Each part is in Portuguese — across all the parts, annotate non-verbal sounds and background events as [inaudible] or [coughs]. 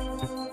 thank you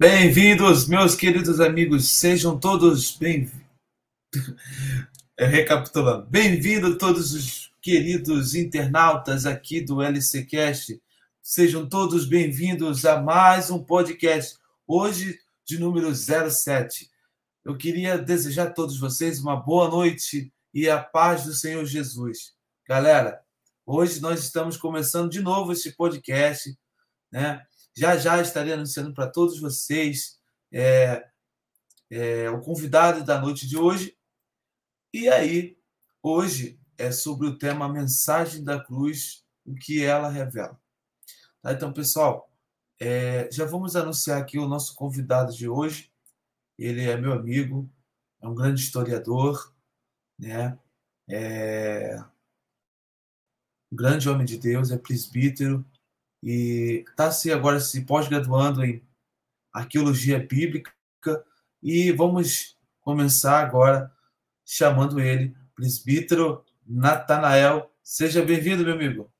Bem-vindos, meus queridos amigos, sejam todos bem-vindos. [laughs] Recapitulando, bem-vindo todos os queridos internautas aqui do LCcast. Sejam todos bem-vindos a mais um podcast, hoje de número 07. Eu queria desejar a todos vocês uma boa noite e a paz do Senhor Jesus. Galera, hoje nós estamos começando de novo esse podcast, né? Já já estarei anunciando para todos vocês é, é, o convidado da noite de hoje. E aí, hoje é sobre o tema Mensagem da Cruz, o que ela revela. Tá? Então, pessoal, é, já vamos anunciar aqui o nosso convidado de hoje. Ele é meu amigo, é um grande historiador, né? É um grande homem de Deus, é presbítero, e está se agora se pós-graduando em arqueologia bíblica e vamos começar agora chamando ele presbítero Natanael. Seja bem-vindo, meu amigo.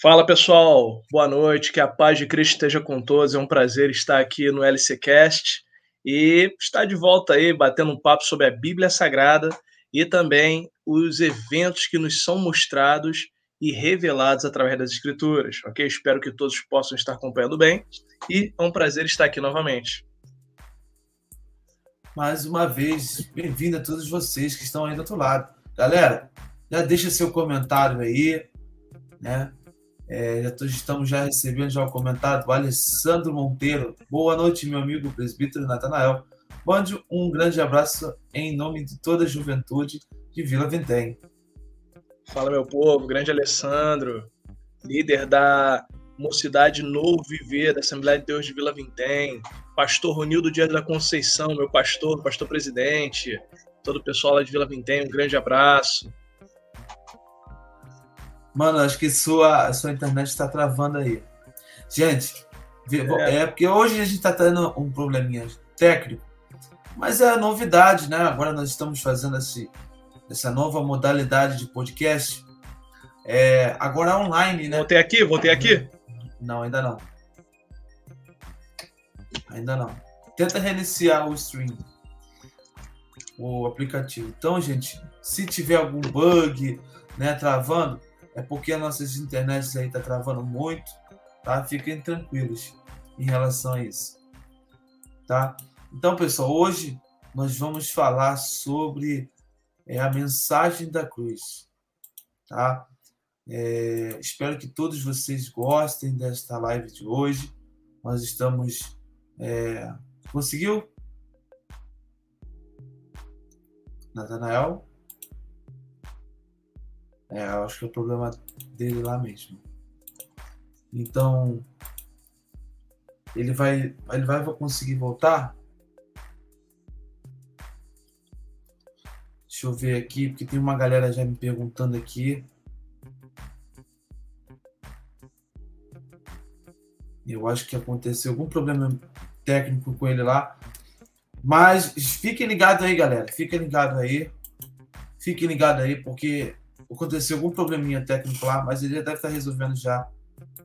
Fala pessoal, boa noite, que a paz de Cristo esteja com todos. É um prazer estar aqui no LCcast e estar de volta aí batendo um papo sobre a Bíblia Sagrada e também os eventos que nos são mostrados e revelados através das Escrituras, ok? Espero que todos possam estar acompanhando bem e é um prazer estar aqui novamente. Mais uma vez, bem-vindo a todos vocês que estão aí do outro lado. Galera, já deixa seu comentário aí, né? É, já estamos já recebendo já o comentário do Alessandro Monteiro. Boa noite, meu amigo presbítero Natanael. Mande um grande abraço em nome de toda a juventude de Vila Vintém. Fala, meu povo, grande Alessandro, líder da Mocidade Novo Viver, da Assembleia de Deus de Vila Vintém, pastor Ronildo Dias da Conceição, meu pastor, pastor presidente, todo o pessoal lá de Vila Vintém, um grande abraço. Mano, acho que sua, sua internet está travando aí. Gente, é. é. porque hoje a gente está tendo um probleminha técnico, mas é novidade, né? Agora nós estamos fazendo esse, essa nova modalidade de podcast. É, agora online, né? Voltei aqui? Voltei aqui? Não, ainda não. Ainda não. Tenta reiniciar o stream, o aplicativo. Então, gente, se tiver algum bug, né, travando, é porque as nossas internets aí tá travando muito, tá? Fiquem tranquilos em relação a isso, tá? Então, pessoal, hoje nós vamos falar sobre é a mensagem da cruz. Tá? É, espero que todos vocês gostem desta live de hoje. Nós estamos. É, conseguiu? Natanael? É, acho que é o problema dele lá mesmo. Então, ele vai, ele vai conseguir voltar? Deixa eu ver aqui, porque tem uma galera já me perguntando aqui. Eu acho que aconteceu algum problema técnico com ele lá. Mas fiquem ligados aí, galera. Fiquem ligados aí. Fiquem ligados aí, porque aconteceu algum probleminha técnico lá, mas ele deve estar resolvendo já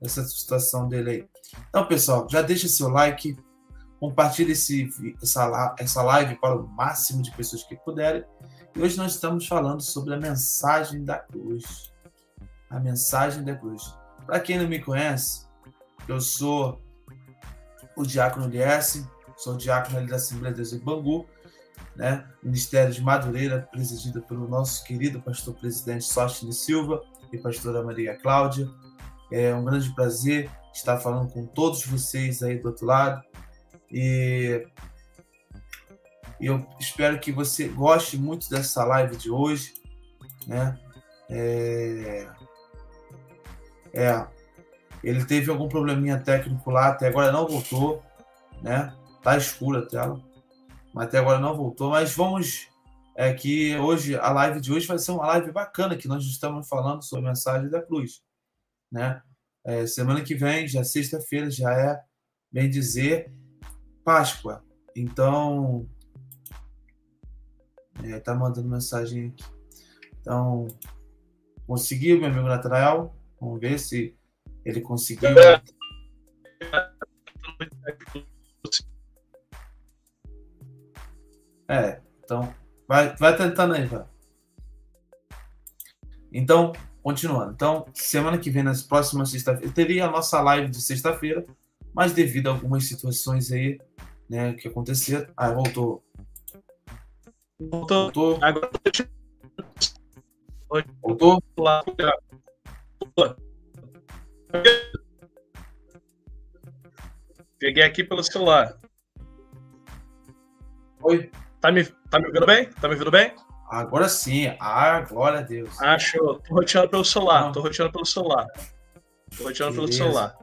essa situação dele aí. Então, pessoal, já deixa seu like, Compartilhe esse, essa, essa live para o máximo de pessoas que puderem. E hoje nós estamos falando sobre a mensagem da cruz. A mensagem da cruz. Para quem não me conhece, eu sou o diácono Liesse, sou diácono ali da Assembleia de Deus em Bangu, né? Ministério de Madureira, presidido pelo nosso querido pastor presidente Sóstene Silva e pastora Maria Cláudia. É um grande prazer estar falando com todos vocês aí do outro lado. E eu espero que você goste muito dessa live de hoje, né? É, é, ele teve algum probleminha técnico lá, até agora não voltou, né? Tá escura a tela, mas até agora não voltou. Mas vamos é que hoje a live de hoje vai ser uma live bacana que nós estamos falando sobre a mensagem da cruz, né? É, semana que vem, já sexta-feira, já é bem dizer Páscoa. Então, é, tá mandando mensagem aqui. Então, conseguiu, meu amigo Natanael? Vamos ver se ele conseguiu. É, então, vai, vai tentando aí, vai. Então, continuando. Então, semana que vem, nas próximas sexta-feira, teria a nossa live de sexta-feira, mas devido a algumas situações aí, né, que aconteceram. Ah, voltou. Voltou. Voltou. Agora... Voltou? Peguei aqui pelo celular. Oi? Tá me, tá me ouvindo bem? Tá me ouvindo bem? Agora sim. Ah, glória a Deus. Acho. Tô roteando pelo celular. Não. Tô roteando pelo celular. Tô roteando pelo celular.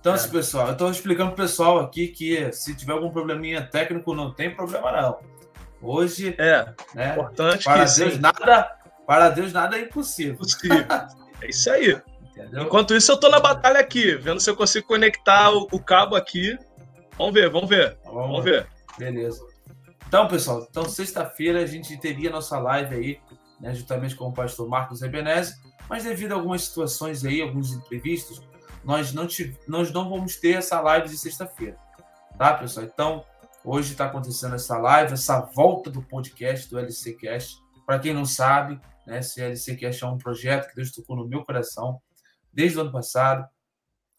Então, assim, pessoal, eu tô explicando pro pessoal aqui que se tiver algum probleminha técnico, não tem problema não. Hoje, é, né, importante para Deus sim. nada, para Deus nada é impossível. Impossível. é isso aí. Entendeu? Enquanto isso, eu tô na batalha aqui, vendo se eu consigo conectar o, o cabo aqui. Vamos ver, vamos ver. Vamos, vamos ver. Beleza. Então, pessoal, então sexta-feira a gente teria nossa live aí, né, juntamente com o pastor Marcos Ebeneze, mas devido a algumas situações aí, alguns imprevistos, nós não, te, nós não vamos ter essa live de sexta-feira, tá, pessoal? Então, hoje está acontecendo essa live, essa volta do podcast do LCcast. Para quem não sabe, né, esse LCcast é um projeto que Deus tocou no meu coração desde o ano passado.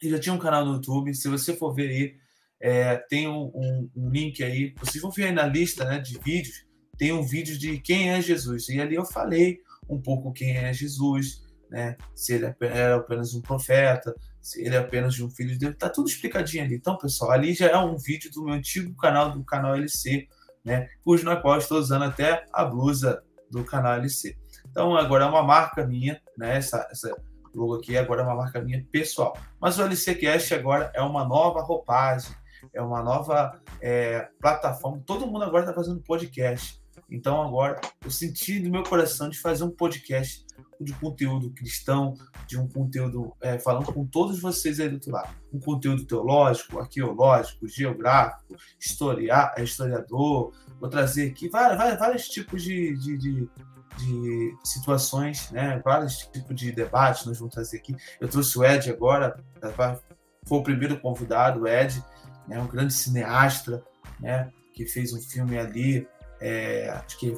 E já tinha um canal no YouTube. Se você for ver aí, é, tem um, um, um, link aí. Vocês vão ver aí na lista né, de vídeos. Tem um vídeo de quem é Jesus. E ali eu falei um pouco quem é Jesus, né? Se ele é era apenas um profeta, se ele é apenas um filho de Deus. Tá tudo explicadinho ali. Então, pessoal, ali já é um vídeo do meu antigo canal, do canal LC, né? Cujo na qual estou usando até a blusa do canal LC. Então, agora é uma marca minha, né? Essa, essa logo aqui agora é uma marca minha pessoal. Mas o LCcast agora é uma nova roupagem é uma nova é, plataforma. Todo mundo agora está fazendo podcast. Então agora eu senti no meu coração de fazer um podcast de conteúdo cristão, de um conteúdo é, falando com todos vocês aí do outro lado. Um conteúdo teológico, arqueológico, geográfico, historia, é, historiador. Vou trazer aqui vários, vários, vários tipos de, de, de, de, situações, né? vários tipos de debates nós vamos trazer aqui. Eu trouxe o Ed agora, foi o primeiro convidado, o Ed né, um grande cineasta, né, que fez um filme ali, é, acho que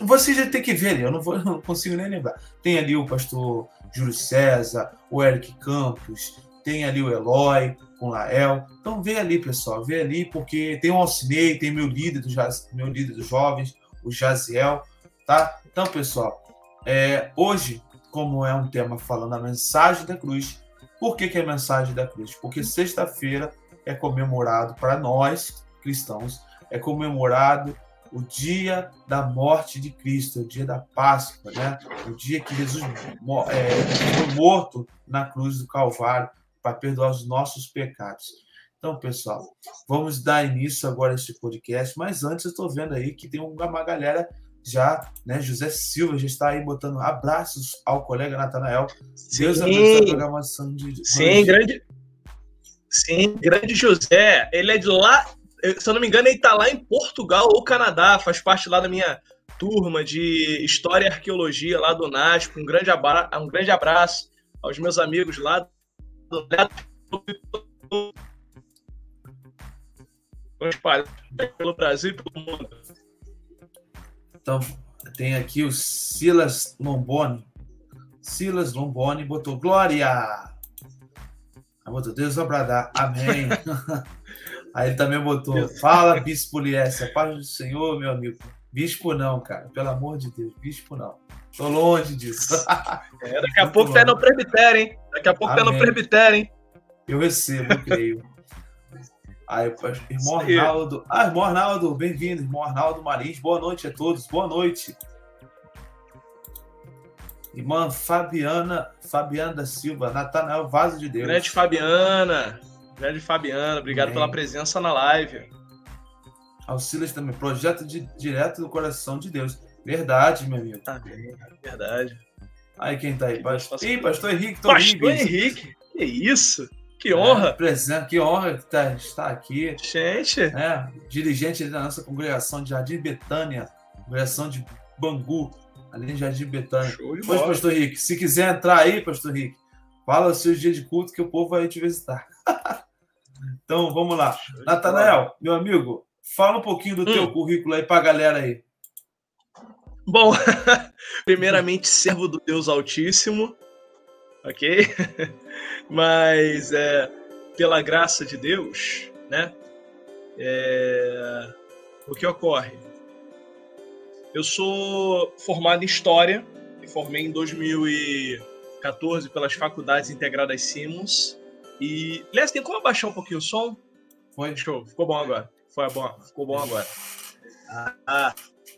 você já tem que ver eu não, vou, não consigo nem lembrar. Tem ali o pastor Júlio César, o Eric Campos, tem ali o Eloy com Lael. Então vê ali, pessoal, vê ali, porque tem o Alcinei, tem meu líder, do, meu líder dos jovens, o Jaziel, tá? Então, pessoal, é, hoje, como é um tema falando a mensagem da cruz, por que, que é a mensagem da cruz? Porque sexta-feira é comemorado para nós cristãos, é comemorado o dia da morte de Cristo, o dia da Páscoa, né? O dia que Jesus é, foi morto na cruz do Calvário para perdoar os nossos pecados. Então, pessoal, vamos dar início agora a este podcast, mas antes eu estou vendo aí que tem uma galera já, né? José Silva já está aí botando abraços ao colega Natanael. Deus abençoe a programação de. Sim, grande, Sim, grande José. Ele é de lá, se eu não me engano, ele está lá em Portugal ou Canadá, faz parte lá da minha turma de História e Arqueologia lá do NASP. Um grande, abra... um grande abraço aos meus amigos lá do pelo Brasil e pelo mundo. Então, tem aqui o Silas Lomboni. Silas Lomboni botou glória. Aí botou Deus vai bradar. Amém. [laughs] Aí ele também botou, fala, Bispo Liesse, a paz do Senhor, meu amigo. Bispo não, cara, pelo amor de Deus, bispo não. Tô longe disso. [laughs] É, daqui a Muito pouco tá no presbitério, hein? Daqui a pouco Amém. tá no presbitério, hein? Eu recebo, eu creio. Aí, irmão Arnaldo. Ah, irmão Arnaldo, bem-vindo, irmão Arnaldo Marins. Boa noite a todos, boa noite. Irmã Fabiana, Fabiana da Silva, Natanael Vaso de Deus. Grande Fabiana, grande Fabiana, obrigado Amém. pela presença na live. Auxílios também, projeto de, direto do coração de Deus. Verdade, meu amigo. Amém, verdade. Aí quem tá aí? Pastor, Ih, pastor Henrique Pastor Henrique, que isso? Que honra! É, presente, que honra estar, estar aqui. Gente! Né? Dirigente da nossa congregação de Jardim Betânia, congregação de Bangu, ali em Jardim Betânia. Show de pois, bola. pastor Henrique, se quiser entrar aí, pastor Henrique, fala o seu dia de culto que o povo vai te visitar. [laughs] então, vamos lá. Natanael, meu amigo, fala um pouquinho do hum. teu currículo aí para a galera aí. Bom, [laughs] primeiramente, servo do Deus Altíssimo, ok? [laughs] Mas, é, pela graça de Deus, né? É, o que ocorre? Eu sou formado em História, me formei em 2014 pelas Faculdades Integradas Simons. E, aliás, tem como abaixar um pouquinho o som? Foi. Show, ficou bom agora. Foi bom, ficou bom agora. Ah,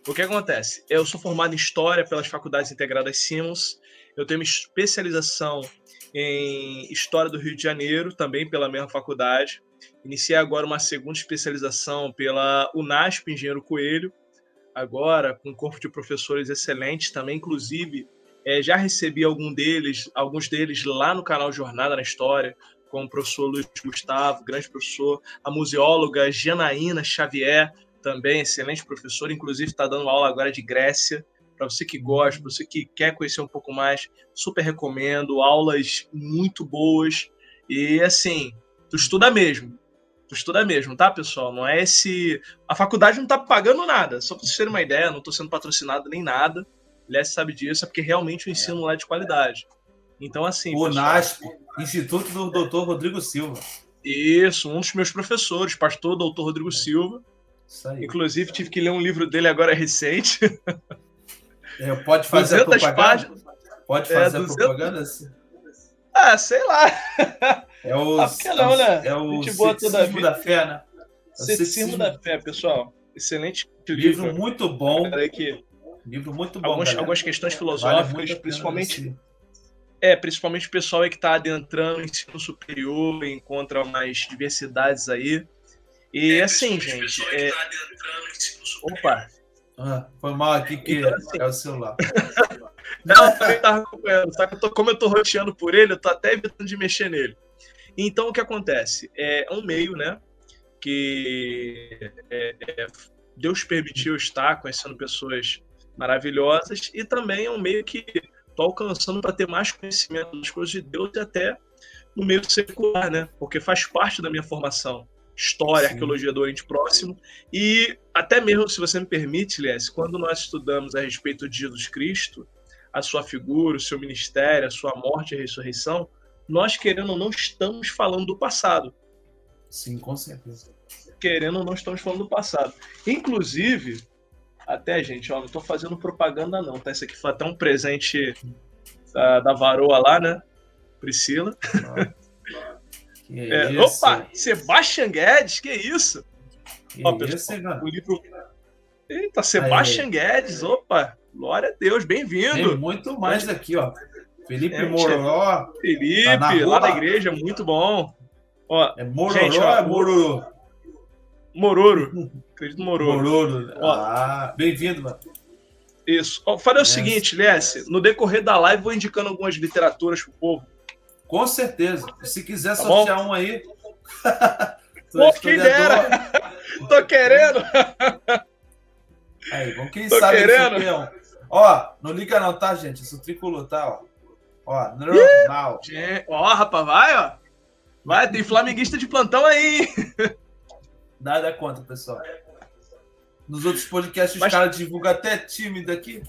o que acontece? Eu sou formado em História pelas Faculdades Integradas Simons. Eu tenho uma especialização em História do Rio de Janeiro, também pela mesma faculdade. Iniciei agora uma segunda especialização pela UNASP, Engenheiro Coelho, agora com um corpo de professores excelentes também, inclusive é, já recebi algum deles, alguns deles lá no canal Jornada na História, com o professor Luiz Gustavo, grande professor, a museóloga Janaína Xavier, também excelente professor, inclusive está dando aula agora de Grécia. Para você que gosta, para você que quer conhecer um pouco mais, super recomendo. Aulas muito boas. E assim, tu estuda mesmo. Tu estuda mesmo, tá, pessoal? Não é esse. A faculdade não tá pagando nada. Só para vocês terem uma ideia, não tô sendo patrocinado nem nada. Aliás, sabe disso, é porque realmente o ensino lá é de qualidade. Então, assim. O. NASP, Instituto do Dr. Rodrigo Silva. Isso, um dos meus professores, pastor Dr. Rodrigo Silva. Inclusive, tive que ler um livro dele agora recente. [laughs] É, pode fazer a propaganda? Páginas. Pode fazer é, 200... a propaganda? Ah, sei lá. É o, ah, não, né? é o ceticismo da fé, né? É ceticismo da fé, pessoal. Excelente livro. Livro muito bom. Livro muito bom. Alguns, algumas questões filosóficas, vale principalmente. É, principalmente o pessoal aí que está adentrando no ensino superior, encontra mais diversidades aí. E é, assim, gente. É... Tá Opa! Ah, foi mal aqui que então, assim... é o celular. [laughs] Não, eu tava acompanhando. Só que eu tô, como eu tô roteando por ele, eu tô até evitando de mexer nele. Então, o que acontece? É um meio, né? Que é, é, Deus permitiu estar conhecendo pessoas maravilhosas e também é um meio que tô alcançando para ter mais conhecimento das coisas de Deus e até no meio secular, né? Porque faz parte da minha formação história, Sim. arqueologia do Oriente Próximo, e até mesmo, se você me permite, Lies, quando nós estudamos a respeito de Jesus Cristo, a sua figura, o seu ministério, a sua morte e ressurreição, nós, querendo ou não, estamos falando do passado. Sim, com certeza. Querendo ou não, estamos falando do passado. Inclusive, até, gente, ó, não estou fazendo propaganda não, tá? Esse aqui foi até um presente da, da varoa lá, né? Priscila. Ah. [laughs] É, opa, Sebastian Guedes, que isso? Que Ó, pessoal, isso, o livro... Eita, Sebastian Aí. Guedes, opa, glória a Deus, bem-vindo. Tem muito mais aqui, ó. Felipe é, Mororó. Felipe, tá lá da igreja, muito bom. Ó, é Mororó gente, ó, é Mororo? Mororo. [laughs] Acredito Mororo. Mororo. Ah, bem-vindo, mano. Isso. Ó, farei o é. seguinte, Lesse, no decorrer da live vou indicando algumas literaturas pro povo. Com certeza. Se quiser tá sortear bom? um aí. [laughs] Pô, quem dera! [laughs] Tô querendo! Aí, vamos quem Tô sabe querendo. Ó, não liga não, tá, gente? Isso tricolor, tá? Ó, ó normal. Ó, rapaz, vai, ó. Vai, tem flamenguista de plantão aí. Nada contra, pessoal. Nos outros podcasts, os mas... caras divulgam até tímido aqui.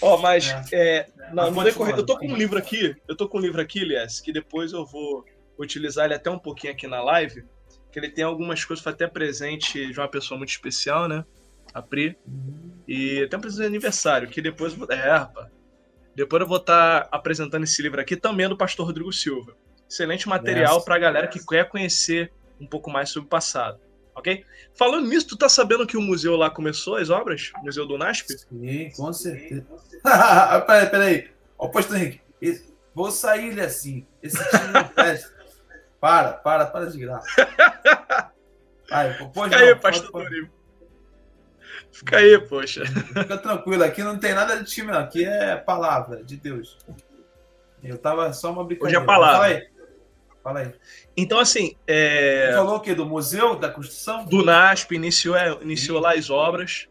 Ó, oh, mas é. é não, não decorrer, eu tô com um livro aqui, eu tô com um livro aqui, Elias, que depois eu vou utilizar ele até um pouquinho aqui na live, que ele tem algumas coisas, foi até presente de uma pessoa muito especial, né? A Pri. Uhum. E até um presente de aniversário, que depois. É, rapaz. Depois eu vou estar tá apresentando esse livro aqui também do pastor Rodrigo Silva. Excelente material para a galera que quer conhecer um pouco mais sobre o passado. Ok? Falando nisso, tu tá sabendo que o museu lá começou as obras? O Museu do NASP? Sim, com certeza. [laughs] peraí, peraí. Ó, pastor Henrique, vou sair ele assim. Esse time não [laughs] presta. Para, para, para de graça. Pode, Fica não, aí, pastor pode, Fica aí, poxa. Fica tranquilo, aqui não tem nada de time, não. Aqui é palavra de Deus. Eu tava só uma brincadeira. Hoje é palavra. Fala aí. Então, assim. É... Você falou o quê? Do Museu da Construção? Do NASP, iniciou, é, iniciou lá as obras.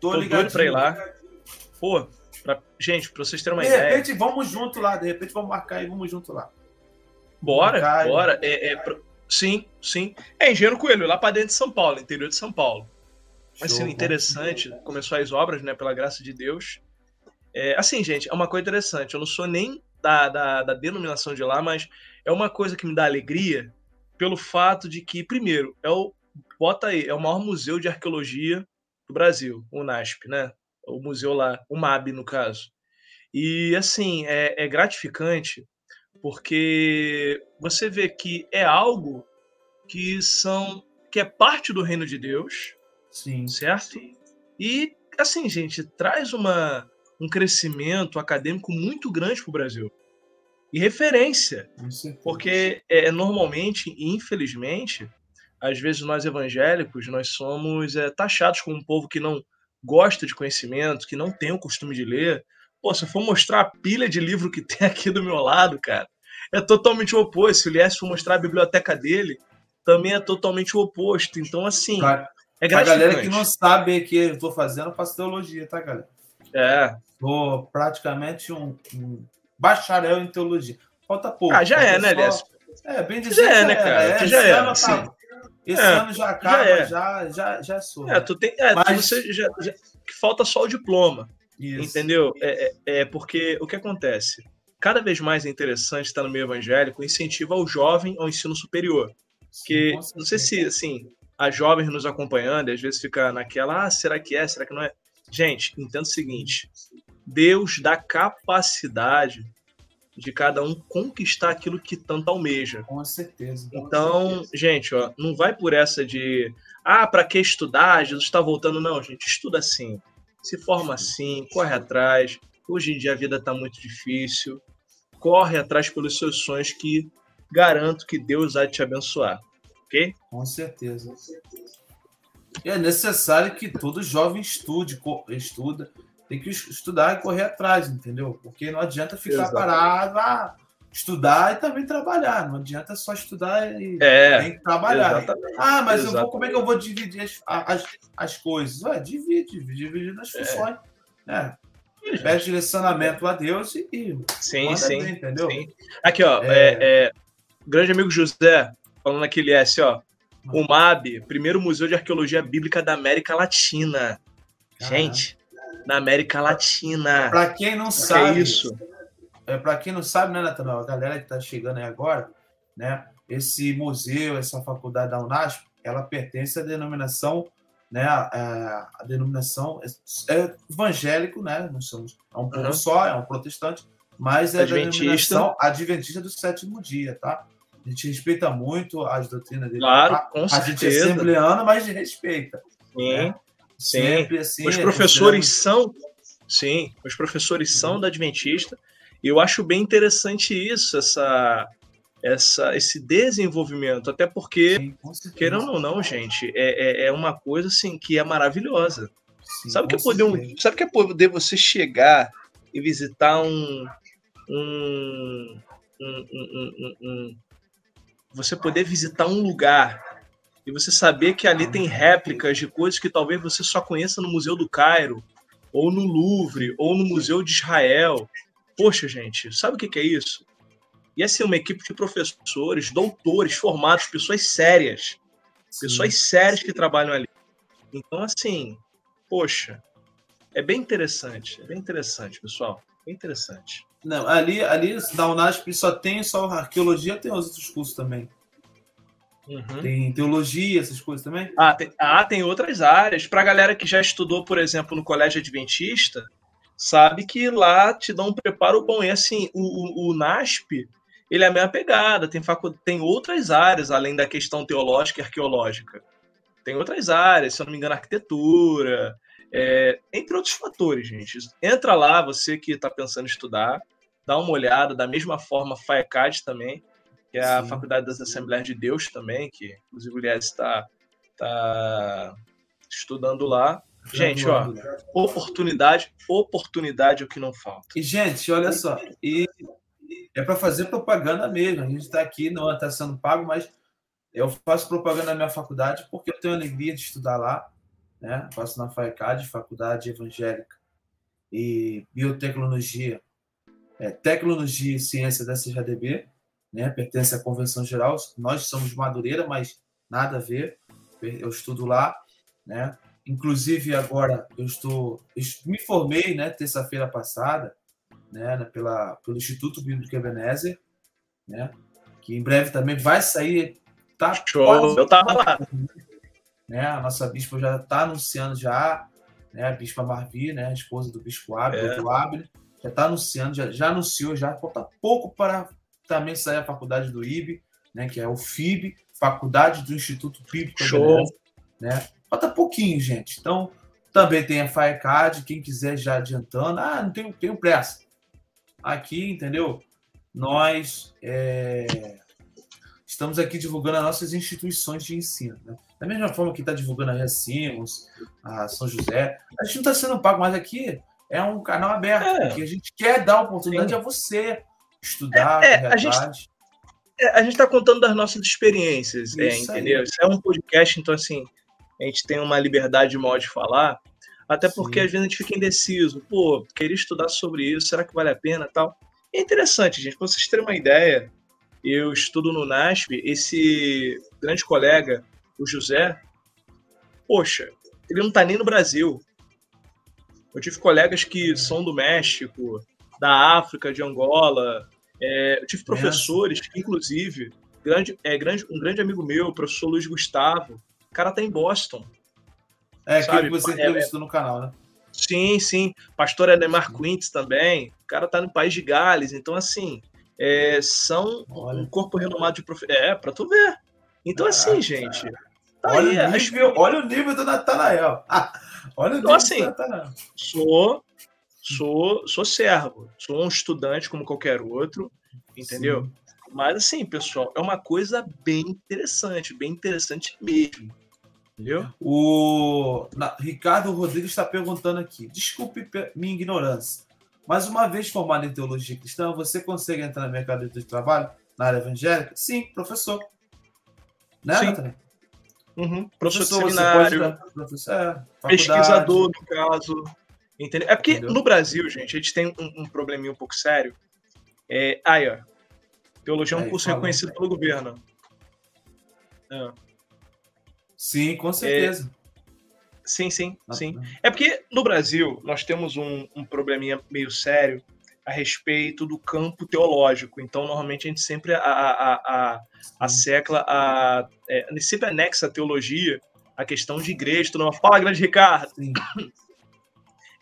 Tô, Tô doido pra ir lá. Pô, pra... gente, pra vocês terem uma de ideia. De repente, vamos junto lá. De repente, vamos marcar e vamos junto lá. Bora, marcar, bora. É, é, sim, sim. É Engenheiro Coelho, lá pra dentro de São Paulo, interior de São Paulo. Vai ser interessante. Começou as obras, né? Pela graça de Deus. É, assim, gente, é uma coisa interessante. Eu não sou nem da, da, da denominação de lá, mas é uma coisa que me dá alegria pelo fato de que, primeiro, é o bota aí, é o maior museu de arqueologia do Brasil, o NASP, né? O museu lá, o MAB, no caso. E, assim, é, é gratificante porque você vê que é algo que são que é parte do reino de Deus, sim, certo? E assim, gente, traz uma um crescimento acadêmico muito grande para o Brasil e referência. Porque é, normalmente, infelizmente, às vezes nós evangélicos, nós somos é, taxados como um povo que não gosta de conhecimento, que não tem o costume de ler. Pô, se eu for mostrar a pilha de livro que [laughs] tem aqui do meu lado, cara, é totalmente o oposto. Se o Lies for mostrar a biblioteca dele, também é totalmente o oposto. Então, assim, claro. é gratificante. A galera que não sabe que eu estou fazendo, eu faço teologia, tá, galera? É. Sou praticamente um, um bacharel em teologia. Falta pouco. Ah, já é, né, Léo? É, bem dizer. Já é, né, cara? É, já é. Ano tá... Esse é, ano já acaba, já, é. já, já, já sou. É, tu tem. É, Mas... você já, já, falta só o diploma. Isso. Entendeu? É, é, é, porque o que acontece? Cada vez mais é interessante estar no meio evangélico, incentiva o jovem ao ensino superior. Que não sei se assim, a jovens nos acompanhando, às vezes fica naquela, ah, será que é, será que não é? Gente, entenda o seguinte: Deus dá capacidade de cada um conquistar aquilo que tanto almeja. Com certeza. Então, certeza. gente, ó, não vai por essa de ah, para que estudar? Jesus está voltando. Não, gente, estuda assim. Se forma assim, corre atrás. Hoje em dia a vida está muito difícil. Corre atrás pelos seus sonhos que garanto que Deus vai te abençoar. Ok? Com certeza. E é necessário que todo jovem estude, estuda, tem que estudar e correr atrás, entendeu? Porque não adianta ficar Exato. parado, ah, estudar e também trabalhar. Não adianta só estudar e é, tem que trabalhar. Exatamente. Ah, mas eu vou, como é que eu vou dividir as, as, as coisas? Ué, divide, divide, nas é. funções. É. Né? Pede direcionamento a Deus e. Sim, sim. Bem, entendeu? Sim. Aqui, ó. É... É, é, grande amigo José, falando aquele S, ó. O MAB, primeiro Museu de Arqueologia Bíblica da América Latina. Gente, na América Latina. Para quem não sabe, é isso. É, para quem não sabe, né, Nathanael? A galera que está chegando aí agora, né? Esse museu, essa faculdade da Unasp, ela pertence à denominação, né? A, a denominação é, é evangélico, né? Nós somos é um povo uhum. só, é um protestante, mas é adventista. a denominação adventista do sétimo dia, tá? A gente respeita muito as doutrinas dele. Claro, com a certeza. gente é assembleana, mas respeita. Sim. Né? Sempre assim. Os é, professores são. Sim, os professores são da Adventista. E eu acho bem interessante isso, essa, essa, esse desenvolvimento, até porque, Sim, querendo ou não, gente, é, é, é, uma coisa assim que é maravilhosa. Sim, sabe que é poder, um, sabe que é poder você chegar e visitar um, um, um, um, um você poder visitar um lugar e você saber que ali tem réplicas de coisas que talvez você só conheça no Museu do Cairo, ou no Louvre, ou no Museu de Israel. Poxa, gente, sabe o que é isso? Ia ser uma equipe de professores, doutores, formados, pessoas sérias, pessoas sérias que trabalham ali. Então, assim, poxa, é bem interessante, é bem interessante, pessoal, bem interessante. Não, ali, ali da Unasp só tem só arqueologia, tem os outros cursos também. Uhum. Tem teologia, essas coisas também? Ah, tem, ah, tem outras áreas. Para a galera que já estudou, por exemplo, no Colégio Adventista, sabe que lá te dão um preparo bom. E assim, o, o, o NASP, ele é a mesma pegada, tem, facu... tem outras áreas, além da questão teológica e arqueológica. Tem outras áreas, se eu não me engano, arquitetura, é... entre outros fatores, gente. Entra lá, você que está pensando em estudar, dá uma olhada, da mesma forma, FAECAD também, que é a Sim. Faculdade das Assembleias de Deus também, que inclusive o Lies está tá estudando lá. Gente, ó, oportunidade, oportunidade é o que não falta. E, gente, olha só, e é para fazer propaganda mesmo. A gente está aqui, não está sendo pago, mas eu faço propaganda na minha faculdade porque eu tenho alegria de estudar lá. Né? Faço na FAECAD, Faculdade Evangélica e Biotecnologia, é, Tecnologia e Ciência da CJDB, né? pertence à Convenção Geral. Nós somos Madureira, mas nada a ver. Eu estudo lá, né? Inclusive agora eu estou, eu me formei, né? Terça-feira passada, né? Pela pelo Instituto Bíblico Ebenezer, né? Que em breve também vai sair. Tá Show. Eu tava lá. Né? A nossa bispa já está anunciando já, né? A bispa Marvi, né? A esposa do bispo Abel, é. do Abel, já está anunciando, já, já anunciou, já falta pouco para também sair a faculdade do IB, né? Que é o FIB, Faculdade do Instituto Bíblico Ebenezer, né? Falta pouquinho, gente. Então, também tem a FireCard, quem quiser já adiantando. Ah, não tenho, tenho pressa. Aqui, entendeu? Nós é, estamos aqui divulgando as nossas instituições de ensino. Né? Da mesma forma que está divulgando a Recimos, a São José. A gente não está sendo pago, mas aqui é um canal aberto. É. Que a gente quer dar oportunidade Sim. a você estudar. É, é, a gente é, a gente está contando das nossas experiências, é, entendeu? Isso é um podcast, então assim, a gente tem uma liberdade maior de falar, até porque Sim. às vezes a gente fica indeciso, pô, queria estudar sobre isso, será que vale a pena tal? É interessante, gente, para vocês terem uma ideia, eu estudo no NASP, esse grande colega, o José, poxa, ele não está nem no Brasil. Eu tive colegas que são do México, da África, de Angola, é, eu tive professores que, inclusive, grande, é, grande, um grande amigo meu, o professor Luiz Gustavo, o cara tá em Boston. É, aquele que você é, entrevistou no canal, né? Sim, sim. Pastor Ademar Quintes também. O cara tá no País de Gales. Então, assim, é, são olha. um corpo renomado de prof... É, pra tu ver. Então, ah, assim, gente. Tá olha, aí, o nível, olha o nível do Natanael. [laughs] olha o então, nível assim, do Natanael. Sou, sou, sou servo. Sou um estudante como qualquer outro. Entendeu? Sim. Mas, assim, pessoal, é uma coisa bem interessante. Bem interessante mesmo. Entendeu? O Na, Ricardo Rodrigues está perguntando aqui. Desculpe minha ignorância, mas uma vez formado em teologia cristã, você consegue entrar no mercado de trabalho na área evangélica? Sim, professor. Né, Sim. Uhum. Professor, professor seminário, professor, é, pesquisador, no caso. Entendeu? É porque entendeu? no Brasil, gente, a gente tem um, um probleminha um pouco sério. É, aí, ó. Teologia é um curso reconhecido pelo governo. É. Sim, com certeza. É, sim, sim, sim. É porque no Brasil nós temos um, um probleminha meio sério a respeito do campo teológico. Então, normalmente, a gente sempre a, a, a, a secla, a, é, sempre anexa a teologia a questão de igreja. Tudo Fala, grande Ricardo! Sim. [coughs]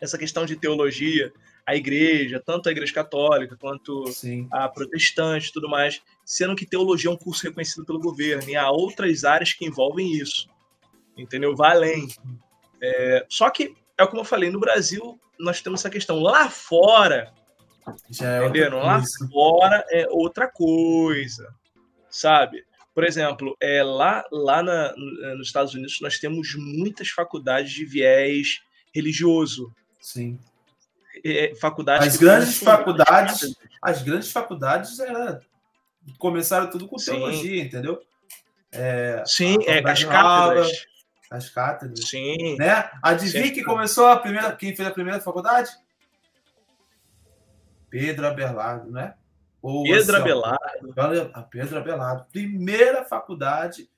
Essa questão de teologia, a igreja, tanto a igreja católica quanto Sim. a protestante tudo mais, sendo que teologia é um curso reconhecido pelo governo e há outras áreas que envolvem isso entendeu? Vai além. É, só que, é como eu falei, no Brasil nós temos essa questão. Lá fora, já é entendendo? Lá fora é outra coisa, sabe? Por exemplo, é, lá, lá na, nos Estados Unidos nós temos muitas faculdades de viés religioso. Sim. É, faculdades as grandes faculdades, as grandes faculdades é, começaram tudo com teologia, Sim. entendeu? É, Sim, é, as cátedras as cátedras. Sim. Né? Adivinha quem começou a primeira, quem fez a primeira faculdade? Pedro Abelardo, né? Ou, Pedro assim, Abelardo. a Pedro Abelardo. Primeira faculdade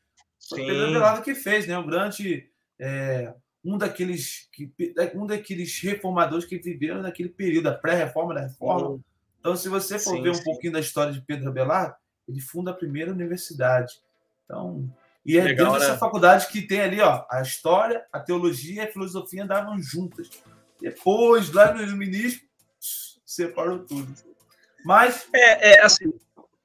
Foi Sim. Pedro Abelardo que fez, né? Um grande. É, um daqueles que, um daqueles reformadores que viveram naquele período da pré-reforma da reforma. Então, se você for sim, ver um sim. pouquinho da história de Pedro Abelardo, ele funda a primeira universidade. Então, e é Legal, dentro né? dessa faculdade que tem ali, ó, a história, a teologia e a filosofia andavam juntas. Depois, lá no iluminismo, separou tudo. Mas. É, é assim.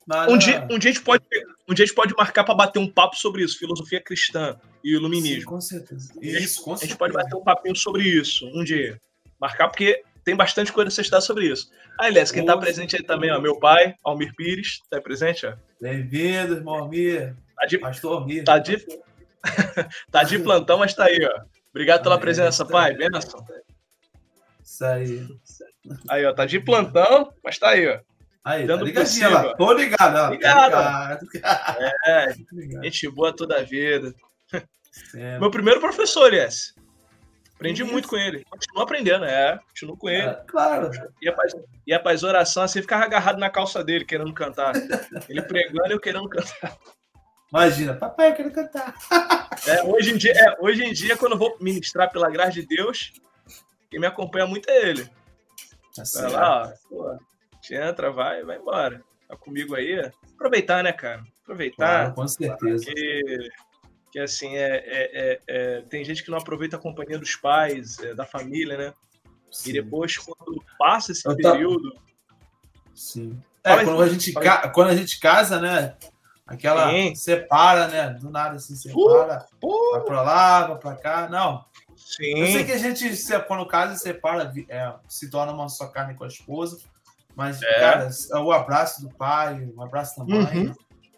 Nada... Um, dia, um, dia a gente pode, um dia a gente pode marcar para bater um papo sobre isso, filosofia cristã e iluminismo. Sim, com certeza. Isso, com certeza. A gente pode bater um papinho sobre isso um dia. Marcar, porque tem bastante coisa a você estudar sobre isso. Ah, aliás, quem está presente aí também, ó, meu pai, Almir Pires, está presente, ó. Bem-vindo, irmão Almir. Tá de, Pastor Almir. Tá de, [laughs] tá de plantão, mas tá aí, ó. Obrigado pela presença, pai. Benção. Isso aí. Aí, ó, tá de plantão, mas tá aí, ó. Aí, tá Dando tá ligadinho lá. Tô ligado, ó. Ligado. ligado. É, [laughs] gente boa toda a vida. É. Meu primeiro professor, aliás. Aprendi Isso. muito com ele. Continuo aprendendo, é. Continuo com ele. É, claro. Ia pra, ia pra oração assim, ficava agarrado na calça dele, querendo cantar. Ele pregando e eu querendo cantar. Imagina, papai, eu quero cantar. É, hoje, em dia, é, hoje em dia, quando eu vou ministrar pela graça de Deus, quem me acompanha muito é ele. Tá vai lá, ó, entra, vai, vai embora. Tá comigo aí. Aproveitar, né, cara? Aproveitar. Claro, com certeza. Porque, que assim, é, é, é, é, tem gente que não aproveita a companhia dos pais, é, da família, né? Sim. E depois, quando passa esse eu período. Tá... Sim. É, quando, a gente ca... quando a gente casa, né? Aquela Sim. separa, né? Do nada assim, separa. Uh, uh. Vai pra lá, vai pra cá. Não. Sim. Eu sei que a gente, quando casa, separa, é, se torna uma só carne com a esposa. Mas, é. cara, o abraço do pai, o abraço da mãe, uhum.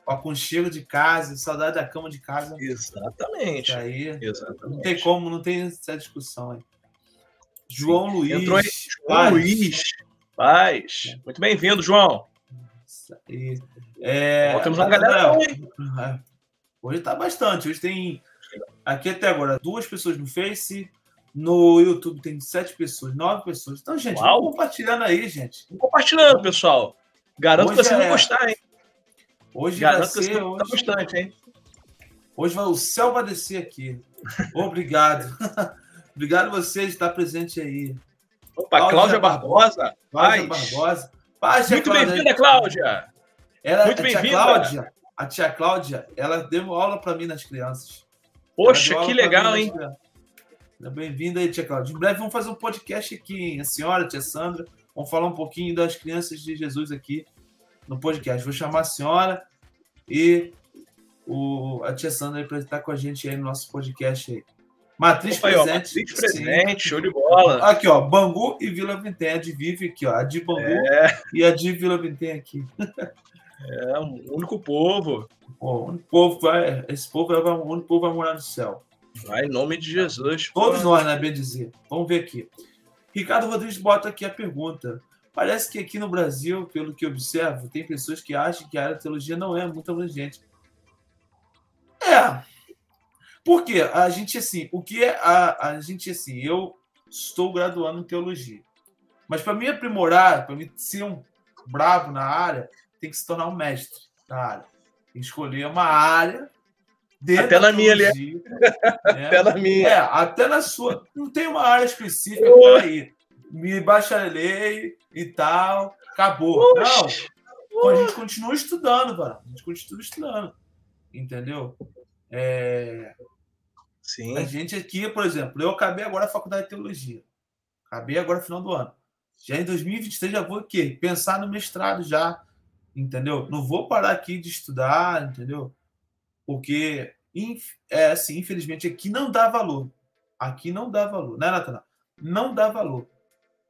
o aconchego de casa, saudade da cama de casa. Exatamente. Isso aí. Exatamente. Não tem como, não tem essa discussão aí. João Sim. Luiz. Entrou aí. João Paz. Luiz. Paz. Muito bem-vindo, João. Isso aí. É, temos uma galera. É. Hoje tá bastante. Hoje tem aqui até agora duas pessoas no Face. No YouTube tem sete pessoas, nove pessoas. Então, gente, Uau. compartilhando aí, gente. Compartilhando, pessoal. Garanto hoje que vocês é... vão gostar, hein? Hoje Garanto vai ser, que vocês hoje... bastante, hein? Hoje vai, o céu vai descer aqui. Obrigado. [laughs] Obrigado a você de estar presente aí. Opa, Cláudia, Cláudia Barbosa. Cláudia Barbosa. Paz, Muito bem-vinda, Cláudia. Ela, Muito bem-vinda. A tia Cláudia, ela deu aula para mim nas crianças. Poxa, que legal, hein? Bem-vinda aí, tia Cláudia. Em breve vamos fazer um podcast aqui, hein? A senhora, a tia Sandra, vamos falar um pouquinho das crianças de Jesus aqui no podcast. Vou chamar a senhora e o, a tia Sandra para estar com a gente aí no nosso podcast aí. Matriz Opa, presente. Ó, matriz presente, show de bola. Aqui, ó, Bangu e Vila Vintém. A de Vive aqui, ó. A de Bangu é. e a de Vila Vintém aqui. É, o único povo. o único povo vai, esse povo vai, o único povo vai morar no céu. Vai em nome de Jesus. Todos pô. nós, né, bem dizer. Vamos ver aqui. Ricardo Rodrigues bota aqui a pergunta. Parece que aqui no Brasil, pelo que observo, tem pessoas que acham que a área de teologia não é muito abrangente. É. Porque a gente, assim, o que é a, a gente, assim, eu estou graduando em teologia. Mas para me aprimorar, para me ser um bravo na área, tem que se tornar um mestre na área. Tem que escolher uma área. Até na minha ali. Né? [laughs] Até na minha. É, até na sua. Não tem uma área específica para ir. Me bacharelei e tal. Acabou. Oxi. Não. A gente continua estudando, mano. A gente continua estudando. Entendeu? É... Sim. A gente aqui, por exemplo, eu acabei agora a faculdade de teologia. Acabei agora no final do ano. Já em 2023 já vou o quê? Pensar no mestrado já entendeu? Não vou parar aqui de estudar, entendeu? Porque, é assim, infelizmente, aqui não dá valor. Aqui não dá valor, né, Natanael? Não dá valor,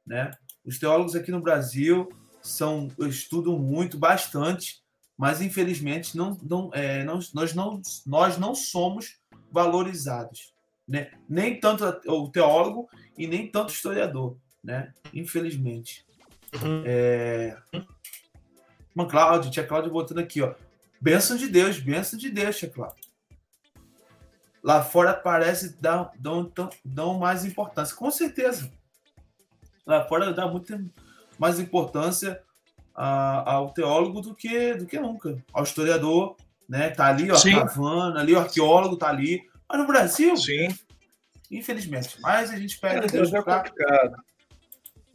né? Os teólogos aqui no Brasil são estudam muito, bastante, mas infelizmente não, não, é, não, nós, não, nós não somos valorizados, né? Nem tanto o teólogo e nem tanto o historiador, né? Infelizmente. Uhum. É, Irmã Cláudia, tia Cláudia botando aqui, ó. Bênção de Deus, bênção de Deus, Cláudia. Lá fora parece dar dão, dão, dão mais importância. Com certeza. Lá fora dá muito mais importância a, ao teólogo do que, do que nunca. Ao historiador, né? Tá ali, ó, Sim. cavando, ali o arqueólogo tá ali. Mas no Brasil, Sim. infelizmente, mas a gente pede Cara, a Deus Deus é pra, complicado.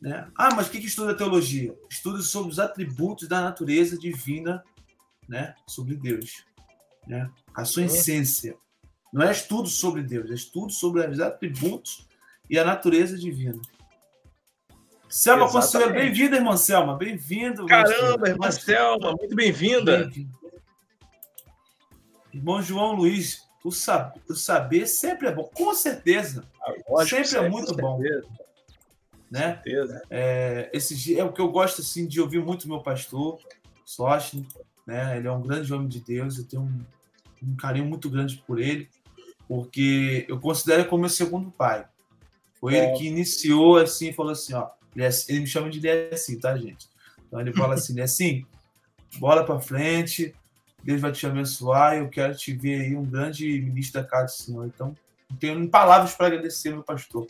né? Ah, mas o que, que estuda teologia? Estuda sobre os atributos da natureza divina, né? Sobre Deus, né? A sua Sim. essência. Não é estudo sobre Deus, é estudo sobre os atributos e a natureza divina. Selma. Conselheiro, bem-vinda, irmã Selma. Bem-vindo. Caramba, irmã Selma, muito bem-vinda. Bem-vindo. Irmão João Luiz, o, sab- o saber sempre é bom, com certeza, Lógico, Sempre é muito bom. certeza, né? certeza. É, esse é o que eu gosto assim de ouvir muito meu pastor, Sócio, né? Ele é um grande homem de Deus, eu tenho um, um carinho muito grande por ele, porque eu considero ele como meu segundo pai. Foi É. ele que iniciou assim, falou assim, ó, ele, é- ele me chama de ele assim, tá, gente? Então ele fala assim, é assim, bola para frente, Deus vai te abençoar, eu quero te ver aí um grande ministro da casa do Senhor. Então, não tenho palavras para agradecer meu pastor.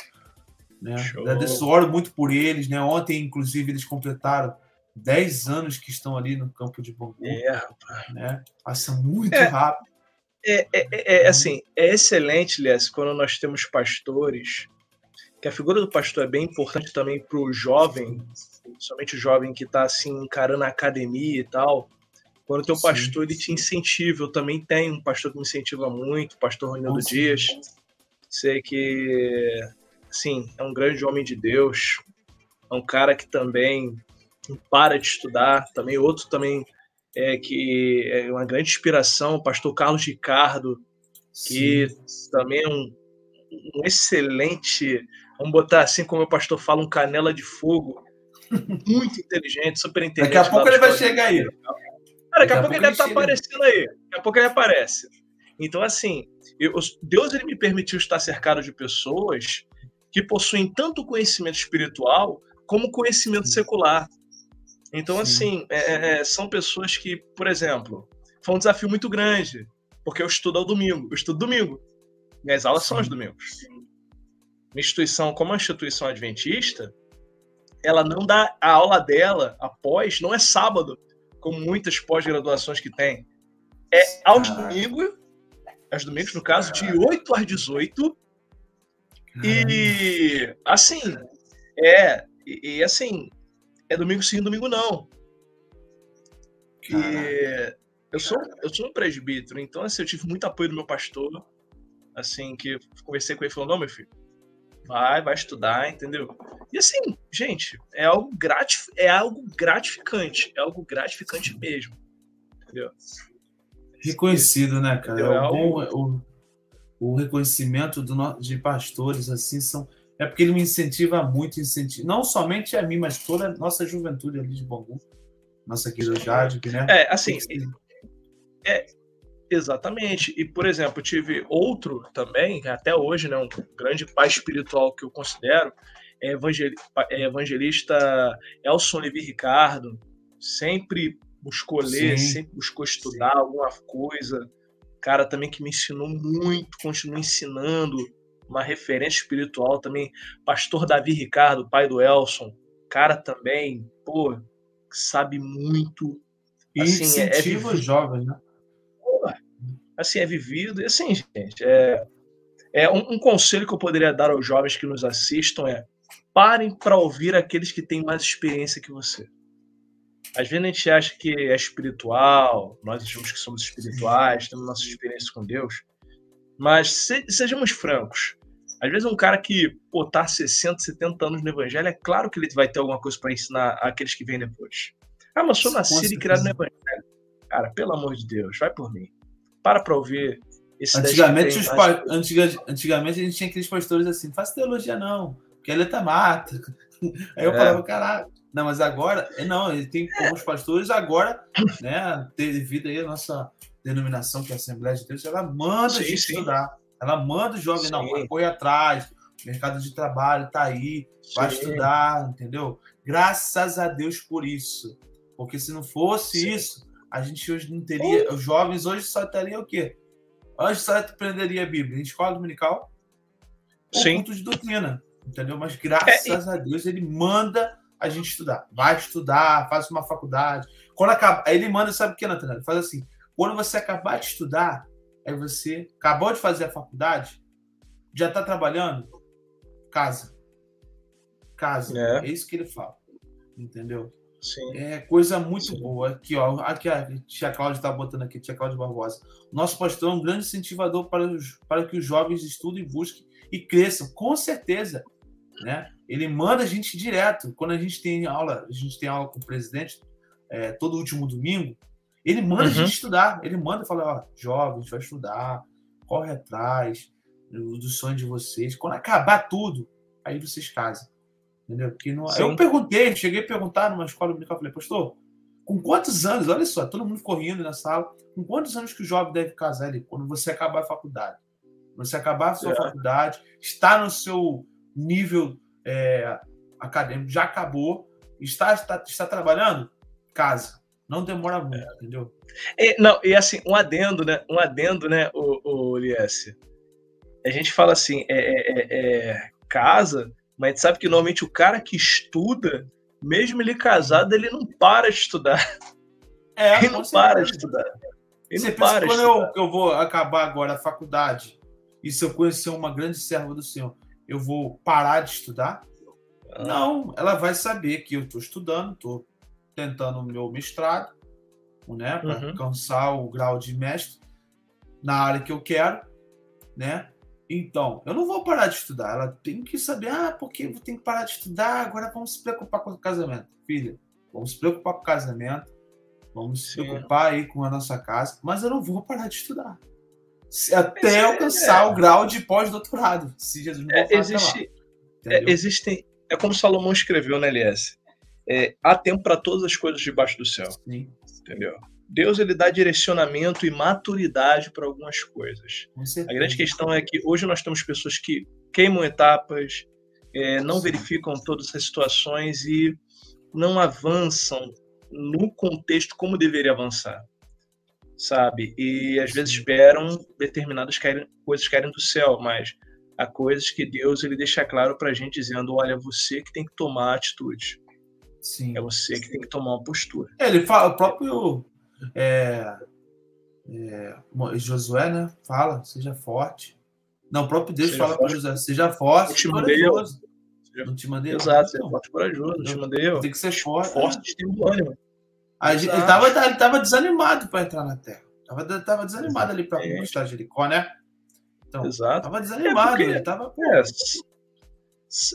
Né? Show. Agradeço, oro muito por eles. Né? Ontem, inclusive, eles completaram 10 anos que estão ali no campo de Bangu. É. Né? Passa muito É. rápido. É, é, é, é, assim, é excelente, Lies, quando nós temos pastores, que a figura do pastor é bem importante também para o jovem, somente o jovem que está assim, encarando a academia e tal. Quando o teu Sim. pastor ele te incentiva, eu também tenho um pastor que me incentiva muito, o pastor Ronaldo Dias. Sei que, assim, é um grande homem de Deus, é um cara que também não para de estudar, também outro também é que é uma grande inspiração, o pastor Carlos Ricardo, que também é um, um excelente, vamos botar assim como o pastor fala, um canela de fogo, [laughs] muito inteligente, super inteligente. Daqui a pouco ele vai chegar aí. Cara, daqui a pouco ele deve estar chega. aparecendo aí. Daqui a pouco ele aparece. Então, assim, eu- Deus ele me permitiu estar cercado de pessoas que possuem tanto conhecimento espiritual como conhecimento Sim. secular. Então, Sim. assim, é- é- são pessoas que, por exemplo, foi um desafio muito grande, porque eu estudo ao domingo. Eu estudo domingo. Minhas aulas são Sim. aos domingos. Minha instituição, como a instituição adventista, ela não dá a aula dela após, não é sábado, como muitas pós-graduações que tem. É aos Caraca. domingos, aos domingos, no caso, de 8 às 18, e assim, é, e, e, assim, é domingo sim, domingo não. Caraca. E eu sou, eu sou um presbítero, então assim, eu tive muito apoio do meu pastor, assim, que conversei com ele e falou, não, meu filho, vai, vai estudar, entendeu? E assim, gente, é algo, gratif é algo gratificante, é algo gratificante mesmo, entendeu? Reconhecido, né, cara? É É o, bom, o, o reconhecimento do, de pastores, assim, são. É porque ele me incentiva muito, incentiva, não somente a mim, mas toda a nossa juventude ali de Bangu. Nossa querida Jade, né? É, assim, Tem que- Exatamente. E, por exemplo, tive outro também, até hoje, né, um grande pai espiritual que eu considero, é é evangelista Elson Levi Ricardo. Sempre buscou ler, Sim. sempre buscou estudar alguma coisa. Cara também que me ensinou muito, continua ensinando. Uma referência espiritual também. Pastor Davi Ricardo, pai do Elson. Cara também, pô, sabe muito. E assim, é- é incentiva os jovens, né? assim, é vivido. E assim, gente, é, é um, um conselho que eu poderia dar aos jovens que nos assistam é parem para ouvir aqueles que têm mais experiência que você. Às vezes a gente acha que é espiritual, nós achamos que somos espirituais, temos nossa experiência com Deus, mas se- sejamos francos. Às vezes um cara que pô, tá há 60, 70 anos no evangelho, é claro que ele vai ter alguma coisa para ensinar àqueles que vêm depois. Ah, mas eu sou nascido e criado no evangelho. Cara, pelo amor de Deus, vai por mim. Para pra ouvir esse Antigamente, os antiga- antigamente a gente tinha aqueles pastores assim, não faça teologia não, porque a letra mata. Aí eu É. falava, caralho. Não, mas agora, é, não, ele tem os pastores agora, né, devido aí a nossa denominação, que é a Assembleia de Deus, ela manda Sim, a gente sim. estudar. Ela manda o jovem, não, Sim. corre atrás, mercado de trabalho tá aí, vai estudar, entendeu? Graças a Deus por isso. Porque se não fosse isso, a gente hoje não teria. Os jovens hoje só teriam o quê? Hoje só aprenderia a Bíblia em escola dominical ou Sim. culto de doutrina, entendeu? Mas graças É, a Deus ele manda a gente estudar. Vai estudar, faz uma faculdade. Quando acaba, aí ele manda, sabe o que, Nathanael? Faz assim: Quando você acabar de estudar, é você acabou de fazer a faculdade, já está trabalhando, casa. Casa. É. é isso que ele fala. Entendeu? Sim. É coisa muito Sim. boa. Aqui, ó. Aqui a tia Cláudia está botando aqui, tia Cláudia Barbosa. Nosso pastor é um grande incentivador para, os, para que os jovens estudem, busquem e cresçam. Com certeza. Né? Ele manda a gente direto. Quando a gente tem aula, a gente tem aula com o presidente é, todo último domingo, ele manda uhum. a gente estudar. Ele manda falar, ó, jovens, vai estudar, corre atrás do, do sonho de vocês. Quando acabar tudo, aí vocês casam. Entendeu? Porque não... Eu perguntei, cheguei a perguntar numa escola dominical, falei, pastor, com quantos anos, olha só, todo mundo correndo na sala, com quantos anos que o jovem deve casar ali? Quando você acabar a faculdade. Quando você acabar a sua é. faculdade, está no seu nível é, acadêmico, já acabou, está, está, está trabalhando, casa. Não demora muito, é. entendeu? E, não, e assim, um adendo, né? Um adendo, né, o, o Liesse? A gente fala assim, é, é, é, é casa, mas a gente sabe que normalmente o cara que estuda, mesmo ele casado, ele não para de estudar. É, [laughs] ele não para de estudar. Ele Você não para quando eu, eu vou acabar agora a faculdade e se eu conhecer uma grande serva do Senhor, eu vou parar de estudar? Ah. Não, ela vai saber que eu estou estudando, estou tentando o meu mestrado, né, para uhum. alcançar o grau de mestre na área que eu quero, né? Então, eu não vou parar de estudar. Ela tem que saber, ah, porque eu tenho que parar de estudar, agora vamos se preocupar com o casamento. Filha, vamos se preocupar com o casamento, vamos se preocupar aí com a nossa casa, mas eu não vou parar de estudar. Até é, alcançar é. o grau de pós-doutorado, se Jesus me é, existe, é, existem, é como Salomão escreveu na LS, é, há tempo para todas as coisas debaixo do céu. Sim. Entendeu? Deus ele dá direcionamento e maturidade para algumas coisas. A grande questão é que hoje nós temos pessoas que queimam etapas, é, não verificam todas as situações e não avançam no contexto como deveria avançar, sabe? E às vezes esperam determinadas coisas caírem do céu, mas há coisas que Deus ele deixa claro para a gente dizendo, olha, você que tem que tomar atitude. Sim. É você que tem que tomar uma postura. É, ele fala, o próprio é, é, Josué, né? Fala, seja forte. Não, o próprio Deus seja fala para José, seja forte. Eu te mandei eu. Não te mandei Exato, seja forte corajoso. Não te mandei eu. Tem que ser forte. Forte tem um ânimo. ele estava ele tava desanimado para entrar na terra. Tava, tava desanimado ali para conquistar Jericó, né? Então, Exato. Tava desanimado. É porque, ele tava.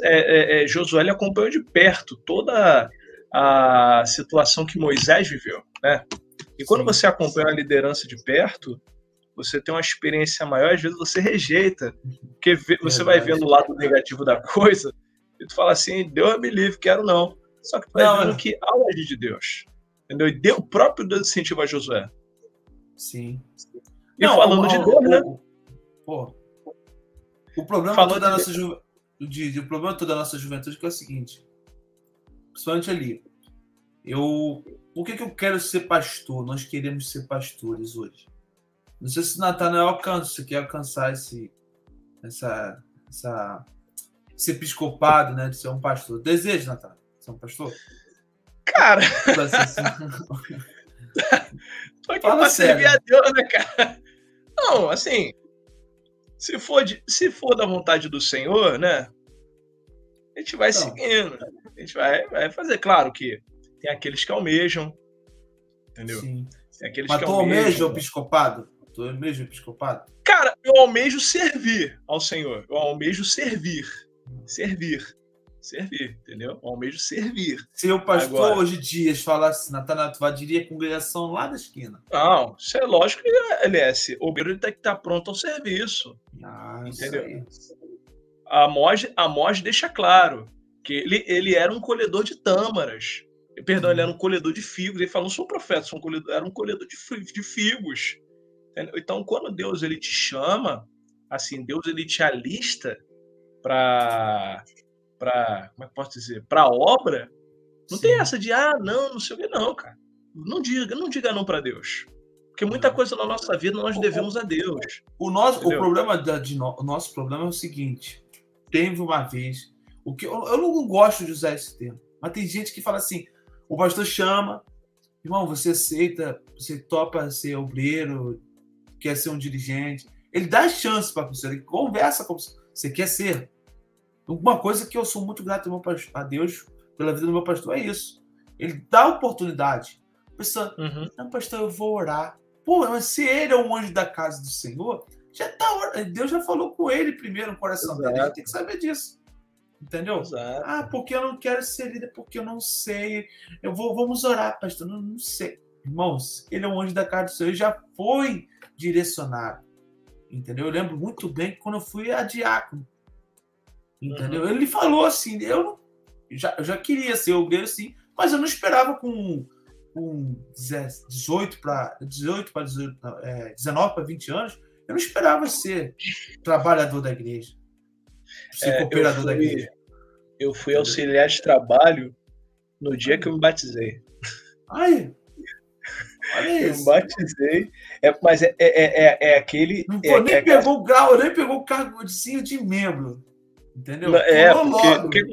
É, é, é, Josué acompanhou de perto toda a situação que Moisés viveu, né? E quando Sim. você acompanha a liderança de perto, você tem uma experiência maior, às vezes você rejeita, porque você é vai vendo o lado negativo da coisa e tu fala assim, Deus me livre, quero não. Só que tu vai não, vendo que há o agir de Deus. Entendeu? E deu, o próprio Deus incentiva a Josué. Sim. E não, falando o, de Deus, o, né? Pô, o problema falando da nossa ju... de, de, o problema toda da nossa juventude é é o seguinte, principalmente ali, eu por que, que eu quero ser pastor? Nós queremos ser pastores hoje. Não sei se Natanael alcança, você quer alcançar esse, essa, essa, esse episcopado, né? De ser um pastor. Deseja, Natanael, ser um pastor? Cara. Assim. [laughs] Tô aqui Fala pra sério. servir a Deus, né, cara? Não, assim. Se for, de, se for da vontade do Senhor, né? A gente vai então, seguindo. A gente vai, vai fazer. Claro que tem aqueles que almejam, entendeu? Sim. Tem aqueles Mas que tu almeja o episcopado? Tu almeja o episcopado? Cara, eu almejo servir ao Senhor. Eu almejo servir. Servir. Servir, entendeu? Eu almejo servir. Se o pastor Agora, hoje dias falasse, Natanael, tu diria a congregação lá da esquina. Não, isso é lógico que ele é. O obreiro tem que estar pronto ao serviço. Ah, entendeu? A Moj deixa claro que ele, ele era um colhedor de tâmaras. Perdão, ele era um colhedor de figos. Ele falou, não sou profeta, sou um colhedor, era um colhedor de, de figos. Então, quando Deus ele te chama, assim, Deus ele te alista para para como é que posso dizer, para obra, não Sim. tem essa de ah, não, não sei o que não, cara. Não diga, não diga não para Deus. Porque muita coisa na nossa vida nós devemos a Deus. O nosso o problema da, de no, o nosso problema é o seguinte, teve uma vez o que eu, eu não gosto de usar esse termo, mas tem gente que fala assim: o pastor chama, irmão, você aceita, você topa ser obreiro, quer ser um dirigente. Ele dá chance para você, ele conversa com você. Você quer ser. Uma coisa que eu sou muito grato a Deus pela vida do meu pastor é isso. Ele dá oportunidade. Pessoa, uhum. não, pastor, eu vou orar. Pô, mas se ele é um anjo da casa do Senhor, já tá Deus já falou com ele primeiro no coração Exato. dele. Ele tem que saber disso. Entendeu? Exato. Ah, porque eu não quero ser líder, porque eu não sei. Eu vou, vamos orar, pastor. Não, não sei. Irmãos, ele é um anjo da casa do Senhor, ele já foi direcionado. Entendeu? Eu lembro muito bem quando eu fui a diácono. Entendeu? Uhum. Ele falou assim, eu não, já, eu já queria ser obreiro sim, mas eu não esperava com, com 18 para 18 para 19 para 20 anos, eu não esperava ser trabalhador da igreja. Ser é, cooperador fui, da igreja. Eu fui auxiliar de trabalho no dia que eu me batizei. Ai, Olha isso. Eu batizei. É, mas é, é, é, é aquele. Não, é, nem é pegou o grau, nem pegou o cargo de membro. Entendeu? É porque, porque,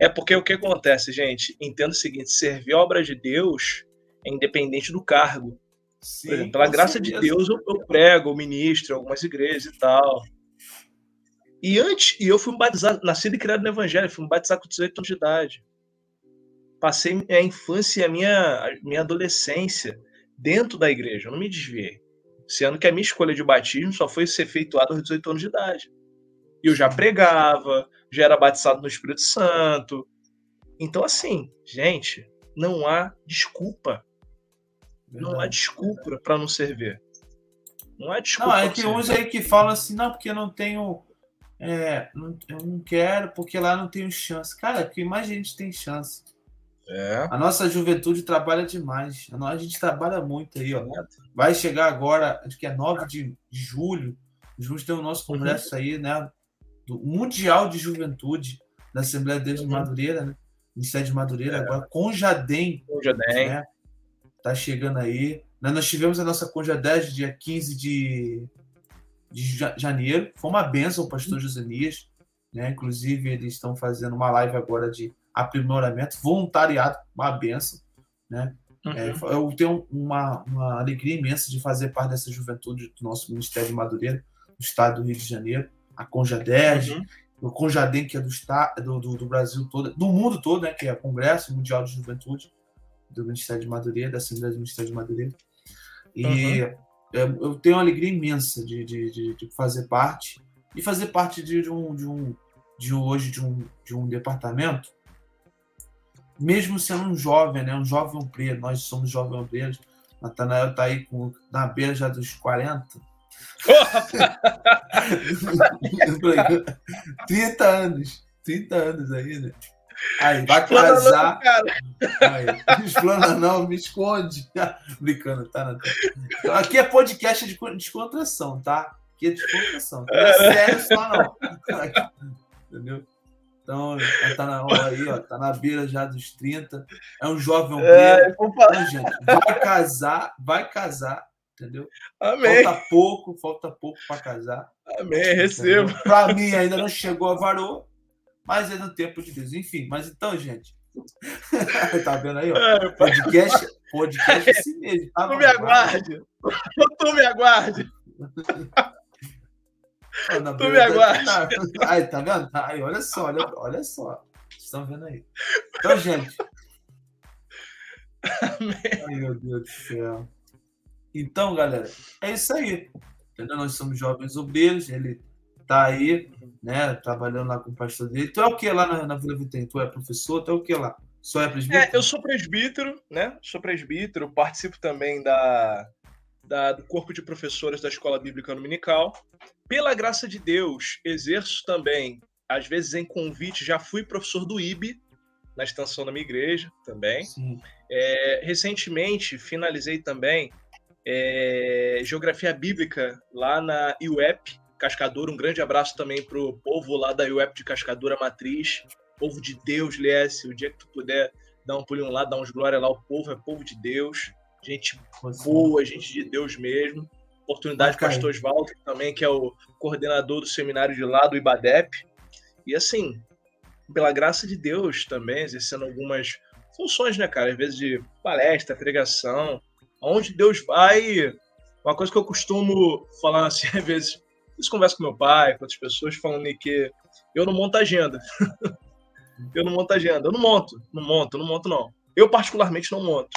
é porque o que acontece, gente? Entenda o seguinte: servir a obra de Deus é independente do cargo. Sim, pela graça certeza. de Deus, eu, eu prego, eu ministro algumas igrejas e tal. E antes, e eu fui batizado, nascido e criado no Evangelho, fui batizado com 18 anos de idade. Passei a infância e a minha, a minha adolescência dentro da igreja, eu não me desviei. Sendo que a minha escolha de batismo só foi ser efetuada aos 18 anos de idade. E eu já pregava, já era batizado no Espírito Santo. Então, assim, gente, não há desculpa. Verdade. Não há desculpa para não servir. Não há desculpa. Não, é que uns aí que falam assim, não, porque eu não tenho. É, não, eu não quero, porque lá não tenho chance. Cara, que mais gente tem chance. É. A nossa juventude trabalha demais. A gente trabalha muito aí, ó. Vai chegar agora, acho que é 9 de, julho. Julho tem o nosso uhum. congresso uhum. aí, né? Do Mundial de Juventude da Assembleia de Deus uhum. de Madureira, né? Ministério de Madureira, é. agora Conjadem. Conjadem. Né? Tá chegando aí. Nós tivemos a nossa Conjadem dia 15 de, de janeiro. Foi uma benção, o pastor Josenias. Né? Inclusive, eles estão fazendo uma live agora de aprimoramento, voluntariado, uma benção, né? Uhum. É, eu tenho uma, uma alegria imensa de fazer parte dessa juventude do nosso Ministério de Madureira, do estado do Rio de Janeiro, a Conjadeg, uhum. o Conjadem, que é do, estado, do, do, Brasil todo, do mundo todo, né, que é o Congresso Mundial de Juventude do Ministério de Madureira, da Assembleia do Ministério de Madureira. E uhum. Eu tenho uma alegria imensa de, de, de, de, fazer parte, e fazer parte de, um, de, um, de hoje de um, de um departamento mesmo sendo um jovem, né, um jovem obreiro, nós somos jovens obreiros, Natanael está aí com, na beira já dos 40. 30 [laughs] [laughs] anos, 30 anos aí, né? Aí, vai casar. Aí, explana não, me esconde. [laughs] Brincando, tá? Então, aqui é podcast de descontração, tá? Aqui é descontração. Não é sério só não. [laughs] Entendeu? Então, tá na hora aí, ó, tá na beira já dos 30. É um jovem. É, então, gente, vai casar, vai casar, entendeu? Amém. Falta pouco, falta pouco para casar. Amém, recebo. Para mim ainda não chegou a varô, mas é no tempo de Deus. Enfim, mas então, gente. [laughs] tá vendo aí, ó? É, podcast, podcast é assim mesmo. Tá, tu me aguarde. Tu me aguarde. Ah, tu me aguarda. Aí, tá vendo? Aí, olha só, olha, olha só. Vocês estão vendo aí. Então, gente. Ai, meu Deus do céu. Então, galera, é isso aí. Entendeu? Nós somos jovens obreiros, ele tá aí, né, trabalhando lá com o pastor dele. Tu é o que lá na, na Vila Vitem? Tu é professor? Tu é o que lá? Só é presbítero? É, eu sou presbítero, né? Sou presbítero, participo também da, da, do corpo de professores da Escola Bíblica Dominical. Pela graça de Deus, exerço também, às vezes em convite, já fui professor do IB, na extensão da minha igreja também. É, recentemente, finalizei também é, Geografia Bíblica lá na IUEP, Cascadura. Um grande abraço também para o povo lá da IUEP de Cascadura Matriz. Povo de Deus, Liesse, o dia que tu puder dar um pulinho lá, dar uns glória lá, o povo é povo de Deus gente boa, gente de Deus mesmo. Oportunidade para o pastor Oswaldo também, que é o coordenador do seminário de lá do IBADEP. E assim, pela graça de Deus também, exercendo algumas funções, né, cara? Às vezes de palestra, pregação, onde Deus vai. Uma coisa que eu costumo falar assim, [laughs] às vezes, eu converso com meu pai, com outras pessoas, falando que eu não monto agenda. [laughs] eu não monto agenda. Eu não monto, não monto, não monto, não. Eu, particularmente, não monto.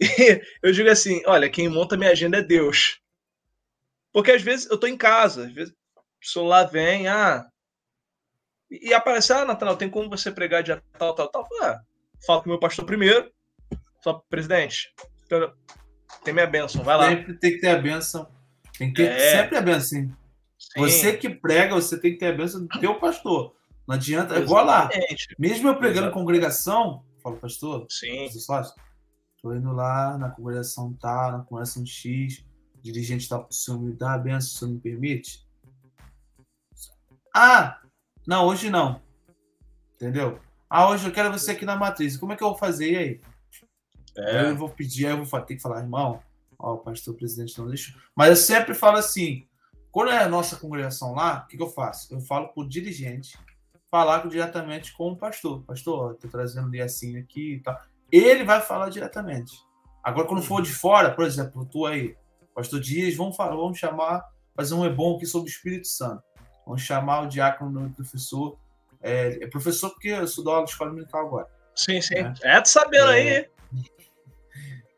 E eu digo assim: olha, quem monta minha agenda é Deus. Porque às vezes eu tô em casa, às vezes o celular vem, ah. E, aparece, ah, Natal, tem como você pregar de tal, tal, tal? Ah, falo com o meu pastor primeiro. Só, presidente, tem minha bênção, vai lá. Sempre tem que ter a bênção. Tem que ter é. sempre a bênção. Sim. Você que prega, você tem que ter a bênção do teu pastor. Não adianta. É igual lá. Mesmo eu pregando Exatamente. congregação, falo, pastor, Sim. Estou indo lá na congregação tá, na congregação X, dirigente está para o senhor me dar a benção, o senhor me permite? Ah, não, hoje não. Entendeu? Ah, hoje eu quero você aqui na matriz. Como é que eu vou fazer e aí? É. Eu vou pedir, aí eu vou ter que falar, irmão, ó, o pastor presidente não deixa. Mas eu sempre falo assim: quando é a nossa congregação lá, o que, que eu faço? Eu falo para o dirigente falar diretamente com o pastor. Pastor, estou trazendo ali assim aqui e tal. Ele vai falar diretamente. Agora, quando for de fora, por exemplo, tu aí, pastor Dias, vamos, falar, vamos chamar, fazer um bom aqui sobre o Espírito Santo. Vamos chamar o diácono do professor. É, é professor porque eu sou da aula de escola militar agora. Sim, sim. É, é tu sabendo é, aí.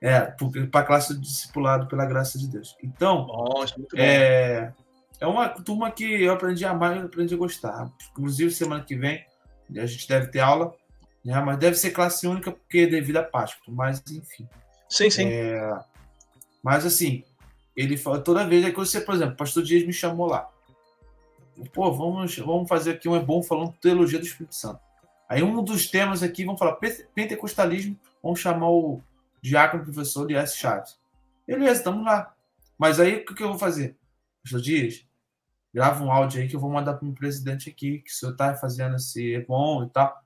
É, [laughs] para a classe do discipulado, pela graça de Deus. Então, Nossa, é, é uma turma que eu aprendi a amar e aprendi a gostar. Inclusive, semana que vem a gente deve ter aula, né? mas deve ser classe única porque é devido a Páscoa. Mas, enfim. Sim, sim. É, mas, assim, ele fala toda vez. É que você, por exemplo, o pastor Dias me chamou lá. Pô, vamos, vamos fazer aqui um é bom falando teologia do Espírito Santo. Aí, um dos temas aqui, vamos falar pentecostalismo. Vamos chamar o diácono professor de S. Chaves. Beleza, estamos lá. Mas aí, o que eu vou fazer? Pastor Dias, grava um áudio aí que eu vou mandar para o presidente aqui, que o senhor está fazendo esse é bom e tal.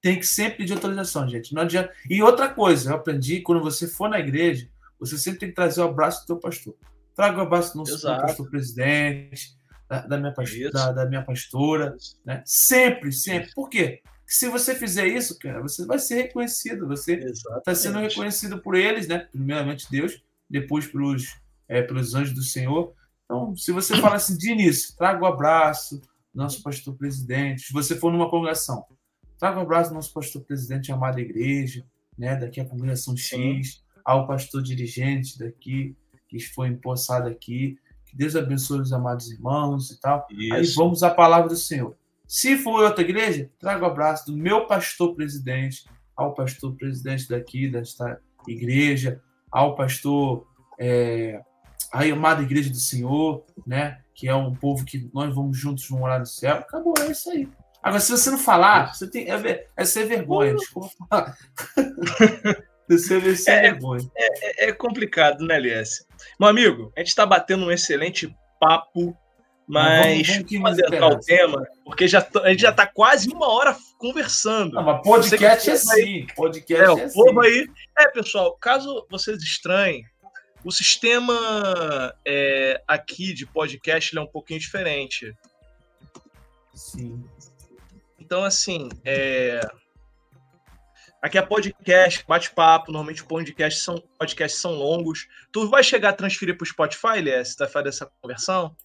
Tem que sempre pedir autorização, gente. Não adianta. E outra coisa, eu aprendi, quando você for na igreja, você sempre tem que trazer o abraço do teu pastor. Traga o abraço do nosso pastor presidente, da, da minha, da, da, minha pastora. Né? Sempre, sempre. Por quê? se você fizer isso, cara, você vai ser reconhecido. Você está sendo reconhecido por eles, né? Primeiramente Deus, depois pelos, é, pelos anjos do Senhor. Então, se você fala assim de início, traga o abraço do nosso pastor presidente. Se você for numa congregação, traga o abraço do nosso pastor presidente, amada igreja, né? Daqui a congregação X, ao pastor dirigente daqui, que foi empossado aqui. Que Deus abençoe os amados irmãos e tal. Isso. Aí vamos à palavra do Senhor. Se for outra igreja, traga o abraço do meu pastor presidente, ao pastor presidente daqui, desta igreja, ao pastor é, a amada igreja do Senhor, né? Que é um povo que nós vamos juntos morar no céu. Acabou, é isso aí. Agora, se você não falar, você tem, é, é ser vergonha, desculpa. [laughs] você é ser é, vergonha. É, é, complicado, né, Elias? Meu amigo, a gente está batendo um excelente papo, mas, mas vamos, vamos o tema, porque já, a gente já está quase uma hora conversando. Não, mas podcast é assim. Podcast é, é o povo assim. aí. É, pessoal, caso vocês estranhem, o sistema é, aqui de podcast é um pouquinho diferente. Sim. Então, assim, é... aqui é podcast, bate-papo. Normalmente, podcast são, podcasts são longos. Tu vai chegar a transferir para o Spotify, Lé, se tá fazendo essa conversão?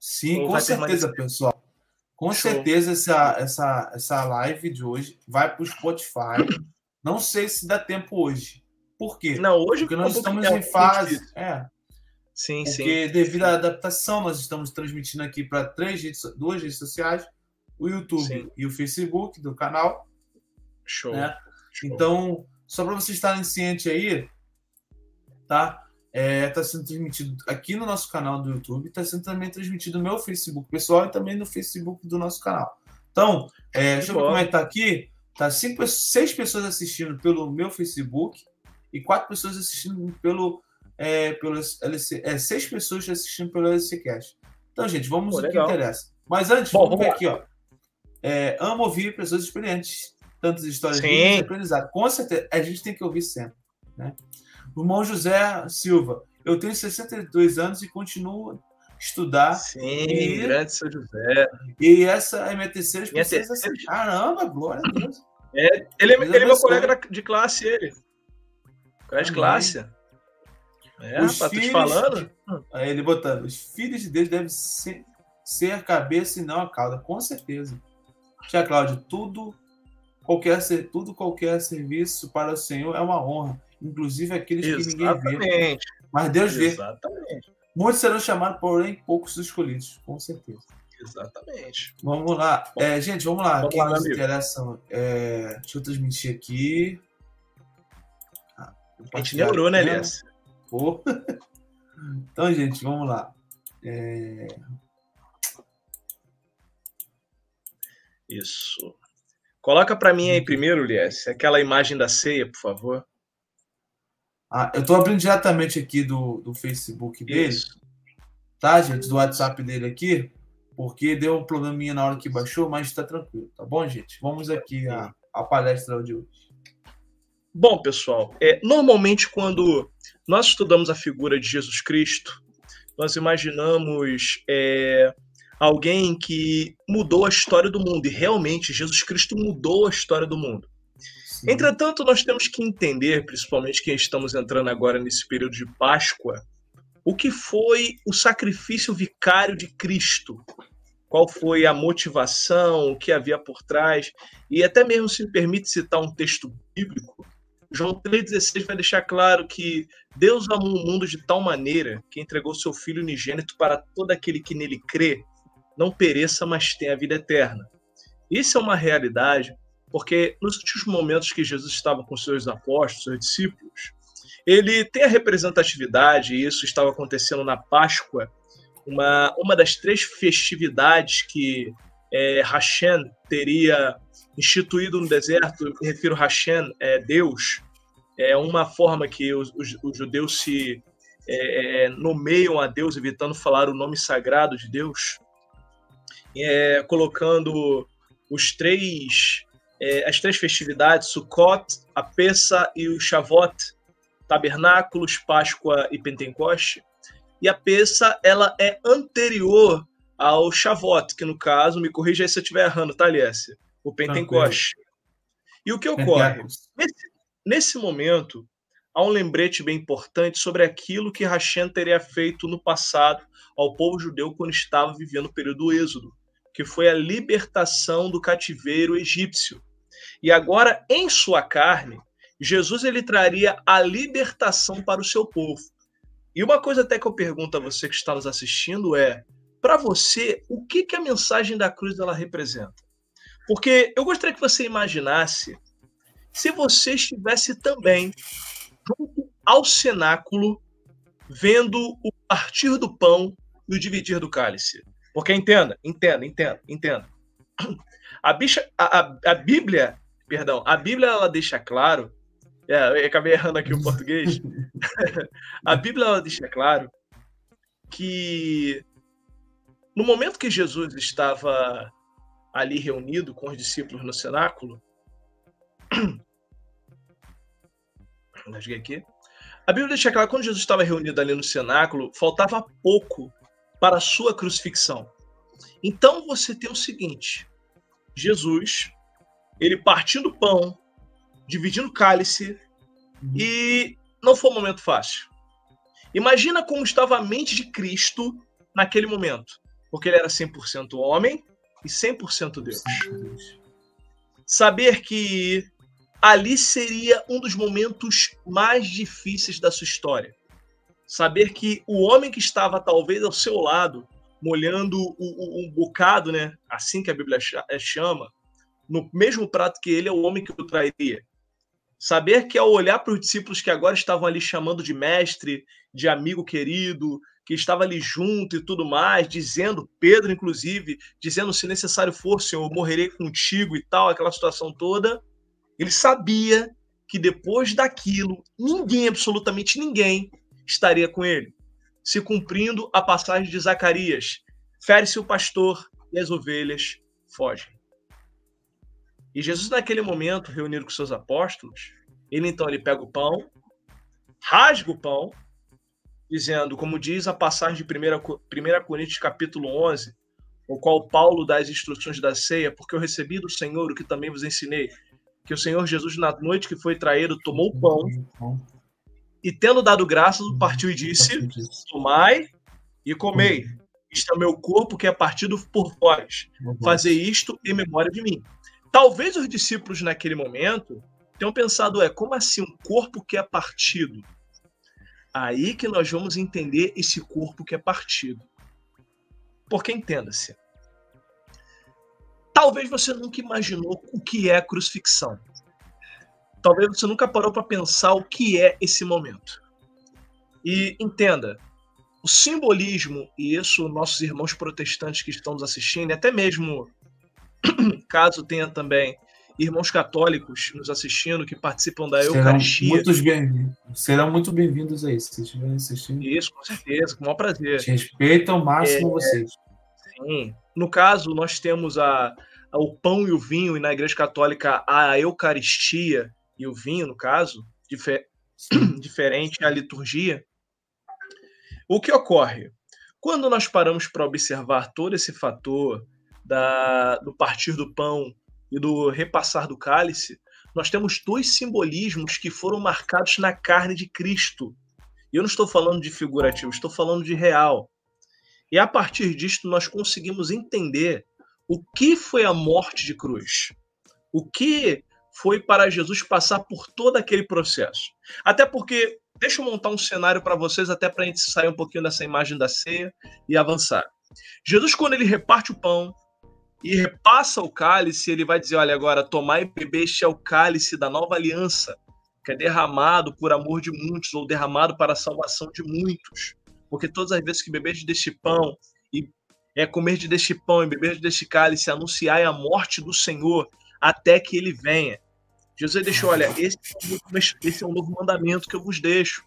Sim, Ou com certeza, pessoal. Com Show. certeza, essa, essa, essa live de hoje vai para o Spotify. Não sei se dá tempo hoje. Por quê? Não, hoje porque nós estamos em fase. É. Sim, porque sim. devido à adaptação, nós estamos transmitindo aqui para três redes, duas redes sociais, o YouTube sim. e o Facebook do canal. Show. Né? Show. Então, só para vocês estarem cientes aí, tá? É, tá sendo transmitido aqui no nosso canal do YouTube, está sendo também transmitido no meu Facebook pessoal e também no Facebook do nosso canal. Então, é, deixa eu ver como é tá aqui. Tá cinco, seis pessoas assistindo pelo meu Facebook e quatro pessoas assistindo pelo, é, pelo LC, é, seis pessoas assistindo pelo LCcast. Então, gente, vamos Pô, ao que interessa. Mas antes, Bom, vamos ver aqui, ó. É, amo ouvir pessoas experientes, tantas histórias de aprendizado. Com certeza, a gente tem que ouvir sempre. Né? Irmão José Silva, eu tenho 62 anos e continuo estudar. Sim, e, grande São José. E essa é minha terceira experiência. Caramba, glória a Deus. É, ele, ele é meu colega de classe, ele. Colega de classe. É, Os rapaz, tô te filhos- falando. Aí ele botando, os filhos de Deus devem ser, ser a cabeça e não a cauda, com certeza. Tia Cláudia, tudo qualquer, ser- tudo qualquer serviço para o Senhor é uma honra, inclusive aqueles que ninguém vê. Exatamente. Mas Deus vê. Exatamente. Muitos serão chamados, porém poucos escolhidos, com certeza. Exatamente. Vamos lá. É, gente, vamos lá. Vamos Quem lá, nos amigo. interessa. É, deixa eu transmitir aqui. A gente neurou, né, Elias? Pô. [laughs] Então, gente, vamos lá. É, Isso. Coloca pra mim aí primeiro, Lies, aquela imagem da ceia, por favor. ah, eu estou abrindo diretamente aqui do, do Facebook dele, Isso. tá, gente? Do WhatsApp dele aqui, porque deu um probleminha na hora que baixou, mas está tranquilo, tá bom, gente? Vamos aqui à, à palestra de hoje. Bom, pessoal, é, normalmente quando nós estudamos a figura de Jesus Cristo, nós imaginamos é, alguém que mudou a história do mundo, e realmente Jesus Cristo mudou a história do mundo. Sim. Entretanto, nós temos que entender, principalmente quem estamos entrando agora nesse período de Páscoa, o que foi o sacrifício vicário de Cristo. Qual foi a motivação, o que havia por trás, e até mesmo se me permite citar um texto bíblico, João 3,16 vai deixar claro que Deus amou o mundo de tal maneira que entregou seu Filho unigênito para todo aquele que nele crê, não pereça, mas tenha a vida eterna. Isso é uma realidade, porque nos últimos momentos que Jesus estava com seus apóstolos, seus discípulos, ele tem a representatividade, e isso estava acontecendo na Páscoa, uma, uma das três festividades que é, Hashem teria instituído no deserto, eu refiro a Hashem, é Deus, é uma forma que os, os, os judeus se é, nomeiam a Deus, evitando falar o nome sagrado de Deus, é, colocando os três, é, as três festividades, Sukkot, a Pessa e o Shavuot, Tabernáculos, Páscoa e Pentecoste. E a Pessa, ela é anterior ao Shavuot, que no caso, me corrija aí se eu estiver errando, tá? O Pentecoste. E o que ocorre? Nesse, nesse momento, há um lembrete bem importante sobre aquilo que Hashem teria feito no passado ao povo judeu quando estava vivendo o período do Êxodo, que foi a libertação do cativeiro egípcio. E agora, em sua carne, Jesus ele traria a libertação para o seu povo. E uma coisa até que eu pergunto a você que está nos assistindo é, para você, o que, que a mensagem da cruz ela representa? Porque eu gostaria que você imaginasse se você estivesse também junto ao cenáculo, vendo o partir do pão e o dividir do cálice. Porque entenda, entenda, entenda, entenda. A, bicha, a, a, a Bíblia, perdão, a Bíblia ela deixa claro, é, acabei errando aqui o português. [laughs] a Bíblia ela deixa claro que no momento que Jesus estava ali reunido com os discípulos no cenáculo, [clears throat] aqui. A Bíblia deixa claro que quando Jesus estava reunido ali no cenáculo, faltava pouco para a sua crucifixão. Então você tem o seguinte: Jesus, ele partindo o pão, dividindo o cálice, uhum. e não foi um momento fácil. Imagina como estava a mente de Cristo naquele momento, porque ele era 100% homem e 100% Deus. Saber que ali seria um dos momentos mais difíceis da sua história. Saber que o homem que estava talvez ao seu lado, molhando um, bocado, né, assim que a Bíblia chama, no mesmo prato que ele, é o homem que o trairia. Saber que ao olhar para os discípulos que agora estavam ali chamando de mestre, de amigo querido, que estava ali junto e tudo mais, dizendo, Pedro inclusive, dizendo se necessário for, Senhor, eu morrerei contigo e tal, aquela situação toda, ele sabia que depois daquilo, ninguém, absolutamente ninguém, estaria com ele, se cumprindo a passagem de Zacarias: fere-se o pastor e as ovelhas fogem. E Jesus, naquele momento, reunido com seus apóstolos, ele então ele pega o pão, rasga o pão, dizendo, como diz a passagem de 1 Coríntios capítulo 11, o qual Paulo dá as instruções da ceia, porque eu recebi do Senhor o que também vos ensinei, que o Senhor Jesus, na noite que foi traído, tomou o pão e, tendo dado graças, partiu e disse: Tomai e comei. Isto é meu corpo que é partido por vós. Fazer isto em memória de mim. Talvez os discípulos, naquele momento, tenham pensado: é, como assim um corpo que é partido? Aí que nós vamos entender esse corpo que é partido. Porque entenda-se. Talvez você nunca imaginou o que é crucifixão. Talvez você nunca parou para pensar o que é esse momento. E entenda, o simbolismo, e isso nossos irmãos protestantes que estão nos assistindo, até mesmo [clears throat] caso tenha também irmãos católicos nos assistindo que participam da serão Eucaristia. Muitos bem, serão muito bem-vindos aí, se estiverem assistindo. Isso, com certeza, com o maior prazer. Respeito ao máximo é, vocês. Sim. No caso, nós temos a, a, o pão e o vinho, e na Igreja Católica a Eucaristia e o vinho, no caso, difer, [clears throat] diferente a liturgia. O que ocorre? Quando nós paramos para observar todo esse fator da, do partir do pão e do repassar do cálice, nós temos dois simbolismos que foram marcados na carne de Cristo. E eu não estou falando de figurativo, estou falando de real. E a partir disto nós conseguimos entender o que foi a morte de cruz. O que foi para Jesus passar por todo aquele processo. Até porque, deixa eu montar um cenário para vocês, até para a gente sair um pouquinho dessa imagem da ceia e avançar. Jesus, quando ele reparte o pão, e repassa o cálice, ele vai dizer: olha, agora tomai e beber, este é o cálice da nova aliança, que é derramado por amor de muitos, ou derramado para a salvação de muitos. Porque todas as vezes que beberes deste pão e é comer deste pão e beber deste cálice, anunciai a morte do Senhor até que ele venha. Jesus deixou: olha, esse é, um, é um novo mandamento que eu vos deixo,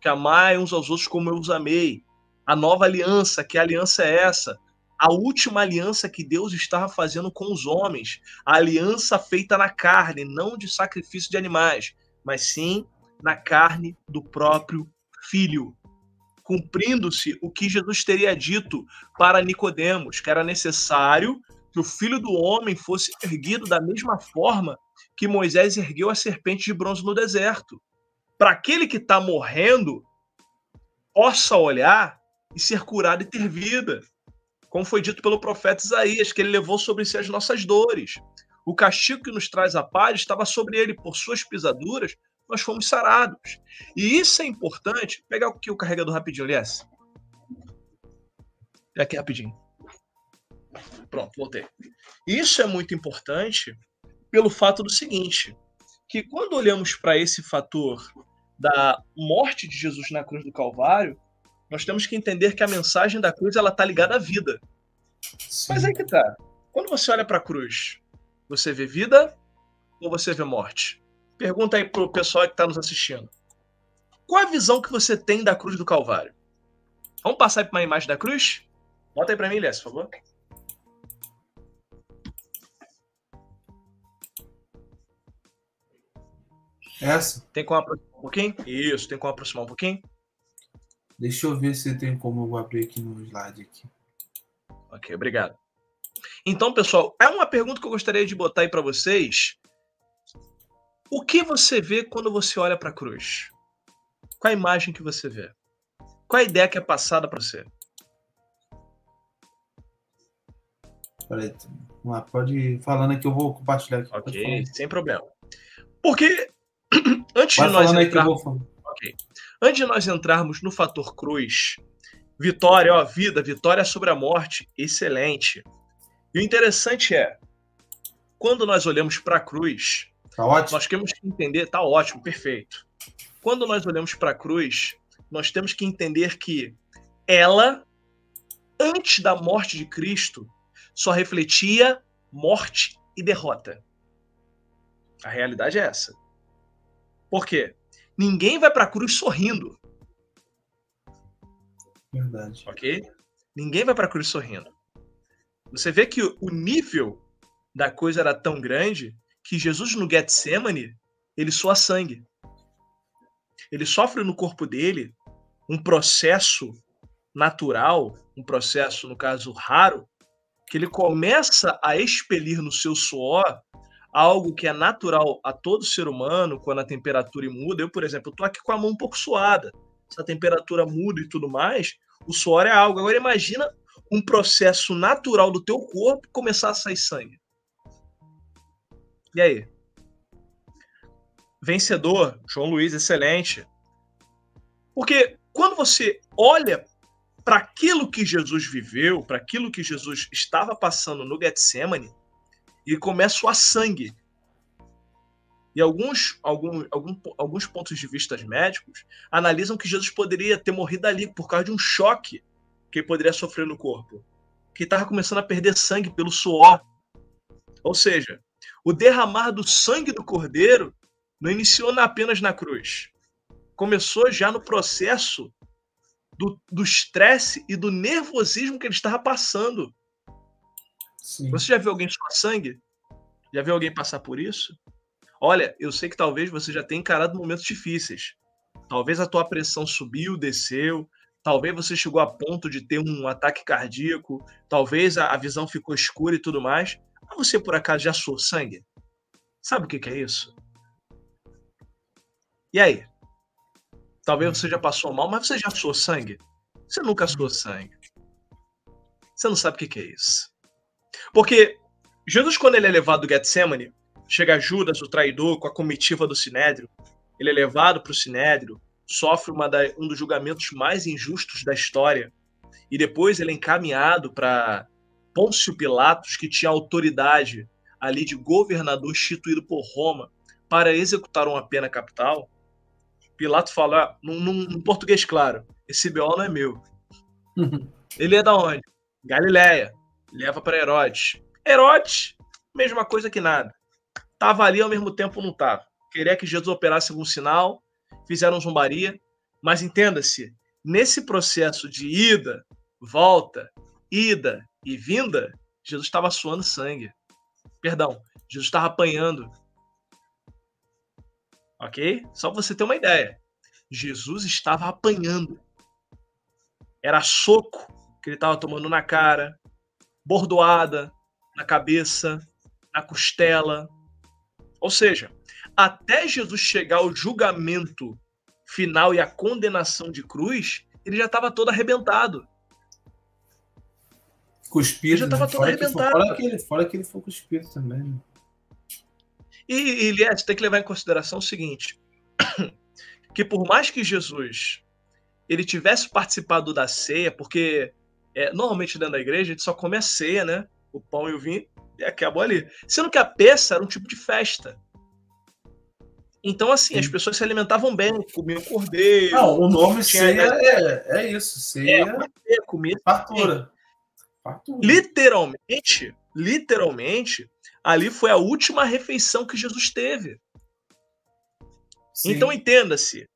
que amai uns aos outros como eu os amei. A nova aliança, que aliança é essa? A última aliança que Deus estava fazendo com os homens, a aliança feita na carne, não de sacrifício de animais, mas sim na carne do próprio filho. Cumprindo-se o que Jesus teria dito para Nicodemos, que era necessário que o filho do homem fosse erguido da mesma forma que Moisés ergueu a serpente de bronze no deserto. Para aquele que está morrendo, possa olhar e ser curado e ter vida como foi dito pelo profeta Isaías, que ele levou sobre si as nossas dores. O castigo que nos traz a paz estava sobre ele, por suas pisaduras, nós fomos sarados. E isso é importante. Pegar aqui o carregador rapidinho, Elias. É aqui rapidinho. Pronto, voltei. Isso é muito importante pelo fato do seguinte: que quando olhamos para esse fator da morte de Jesus na cruz do Calvário, nós temos que entender que a mensagem da cruz ela está ligada à vida. Sim. Mas aí que tá. Quando você olha para a cruz, você vê vida ou você vê morte? Pergunta aí pro pessoal que está nos assistindo. Qual a visão que você tem da cruz do Calvário? Vamos passar para uma imagem da cruz? Bota aí para mim, Elias, por favor. Essa? Tem como aproximar um pouquinho? Isso, tem como aproximar um pouquinho? Deixa eu ver se tem como eu abrir aqui no slide aqui. Ok, obrigado. Então, pessoal, é uma pergunta que eu gostaria de botar aí para vocês. O que você vê quando você olha para a cruz? Qual a imagem que você vê? Qual a ideia que é passada para você? Peraí, pode ir falando aqui, eu vou compartilhar aqui. Ok, sem problema. Porque [clears throat] antes Vai de nós entrar... Vou... Ok. Antes de nós entrarmos no fator cruz, vitória, ó, vida, vitória sobre a morte, excelente. E o interessante é, quando nós olhamos para a cruz, tá nós temos que entender, tá ótimo, perfeito. Quando nós olhamos para a cruz, nós temos que entender que ela, antes da morte de Cristo, só refletia morte e derrota. A realidade é essa. Por quê? Ninguém vai para a cruz sorrindo. Verdade. Ok? Ninguém vai para a cruz sorrindo. Você vê que o nível da coisa era tão grande que Jesus no Getsemane, ele soa sangue. Ele sofre no corpo dele um processo natural, um processo, no caso, raro, que ele começa a expelir no seu suor algo que é natural a todo ser humano quando a temperatura muda. Eu, por exemplo, estou aqui com a mão um pouco suada. Se a temperatura muda e tudo mais, o suor é algo. Agora imagina um processo natural do teu corpo começar a sair sangue. E aí? Vencedor, João Luiz, excelente. Porque quando você olha para aquilo que Jesus viveu, para aquilo que Jesus estava passando no Getsemane, e começa a sangue. E alguns, alguns, alguns, alguns pontos de vista médicos analisam que Jesus poderia ter morrido ali por causa de um choque que ele poderia sofrer no corpo. Que estava começando a perder sangue pelo suor. Ou seja, o derramar do sangue do cordeiro não iniciou apenas na cruz. Começou já no processo do estresse e do nervosismo que ele estava passando. Sim. Você já viu alguém suar sangue? Já viu alguém passar por isso? Olha, eu sei que talvez você já tenha encarado momentos difíceis. Talvez a tua pressão subiu, desceu, talvez você chegou a ponto de ter um ataque cardíaco, talvez a, visão ficou escura e tudo mais. Mas você por acaso já suou sangue? Sabe o que, que é isso? E aí? Talvez você já passou mal, mas você já suou sangue? Você nunca suou sangue. Você não sabe o que, que é isso. Porque Jesus, quando ele é levado do Getsemane, chega Judas, o traidor, com a comitiva do Sinédrio. Ele é levado para o Sinédrio, sofre da, um dos julgamentos mais injustos da história. E depois ele é encaminhado para Pôncio Pilatos, que tinha autoridade ali de governador instituído por Roma para executar uma pena capital. Pilato fala, ah, num, num, português claro, esse BO não é meu. [laughs] ele é da onde? Galileia leva para Herodes. Herodes, mesma coisa que nada. Tava ali ao mesmo tempo não tava. Queria que Jesus operasse algum sinal, fizeram zombaria, mas entenda-se, nesse processo de ida, volta, ida e vinda, Jesus estava suando sangue. Perdão, Jesus estava apanhando. Ok? Só para você ter uma ideia. Jesus estava apanhando. Era soco que ele estava tomando na cara, bordoada na cabeça, na costela. Ou seja, até Jesus chegar ao julgamento final e a condenação de cruz, ele já estava todo arrebentado. Cuspido. Ele já estava né? todo arrebentado. fora, que ele, fora que ele foi cuspido também. Né? E, Elias, tem que levar em consideração o seguinte: [coughs] que por mais que Jesus ele tivesse participado da ceia, porque é, normalmente dentro da igreja a gente só come a ceia, né? O pão e o vinho, e acabou ali. Sendo que a peça era um tipo de festa. Então, assim, Sim. as pessoas se alimentavam bem, comiam cordeiro. Não, o nome ceia é, é isso. Ceia é, comida. Fartura. Fartura. Literalmente, literalmente, ali foi a última refeição que Jesus teve. Sim. Então, entenda-se.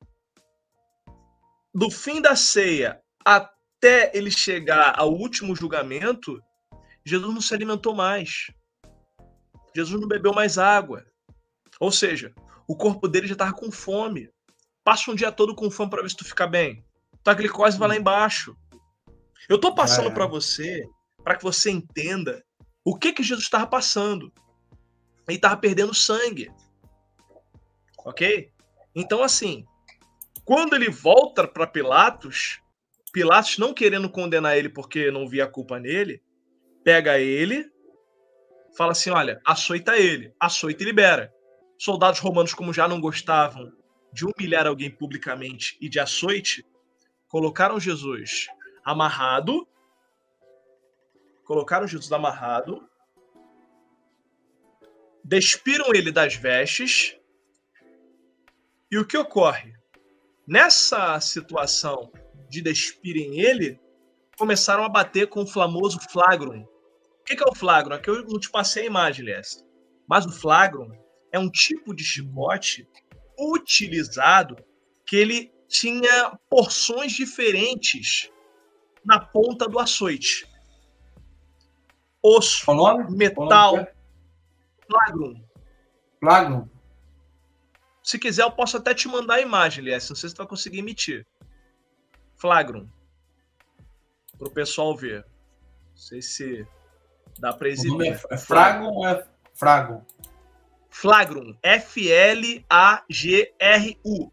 Do fim da ceia até até ele chegar ao último julgamento, Jesus não se alimentou mais. Jesus não bebeu mais água. Ou seja, o corpo dele já estava com fome. Passa um dia todo com fome para ver se tu fica bem. Tua glicose vai lá embaixo. Eu estou passando é. para você, para que você entenda o que que Jesus estava passando. Ele estava perdendo sangue. Ok? Então, assim, quando ele volta para Pilatos, Pilatos, não querendo condenar ele porque não via culpa nele, pega ele, fala assim: olha, açoita ele, açoita e libera. Soldados romanos, como já não gostavam de humilhar alguém publicamente e de açoite, colocaram Jesus amarrado, colocaram Jesus amarrado, despiram ele das vestes, e o que ocorre? Nessa situação de despirem ele, começaram a bater com o famoso flagrum. O que é o flagrum? Aqui eu não te passei a imagem, Lessa. Mas o flagrum é um tipo de chicote utilizado que ele tinha porções diferentes na ponta do açoite. Osso, metal, é? flagrum. Flagrum. Se quiser, eu posso até te mandar a imagem, Lies. Não sei se você vai conseguir emitir. Flagrum. Para o pessoal ver. Não sei se dá para exibir. É, é Fragon ou é Fragon? Flagrum, F-L-A-G-R-U,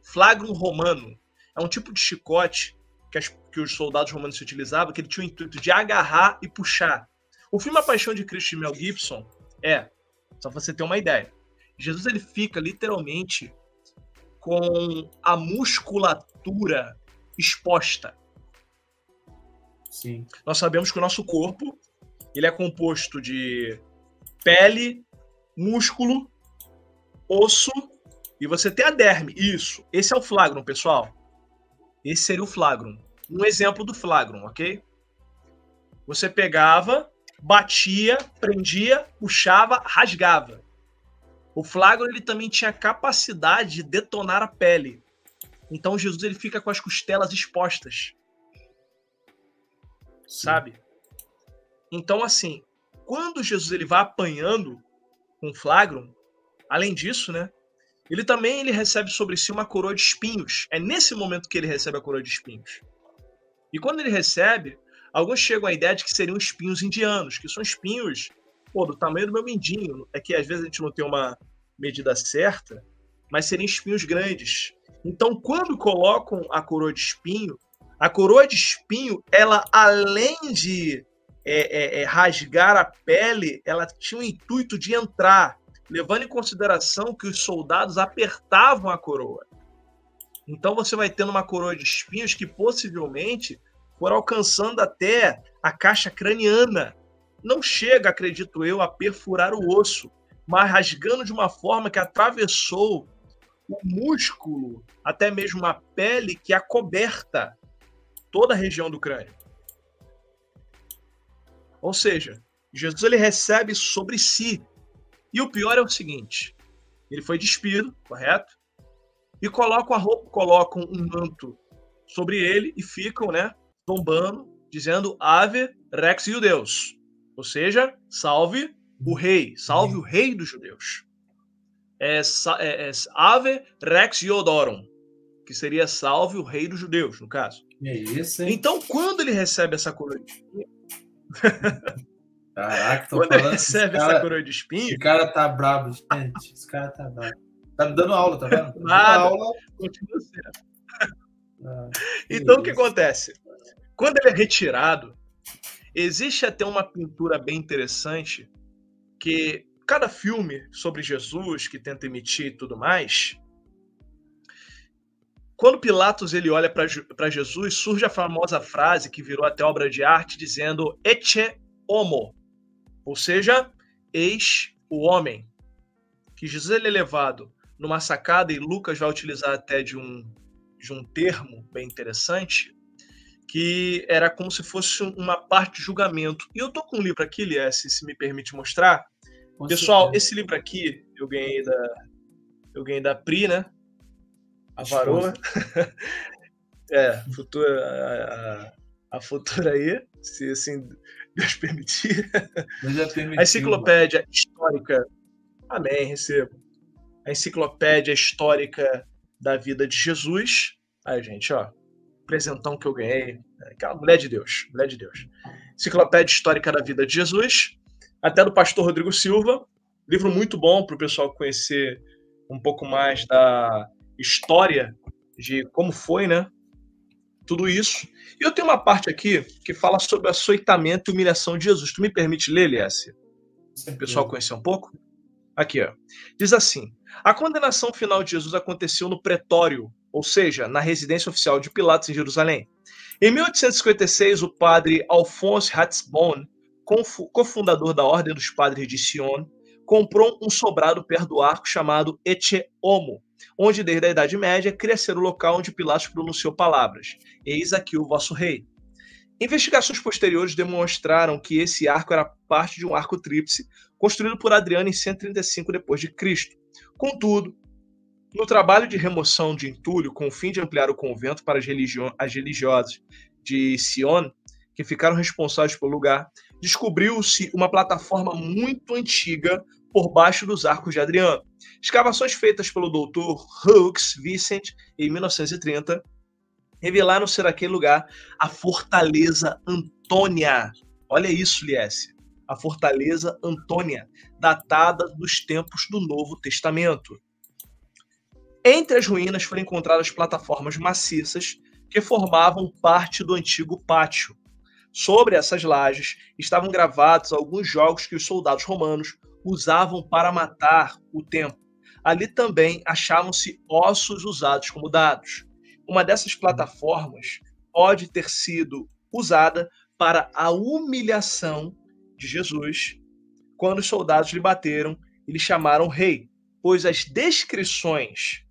Flagrum romano. É um tipo de chicote que, as, que os soldados romanos se utilizavam, que ele tinha o intuito de agarrar e puxar. O filme A Paixão de Cristo de Mel Gibson é, só pra você ter uma ideia, Jesus ele fica literalmente com a musculatura exposta. Sim. Nós sabemos que o nosso corpo ele é composto de pele, músculo, osso e você tem a derme. Isso. Esse é o flagrum, pessoal. Esse seria o flagrum. Um exemplo do flagrum, ok? Você pegava, batia, prendia, puxava, rasgava. O flagrum ele também tinha capacidade de detonar a pele. Então Jesus ele fica com as costelas expostas. Sabe? Então assim, quando Jesus ele vai apanhando com flagrum, além disso, né? Ele também ele recebe sobre si uma coroa de espinhos. É nesse momento que ele recebe a coroa de espinhos. E quando ele recebe, alguns chegam à ideia de que seriam espinhos indianos, que são espinhos pô, do tamanho do meu mindinho. É que às vezes a gente não tem uma medida certa, mas seriam espinhos grandes. Então, quando colocam a coroa de espinho, a coroa de espinho, ela além de é, é, é, rasgar a pele, ela tinha o intuito de entrar, levando em consideração que os soldados apertavam a coroa. Então você vai tendo uma coroa de espinhos que possivelmente for alcançando até a caixa craniana. Não chega, acredito eu, a perfurar o osso, mas rasgando de uma forma que atravessou o músculo, até mesmo a pele que acoberta toda a região do crânio. Ou seja, Jesus ele recebe sobre si. E o pior é o seguinte: ele foi despido, correto? E colocam a roupa, colocam um manto sobre ele e ficam, né, tombando, dizendo Ave Rex Judeus. Ou seja, salve o rei, salve o rei dos judeus. É, é, é Ave Rex Iodorum, que seria salve o rei dos judeus, no caso. É isso, hein? Então, quando ele recebe essa coroa de espinho. [laughs] Caraca, tô quando falando, ele recebe cara, essa coroa de espinho. Esse cara tá brabo, gente. Esse cara tá brabo. Tá me dando aula, tá vendo? Tá Nada, aula. Continua sendo. Ah, [laughs] então, o que acontece? Quando ele é retirado, existe até uma pintura bem interessante que cada filme sobre Jesus que tenta emitir e tudo mais, quando Pilatos ele olha para Jesus, surge a famosa frase que virou até obra de arte dizendo "Ecce homo", ou seja, eis o homem. Que Jesus ele é levado numa sacada e Lucas vai utilizar até de um de um termo bem interessante, que era como se fosse uma parte de julgamento. E eu tô com um livro aqui, Lies, se me permite mostrar, com Pessoal, certeza. esse livro aqui eu ganhei da eu ganhei da Pri, né? A varoa. [laughs] é, futura a, a, futura aí, se assim Deus permitir. Deus permitiu, a enciclopédia mano. histórica. Amém, recebo. A enciclopédia histórica da vida de Jesus. Aí, gente, ó, presentão que eu ganhei. Aquela mulher de Deus, mulher de Deus. Enciclopédia histórica da vida de Jesus até do pastor Rodrigo Silva. Livro muito bom para o pessoal conhecer um pouco mais da história de como foi, né? Tudo isso. E eu tenho uma parte aqui que fala sobre açoitamento e humilhação de Jesus. Tu me permite ler, Liesse? O pessoal conhecer um pouco? Aqui, ó. Diz assim: A condenação final de Jesus aconteceu no pretório, ou seja, na residência oficial de Pilatos em Jerusalém. Em 1856, o padre Alphonse Ratzbon cofundador da Ordem dos Padres de Sion, comprou um sobrado perto do arco chamado Ecce Homo, onde desde a Idade Média ser o local onde Pilatos pronunciou palavras: Eis aqui o vosso rei. Investigações posteriores demonstraram que esse arco era parte de um arco tríplice construído por Adriano em 135 d.C. Contudo, no trabalho de remoção de entulho com o fim de ampliar o convento para as, as religiosas de Sion, que ficaram responsáveis pelo lugar, descobriu-se uma plataforma muito antiga por baixo dos arcos de Adriano. Escavações feitas pelo Dr. Hooks Vincent em 1930 revelaram ser aquele lugar a Fortaleza Antônia. Olha isso, Liesse. a fortaleza Antônia, datada dos tempos do Novo Testamento. Entre as ruínas foram encontradas plataformas maciças que formavam parte do antigo pátio. Sobre essas lajes estavam gravados alguns jogos que os soldados romanos usavam para matar o tempo. Ali também achavam-se ossos usados como dados. Uma dessas plataformas pode ter sido usada para a humilhação de Jesus, quando os soldados lhe bateram e lhe chamaram rei, pois as descrições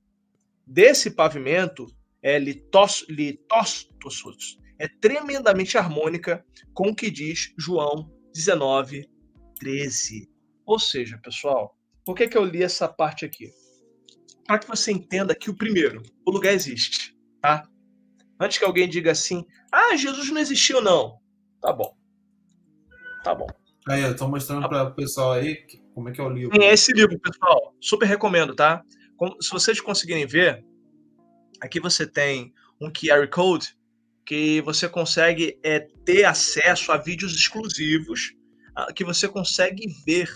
desse pavimento é litos, litostos, é tremendamente harmônica com o que diz João 19, 13. Ou seja, pessoal, por que, que eu li essa parte aqui? Para que você entenda que o primeiro, o lugar existe, tá? Antes que alguém diga assim, ah, Jesus não existiu, não. Tá bom. Tá bom. Aí, eu tô mostrando para o pessoal aí como é que é o livro. É esse livro, pessoal. Super recomendo, tá? Se vocês conseguirem ver, aqui você tem um QR Code que você consegue é, ter acesso a vídeos exclusivos que você consegue ver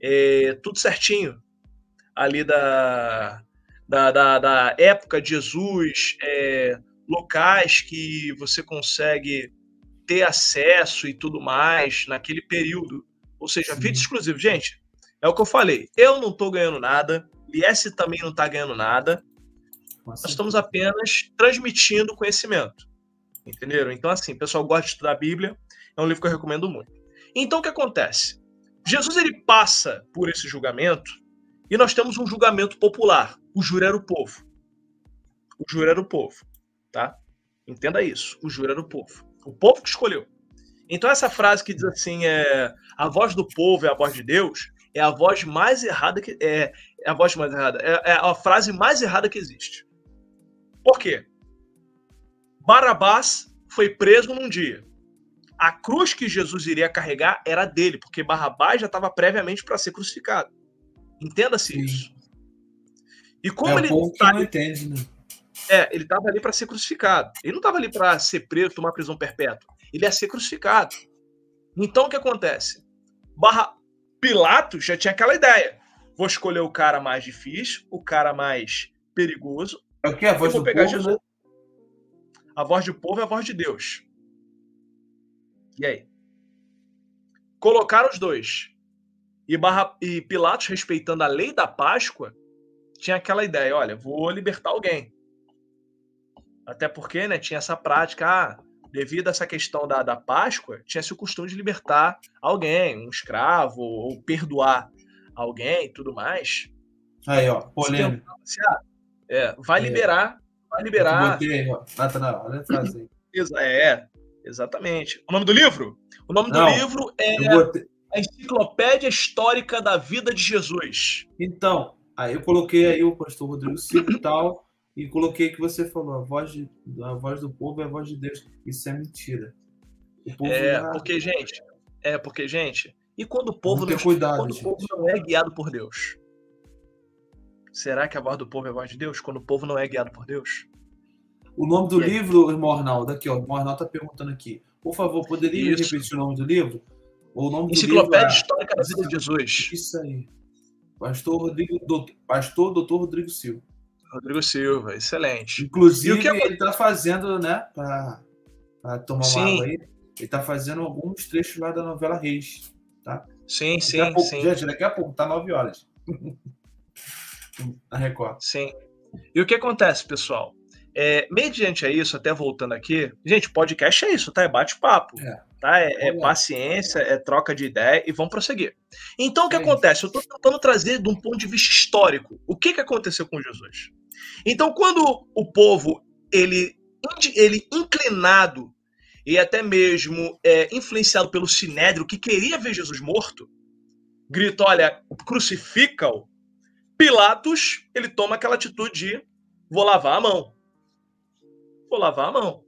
é, tudo certinho ali da, da, da, da época de Jesus, é, locais que você consegue ter acesso e tudo mais naquele período. Ou seja, Sim. vídeo exclusivo. Gente, é o que eu falei. Eu não estou ganhando nada, Lies também não está ganhando nada. Nós estamos apenas transmitindo conhecimento. Entenderam? Então, assim, o pessoal gosta de estudar a Bíblia, é um livro que eu recomendo muito. Então, o que acontece? Jesus ele passa por esse julgamento e nós temos um julgamento popular. O júri era o povo. O júri era o povo, tá? Entenda isso. O júri era o povo. O povo que escolheu. Então essa frase que diz assim é a voz do povo é a voz de Deus é a voz mais errada que é, é a voz mais errada é, é a frase mais errada que existe. Por quê? Barabás foi preso num dia. A cruz que Jesus iria carregar era dele, porque Barrabás já estava previamente para ser crucificado. Entenda-se isso. E como é, ele tá não entende, né? É, ele estava ali para ser crucificado. Ele não estava ali para ser preso, tomar prisão perpétua. Ele ia ser crucificado. Então o que acontece? Barra Pilatos já tinha aquela ideia. Vou escolher o cara mais difícil, o cara mais perigoso. É o que a voz do pegar povo, Jesus. Né? A voz do povo é a voz de Deus. E aí? Colocaram os dois. E, Barra, e Pilatos, respeitando a lei da Páscoa, tinha aquela ideia: olha, vou libertar alguém. Até porque né, tinha essa prática, ah, devido a essa questão da, da Páscoa, tinha-se o costume de libertar alguém, um escravo, ou perdoar alguém e tudo mais. Aí, ó, polêmico. Ah, é, vai liberar, vai liberar. Botei, ó, olha a frase aí. É, exatamente. O nome do livro? O nome Não, do livro é A Enciclopédia Histórica da Vida de Jesus. Então, aí eu coloquei aí o pastor Rodrigo Silva e tal e coloquei que você falou, a voz, de, a voz do povo é a voz de Deus. Isso é mentira. é, já... porque, gente, é porque, gente, e quando o povo, não, quando o povo não é guiado por Deus? Será que a voz do povo é a voz de Deus? Quando o povo não é guiado por Deus? O nome do livro, irmão Arnaldo, aqui, ó, o Arnaldo tá perguntando aqui. Por favor, poderia Isso. repetir o nome do livro? O nome Enciclopédia do livro é... Histórica da Vida de Jesus. Isso aí. Pastor Rodrigo, doutor, Pastor Doutor Rodrigo Silva. Rodrigo Silva, excelente. Inclusive, o que ele está fazendo, né, para tomar sim. uma água aí, ele está fazendo alguns trechos lá da novela Reis, tá? Sim, daqui sim, pouco, sim. Gente, daqui a pouco, tá nove horas. [laughs] Na Record. Sim. E o que acontece, pessoal? É, mediante a isso, até voltando aqui, gente, podcast é isso, tá? É bate-papo. É. Tá? É, é, paciência, é troca de ideia e vamos prosseguir. Então, o que é acontece? Eu estou tentando trazer de um ponto de vista histórico. O que, que aconteceu com Jesus? Então, quando o povo ele, ele inclinado e até mesmo é, influenciado pelo sinédrio que queria ver Jesus morto, grita: olha, crucifica-o. Pilatos ele toma aquela atitude de vou lavar a mão. Vou lavar a mão.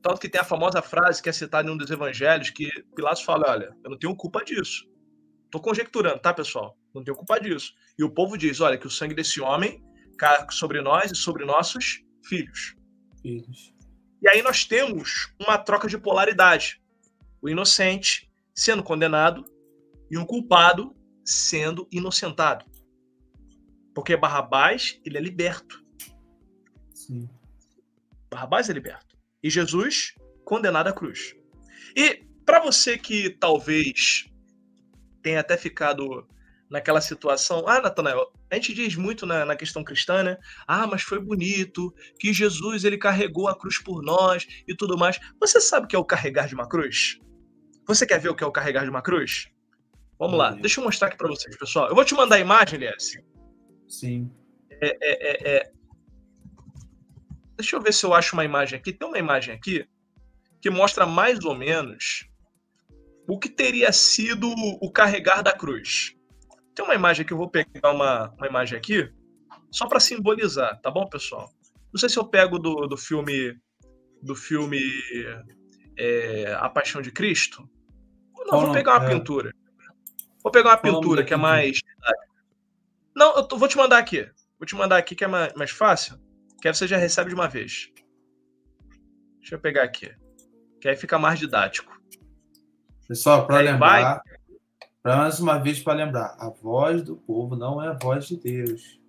Tanto que tem a famosa frase que é citada em um dos evangelhos que Pilatos fala: olha, eu não tenho culpa disso. Tô conjecturando, tá, pessoal? Não tenho culpa disso. E o povo diz: olha, que o sangue desse homem sobre nós e sobre nossos filhos. filhos. E aí nós temos uma troca de polaridade. O inocente sendo condenado e um culpado sendo inocentado. Porque Barrabás, ele é liberto. Sim. Barrabás é liberto. E Jesus, condenado à cruz. E para você que talvez tenha até ficado naquela situação, ah, Natanael, a gente diz muito na, na, questão cristã, né? Ah, mas foi bonito que Jesus ele carregou a cruz por nós e tudo mais. Você sabe o que é o carregar de uma cruz? Você quer ver o que é o carregar de uma cruz? Vamos lá, deixa eu mostrar aqui para vocês, pessoal. Eu vou te mandar a imagem, Elias. Sim. É, é, é, é, Deixa eu ver se eu acho uma imagem aqui. Tem uma imagem aqui que mostra mais ou menos o que teria sido o carregar da cruz. Tem uma imagem que eu vou pegar uma, uma imagem aqui, só para simbolizar, tá bom, pessoal? Não sei se eu pego do, do filme do filme é, A Paixão de Cristo. Não, vou pegar uma é. pintura. Vou pegar uma pintura que é mais. Não, eu tô, vou te mandar aqui. Vou te mandar aqui que é mais, mais fácil. Que aí você já recebe de uma vez. Deixa eu pegar aqui. Que aí fica mais didático. Pessoal, para lembrar, para mais uma vez para lembrar, a voz do povo não é a voz de Deus.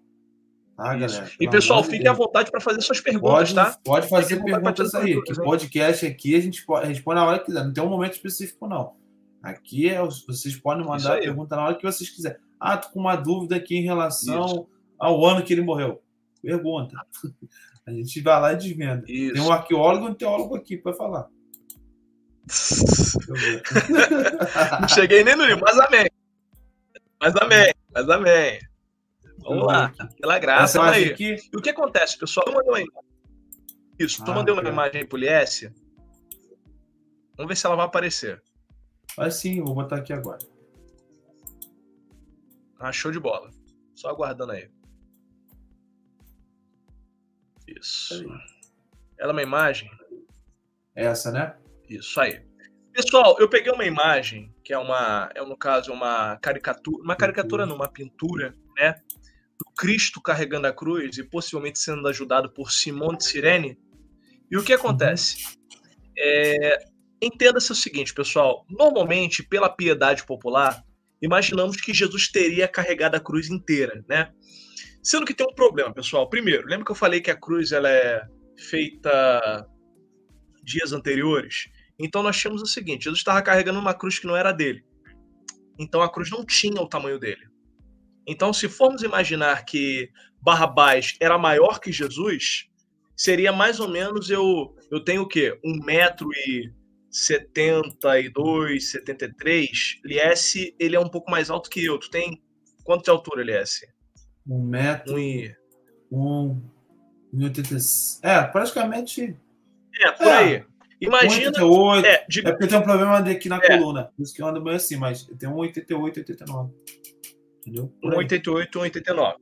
Tá, galera? E pessoal, fiquem à vontade para fazer suas perguntas, pode, tá? Pode fazer perguntas aí. Que podcast aqui a gente responde na hora que quiser. Não tem um momento específico, não. Aqui é, vocês podem mandar a pergunta na hora que vocês quiserem. Ah, tô com uma dúvida aqui em relação Isso. ao ano que ele morreu. Pergunta. [laughs] A gente vai lá e desvenda. Isso. Tem um arqueólogo e um teólogo aqui para falar. [laughs] Não cheguei nem no livro, mas amém. Mas amém, mas amém. Vamos lá, pela graça. Aí. Aqui... E o que acontece, pessoal? Eu mandei uma imagem. Isso, tu ah, mandei uma imagem pro Lies. Vamos ver se ela vai aparecer. Vai sim, vou botar aqui agora. Ah, show de bola. Só aguardando aí. Isso. Aí. Ela é uma imagem. Essa, né? Isso aí. Pessoal, eu peguei uma imagem, que é uma, é no caso uma caricatura, uma caricatura não, uma pintura, né? Do Cristo carregando a cruz e possivelmente sendo ajudado por Simone de Sirene. E o que acontece? É, Entenda-se o seguinte, pessoal. Normalmente, pela piedade popular, imaginamos que Jesus teria carregado a cruz inteira, né? Sendo que tem um problema, pessoal. Primeiro, lembra que eu falei que a cruz ela é feita dias anteriores? Então nós tínhamos o seguinte: Jesus estava carregando uma cruz que não era dele. Então a cruz não tinha o tamanho dele. Então, se formos imaginar que Barrabás era maior que Jesus, seria mais ou menos eu eu tenho o quê? Um metro e 72, 73. Liesse, ele é um pouco mais alto que eu. Tu tem quanto de altura, Liesse? Um metro. Um e... Um, um 80, é, praticamente. É, por é, aí. Imagina. 88, é, de... é porque tem um problema aqui na é. coluna. Por isso que eu ando meio assim, mas tem um 88, 89. Entendeu? Um 88, um 89.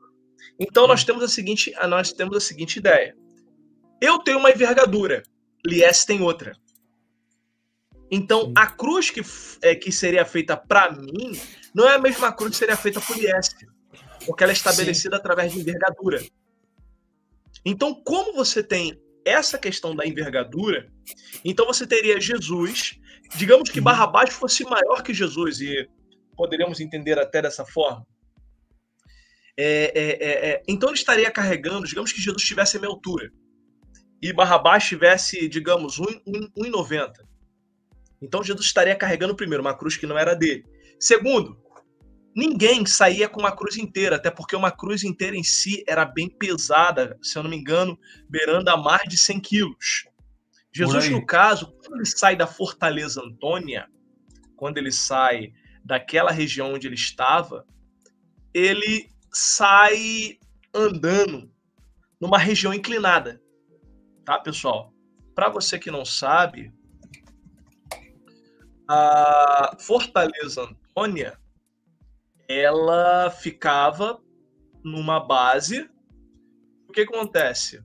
Então nós temos a seguinte, nós temos a seguinte ideia. Eu tenho uma envergadura, Liesse tem outra. Então, a cruz que, é, que seria feita para mim não é a mesma cruz que seria feita por IS, porque ela é estabelecida Sim. através de envergadura. Então, como você tem essa questão da envergadura, então você teria Jesus, digamos que Barrabás fosse maior que Jesus, e poderíamos entender até dessa forma. É, é, é, é então ele estaria carregando, digamos que Jesus tivesse a minha altura, e Barrabás tivesse, digamos, 1,90. Então Jesus estaria carregando, primeiro, uma cruz que não era dele. Segundo, ninguém saía com uma cruz inteira, até porque uma cruz inteira em si era bem pesada, se eu não me engano, beirando a mais de 100 quilos. Jesus, no caso, quando ele sai da Fortaleza Antônia, quando ele sai daquela região onde ele estava, ele sai andando numa região inclinada, tá, pessoal? Para você que não sabe, a Fortaleza Antônia ela ficava numa base. O que acontece?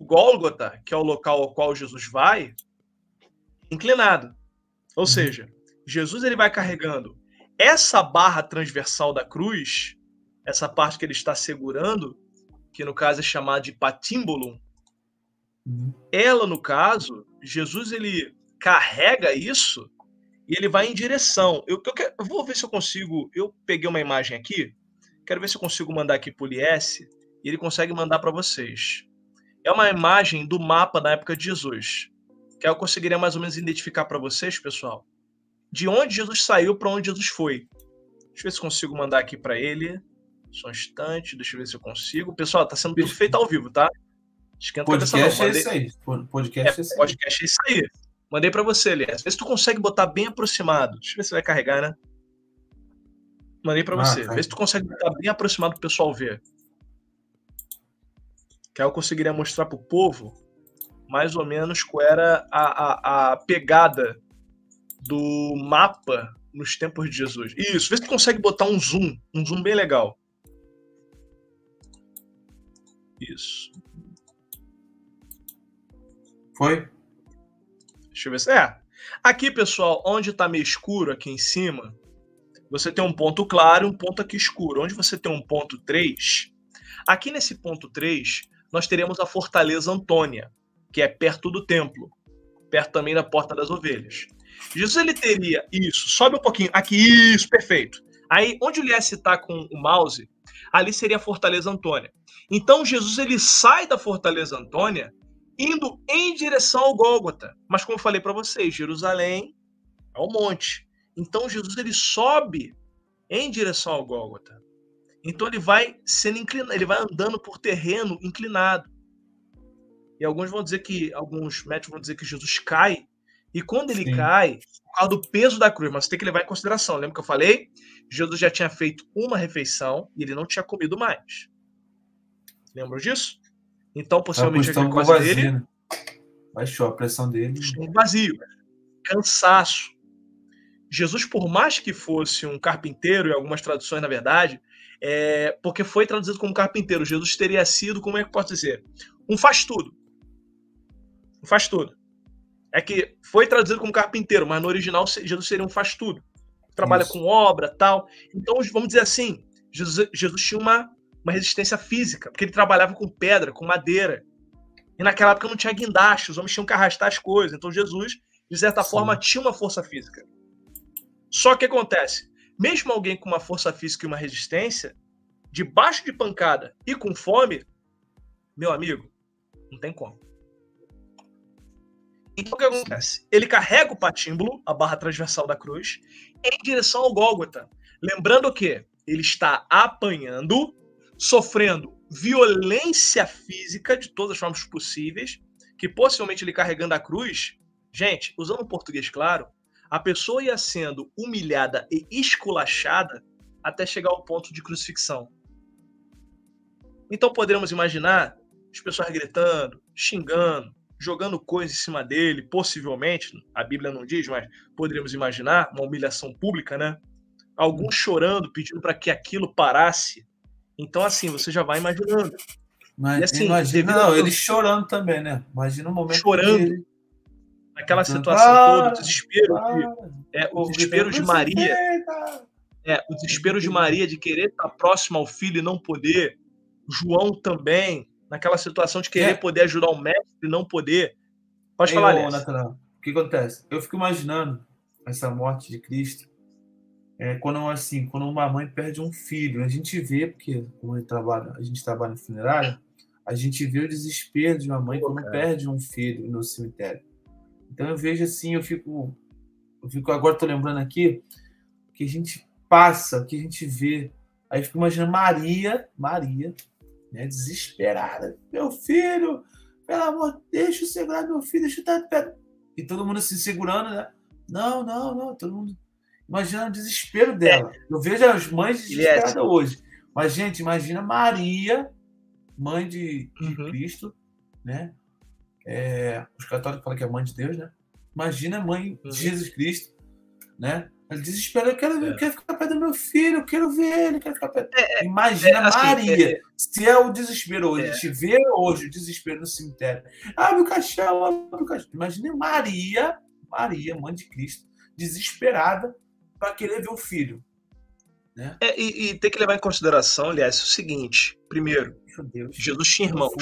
O Gólgota, que é o local ao qual Jesus vai, inclinado. Ou uhum. seja, Jesus ele vai carregando essa barra transversal da cruz, essa parte que ele está segurando, que no caso é chamada de patímbolum. Uhum. Ela, no caso, Jesus ele carrega isso e ele vai em direção. Eu, eu, eu, vou ver se eu consigo. Eu peguei uma imagem aqui, quero ver se eu consigo mandar aqui para o Lies e ele consegue mandar para vocês. É uma imagem do mapa da época de Jesus, que eu conseguiria mais ou menos identificar para vocês, pessoal, de onde Jesus saiu para onde Jesus foi. Deixa eu ver se consigo mandar aqui para ele. Só um instante, deixa eu ver se eu consigo. Pessoal, tá sendo tudo feito ao vivo, tá? Esquenta podcast é isso aí. Podcast é, é isso aí. Podcast é isso aí. Mandei para você, aliás. Vê se tu consegue botar bem aproximado. Deixa eu ver se vai carregar, né? Mandei para ah, você. Tá. Vê se tu consegue botar bem aproximado pro pessoal ver. Que aí eu conseguiria mostrar pro povo mais ou menos qual era a, a, a pegada do mapa nos tempos de Jesus. Isso, vê se tu consegue botar um zoom, um zoom bem legal. Isso. Foi? Deixa eu ver se. É. Aqui, pessoal, onde está meio escuro aqui em cima, você tem um ponto claro e um ponto aqui escuro. Onde você tem um ponto 3, aqui nesse ponto 3, nós teremos a Fortaleza Antônia, que é perto do templo, perto também da Porta das Ovelhas. Jesus ele teria isso, sobe um pouquinho, aqui, isso, perfeito. Aí, onde o Lies está com o mouse, ali seria a Fortaleza Antônia. Então, Jesus ele sai da Fortaleza Antônia indo em direção ao Gólgota. Mas como eu falei para vocês, Jerusalém é o monte. Então Jesus ele sobe em direção ao Gólgota. Então ele vai sendo inclinado, ele vai andando por terreno inclinado. E alguns vão dizer que alguns médicos vão dizer que Jesus cai e quando ele Sim. cai, por causa do peso da cruz, mas você tem que levar em consideração. Lembra que eu falei? Jesus já tinha feito uma refeição e ele não tinha comido mais. Lembram disso? Então, possivelmente, a glicose vazio, dele. Né? Baixou a pressão dele. Vazio. Cansaço. Jesus, por mais que fosse um carpinteiro, em algumas traduções, na verdade, é, porque foi traduzido como carpinteiro, Jesus teria sido, como é que posso dizer? Um faz-tudo. Um faz-tudo. É que foi traduzido como carpinteiro, mas no original Jesus seria um faz-tudo. Trabalha Isso. com obra tal. Então, vamos dizer assim, Jesus, Jesus tinha uma uma resistência física, porque ele trabalhava com pedra, com madeira. E naquela época não tinha guindaste, os homens tinham que arrastar as coisas. Então Jesus, de certa Sim. forma, tinha uma força física. Só que acontece, mesmo alguém com uma força física e uma resistência, debaixo de pancada e com fome, meu amigo, não tem como. Então o que acontece? Ele carrega o patímbulo, a barra transversal da cruz, em direção ao Gólgota. Lembrando que ele está apanhando sofrendo violência física de todas as formas possíveis, que possivelmente ele carregando a cruz, gente, usando o português claro, a pessoa ia sendo humilhada e esculachada até chegar ao ponto de crucifixão. Então poderíamos imaginar as pessoas gritando, xingando, jogando coisas em cima dele, possivelmente, a Bíblia não diz, mas poderíamos imaginar uma humilhação pública, né? Alguns chorando, pedindo para que aquilo parasse. Então, assim, você já vai imaginando. Mas, e, assim, imagina, não, ele chorando também, né? Imagina o momento chorando. Ele... Naquela situação ah, toda, o desespero, ah, de, é, o desespero de Maria. É, o desespero de Maria de querer estar próximo ao filho e não poder. João também, naquela situação de querer é. poder ajudar o mestre e não poder. Pode Ei, falar, ô, O que acontece? Eu fico imaginando essa morte de Cristo é, quando assim, quando uma mãe perde um filho, a gente vê, porque como trabalha, a gente trabalha em funerária, a gente vê o desespero de uma mãe Pô, quando cara. perde um filho no cemitério. Então eu vejo assim, eu fico, eu fico agora estou lembrando aqui que a gente passa, que a gente vê, aí eu fico imaginando Maria, Maria, né, desesperada, meu filho, pelo amor, deixa eu segurar meu filho, deixa eu estar e todo mundo se segurando, né? Não, não, não, todo mundo Imagina o desespero dela. É. Eu vejo as mães desesperadas é. hoje. Mas, gente, imagina Maria, mãe de, de uhum. Cristo, né? É, os católicos falam que é mãe de Deus, né? Imagina a mãe uhum. de Jesus Cristo, né? Ela desespera, eu quero, é. eu quero ficar perto do meu filho, eu quero ver ele, quero ficar perto. É, é Imagina é, assim, Maria, se é o desespero hoje, a gente vê hoje o desespero no cemitério. Ah, meu caixão, ah, meu caixão. Imagina Maria, Maria, mãe de Cristo, desesperada, para querer ver o filho. Né? É, e, e, tem que levar em consideração, aliás, o seguinte: primeiro, Jesus tinha irmãos.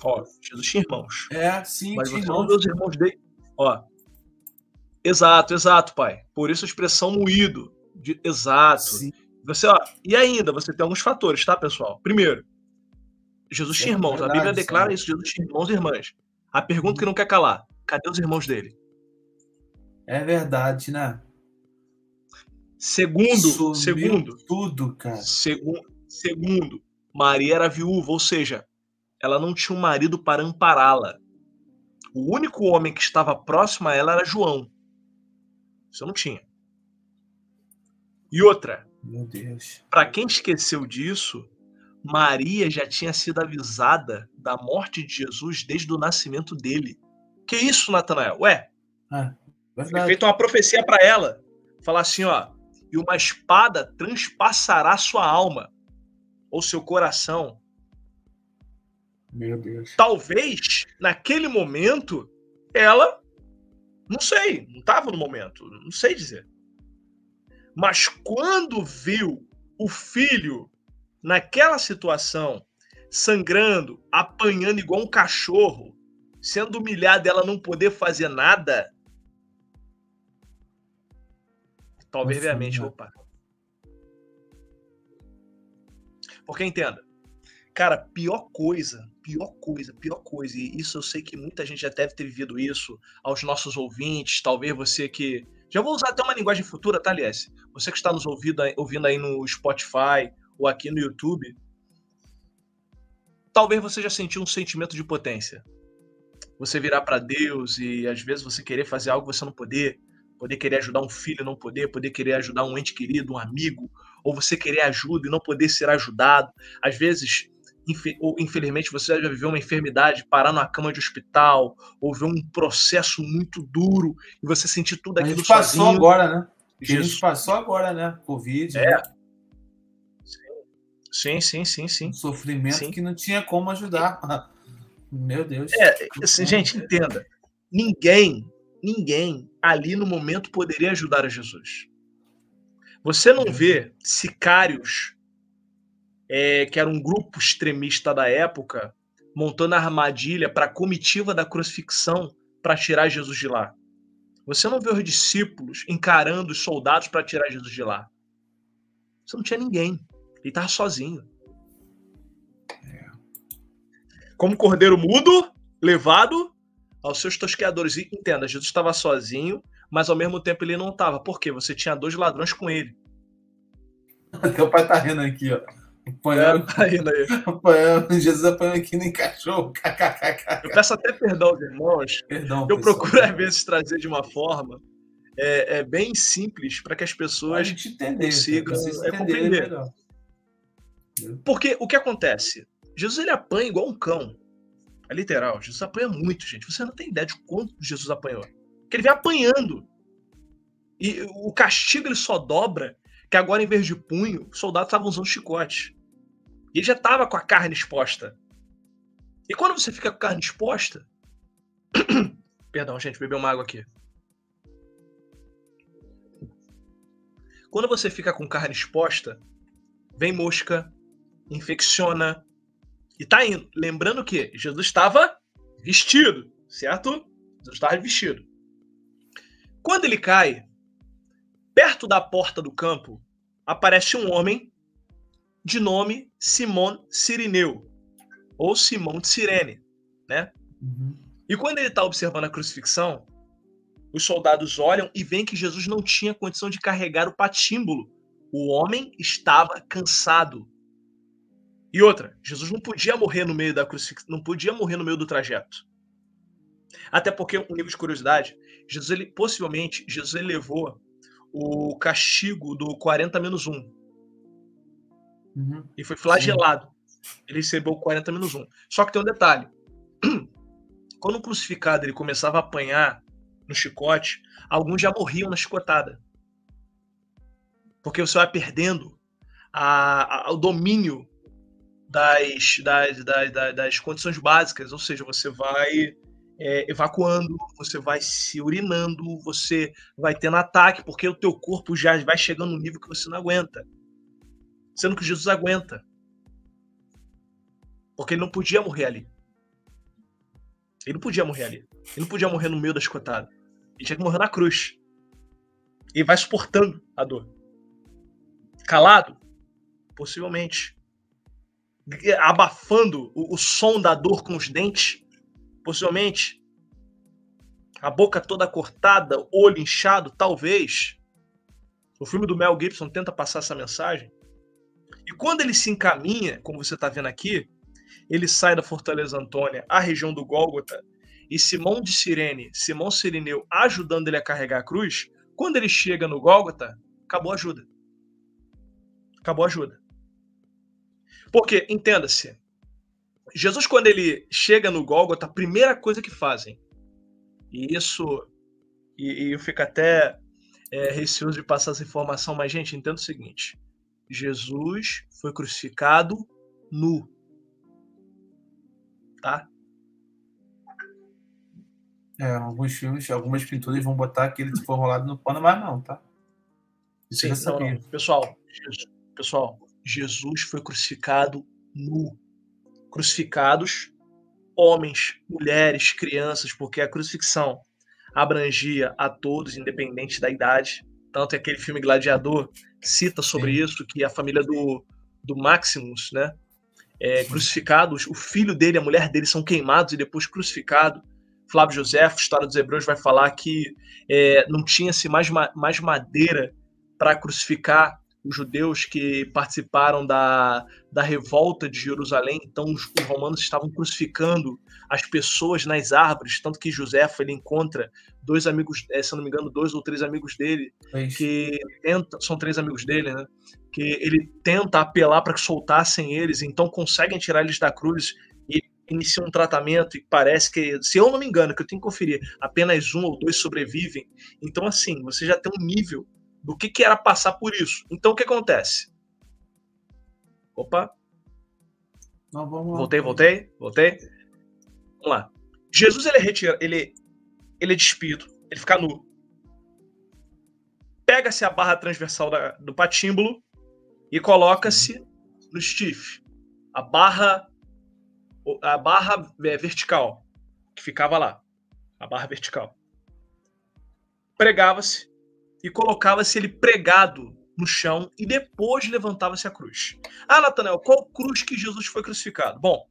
Ó, Jesus tinha irmãos. É, sim, Mas você irmãos. não irmãos dele. Ó, Exato, exato, pai. Por isso a expressão moído. De... Exato. Sim. Você, ó, e ainda, você tem alguns fatores, tá, pessoal? Primeiro, Jesus tinha irmãos. Verdade, a Bíblia declara sim. isso: Jesus tinha irmãos e irmãs. A pergunta que não quer calar: cadê os irmãos dele? É verdade, né? Segundo, Sumiu segundo, tudo, cara. Segundo, segundo, Maria era viúva, ou seja, ela não tinha um marido para ampará-la. O único homem que estava próximo a ela era João. Isso não tinha. E outra. Meu Deus. Para quem esqueceu disso, Maria já tinha sido avisada da morte de Jesus desde o nascimento dele. Que isso, Natanael? Ué, ah, foi feita uma profecia para ela. Falar assim, ó, e uma espada transpassará sua alma ou seu coração. Meu Deus. Talvez, naquele momento, ela, não sei, não estava no momento, não sei dizer. Mas quando viu o filho naquela situação, sangrando, apanhando igual um cachorro, sendo humilhada, ela não poder fazer nada, talvez veja a mente, opa. Porque entenda, cara, pior coisa, pior coisa, pior coisa, e isso eu sei que muita gente já deve ter vivido isso, aos nossos ouvintes, talvez você que. Já vou usar até uma linguagem futura, tá, Aliás? Você que está nos ouvindo, ouvindo aí no Spotify, ou aqui no YouTube, talvez você já sentiu um sentimento de potência. Você virar para Deus e às vezes você querer fazer algo você não poder, poder querer ajudar um filho e não poder, poder querer ajudar um ente querido, um amigo, ou você querer ajuda e não poder ser ajudado. Às vezes, ou infelizmente, você já viveu uma enfermidade, parar numa cama de hospital, ou ver um processo muito duro e você sentir tudo aquilo a gente passou sozinho. agora, né? A gente passou agora, né? Covid. É. Né? Sim, sim, sim, sim. Um sofrimento sim. que não tinha como ajudar. [laughs] Meu Deus. É, assim, gente, entenda. Ninguém, ninguém ali no momento poderia ajudar a Jesus. Você não vê sicários, é, que era um grupo extremista da época, montando a armadilha para a comitiva da crucifixão para tirar Jesus de lá. Você não vê os discípulos encarando os soldados para tirar Jesus de lá. Você não tinha ninguém. Ele estava sozinho. É. Como cordeiro mudo, levado aos seus tosqueadores. E entenda, Jesus estava sozinho, mas ao mesmo tempo ele não estava. Por quê? Você tinha dois ladrões com ele. [laughs] Teu pai tá rindo aqui, ó. Apanhando, é, tá rindo aí. [laughs] Apanhando, Jesus apanhando aqui nem cachorro. Eu peço até perdão aos irmãos. Perdão, eu pessoal. procuro, às vezes, trazer de uma forma é, é bem simples para que as pessoas entender, consigam é, compreender. Porque o que acontece? Jesus ele apanha igual um cão. É literal. Jesus apanha muito, gente. Você não tem ideia de quanto Jesus apanhou. Porque ele vem apanhando. E o castigo ele só dobra que agora, em vez de punho, os soldados estavam usando chicote. E ele já estava com a carne exposta. E quando você fica com a carne exposta. [coughs] Perdão, gente, bebeu uma água aqui. Quando você fica com carne exposta, vem mosca, infecciona e tá indo. Lembrando que Jesus estava vestido, certo? Jesus estava vestido. Quando ele cai, perto da porta do campo, aparece um homem de nome Simão Sirineu, ou Simão de Sirene, né? Uhum. E quando ele está observando a crucifixão, os soldados olham e veem que Jesus não tinha condição de carregar o patímbulo. O homem estava cansado. E outra, Jesus não podia morrer no meio da crucifixão, não podia morrer no meio do trajeto. Até porque, um nível de curiosidade, Jesus, ele, possivelmente, Jesus ele levou o castigo do 40 menos 1. Uhum. E foi flagelado. Sim. Ele recebeu o 40 menos 1. Só que tem um detalhe. [clears throat] Quando o crucificado ele começava a apanhar no chicote, alguns já morriam na chicotada. Porque você vai perdendo a, a, o domínio das, das, das, das condições básicas, ou seja, você vai é, evacuando, você vai se urinando, você vai tendo ataque, porque o teu corpo já vai chegando no nível que você não aguenta. Sendo que Jesus aguenta. Porque ele não podia morrer ali. Ele não podia morrer ali. Ele não podia morrer no meio da escotada. Ele tinha que morrer na cruz. E vai suportando a dor. Calado? Possivelmente. Abafando o, o som da dor com os dentes? Possivelmente. A boca toda cortada, olho inchado? Talvez. O filme do Mel Gibson tenta passar essa mensagem. E quando ele se encaminha, como você está vendo aqui, ele sai da Fortaleza Antônia à região do Gólgota e Simão de Sirene, Simão Sirineu ajudando ele a carregar a cruz, quando ele chega no Gólgota, acabou a ajuda. Acabou a ajuda. Porque, entenda-se, Jesus, quando ele chega no Gólgota, a primeira coisa que fazem, e isso, e, e eu fico até é, receoso de passar essa informação, mas, gente, entenda o seguinte: Jesus foi crucificado nu. Tá? É, alguns filmes, algumas pinturas vão botar que ele foi rolado no pano, mas não, tá? Sim, não, não. Pessoal, pessoal, Jesus foi crucificado nu. Crucificados homens, mulheres, crianças, porque a crucifixão abrangia a todos, independente da idade. Tanto é aquele filme Gladiador cita sobre Sim. isso, que a família do, do Maximus, né? É, crucificados, o filho dele, a mulher dele são queimados e depois crucificados. Flávio José, História dos Hebreus, vai falar que é, não tinha-se mais, mais madeira para crucificar os judeus que participaram da, da revolta de Jerusalém, então os, os, romanos estavam crucificando as pessoas nas árvores, tanto que José ele encontra dois amigos, é, se não me engano, dois ou três amigos dele, é que tenta, são três amigos dele, né? Que ele tenta apelar para que soltassem eles, então conseguem tirar eles da cruz e iniciam um tratamento e parece que, se eu não me engano, que eu tenho que conferir, apenas um ou dois sobrevivem. Então, assim, você já tem um nível do que, que era passar por isso. Então o que acontece? Opa. Não, vamos voltei, voltei, voltei. Vamos lá. Jesus ele retira, ele ele é despido, ele fica nu. Pega-se a barra transversal da, do patímbulo e coloca-se no stiff. A barra a barra é, vertical que ficava lá. A barra vertical. Pregava-se e colocava-se ele pregado no chão e depois levantava-se a cruz. Ah, Natanael, qual cruz que Jesus foi crucificado? Bom,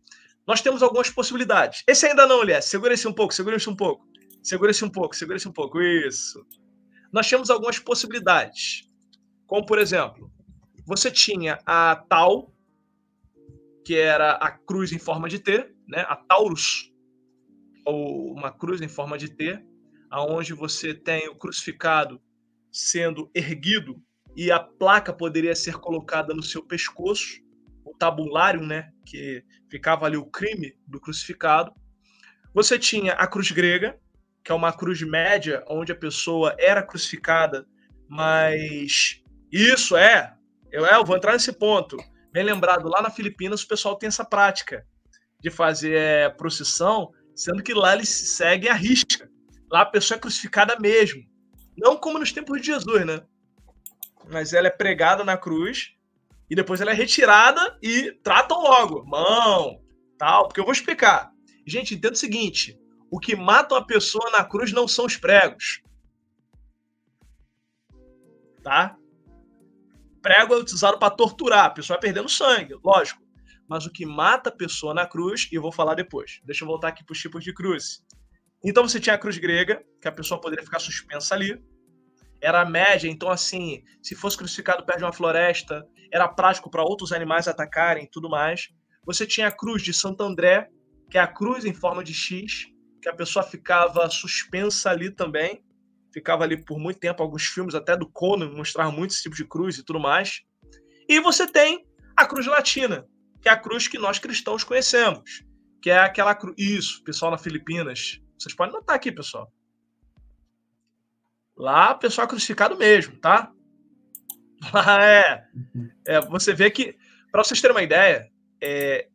nós temos algumas possibilidades. Esse ainda não, Elias. Segura esse um pouco, segura esse um pouco. Segura esse um pouco, segura esse um pouco. Isso. Nós temos algumas possibilidades. Como, por exemplo, você tinha a tal, que era a cruz em forma de T, né? a Taurus, ou uma cruz em forma de T, aonde você tem o crucificado sendo erguido e a placa poderia ser colocada no seu pescoço, o tabulário, né, que ficava ali o crime do crucificado. Você tinha a cruz grega, que é uma cruz média, onde a pessoa era crucificada, mas isso é, eu, é, eu vou entrar nesse ponto. Bem lembrado, lá na Filipinas o pessoal tem essa prática de fazer é, procissão, sendo que lá eles seguem a risca. Lá a pessoa é crucificada mesmo. Não como nos tempos de Jesus, né? Mas ela é pregada na cruz e depois ela é retirada e tratam logo, mão, tal. Porque eu vou explicar. Gente, entenda o seguinte: o que mata uma pessoa na cruz não são os pregos. Tá? Prego é utilizado para torturar, a pessoa vai perdendo sangue, lógico. Mas o que mata a pessoa na cruz, e eu vou falar depois. Deixa eu voltar aqui para os tipos de cruz. Então você tinha a cruz grega, que a pessoa poderia ficar suspensa ali. Era a média, então assim, se fosse crucificado perto de uma floresta, era prático para outros animais atacarem e tudo mais. Você tinha a cruz de Santo André, que é a cruz em forma de X, que a pessoa ficava suspensa ali também. Ficava ali por muito tempo, alguns filmes até do Conan mostravam muito esse tipo de cruz e tudo mais. E você tem a cruz latina, que é a cruz que nós cristãos conhecemos, que é aquela cruz. Isso, pessoal na Filipinas, vocês podem notar aqui, pessoal. Lá, pessoal é crucificado mesmo, tá? [laughs] Lá é. é você vê que, para vocês terem uma ideia, é,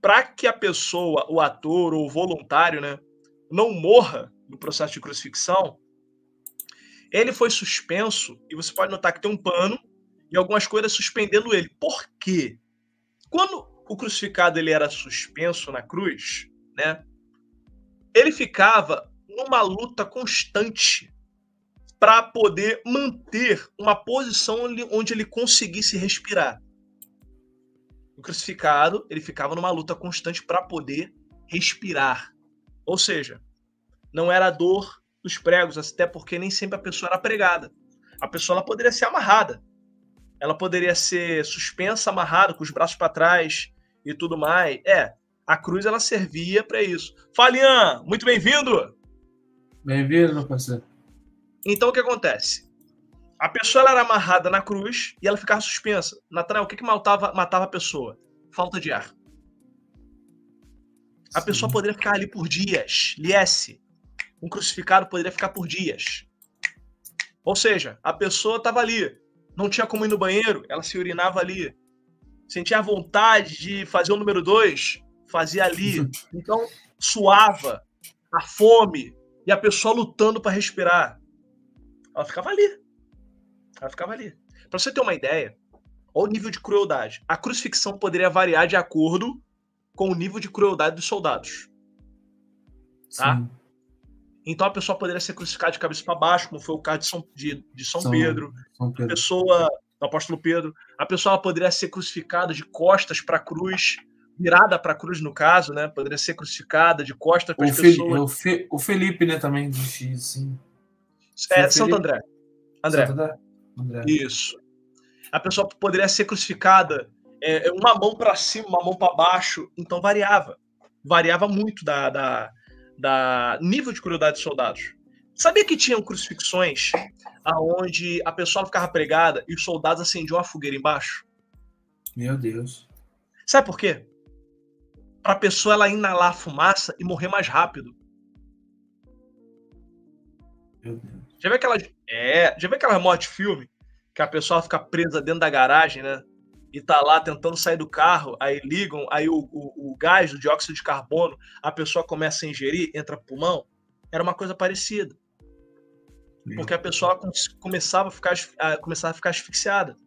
para que a pessoa, o ator ou o voluntário, né, não morra no processo de crucifixão, ele foi suspenso, e você pode notar que tem um pano e algumas coisas suspendendo ele. Por quê? Quando o crucificado ele era suspenso na cruz, né? Ele ficava numa luta constante para poder manter uma posição onde ele conseguisse respirar. O crucificado, ele ficava numa luta constante para poder respirar. Ou seja, não era a dor dos pregos, até porque nem sempre a pessoa era pregada. A pessoa ela poderia ser amarrada. Ela poderia ser suspensa, amarrada, com os braços para trás e tudo mais. É, a cruz ela servia para isso. Falian, muito bem-vindo! Bem-vindo, meu parceiro. Então o que acontece? A pessoa ela era amarrada na cruz e ela ficava suspensa. Natanael, o que, que matava, matava a pessoa? Falta de ar. A Sim. pessoa poderia ficar ali por dias. Liesse. Um crucificado poderia ficar por dias. Ou seja, a pessoa estava ali, não tinha como ir no banheiro, ela se urinava ali. Sentia vontade de fazer o número dois, fazia ali. Então, suava, a fome, e a pessoa lutando para respirar. Ela ficava ali. Ela ficava ali. Para você ter uma ideia, olha o nível de crueldade. A crucifixão poderia variar de acordo com o nível de crueldade dos soldados. Tá? Sim. Então a pessoa poderia ser crucificada de cabeça para baixo, como foi o caso de São, de, de São, São, Pedro. São Pedro. A pessoa, do apóstolo Pedro, a pessoa poderia ser crucificada de costas para a cruz virada para a cruz, no caso, né? Poderia ser crucificada de costas para as pessoas. O, Fe, o Felipe, né, também existia, sim. É, Santo André. André. Santo André. André. Isso. A pessoa poderia ser crucificada é, uma mão para cima, uma mão para baixo, então variava. Variava muito da, da, da nível de crueldade dos soldados. Sabia que tinham crucifixões aonde a pessoa ficava pregada e os soldados acendiam a fogueira embaixo? Meu Deus. Sabe por quê? Para a pessoa ela inalar a fumaça e morrer mais rápido. Já vê aquela é, já vê aquela morte filme que a pessoa fica presa dentro da garagem, né? E tá lá tentando sair do carro, aí ligam, aí o, o, o gás, o dióxido de carbono, a pessoa começa a ingerir, entra pro pulmão. Era uma coisa parecida. Porque a pessoa começava a ficar, a, começava a ficar asfixiada.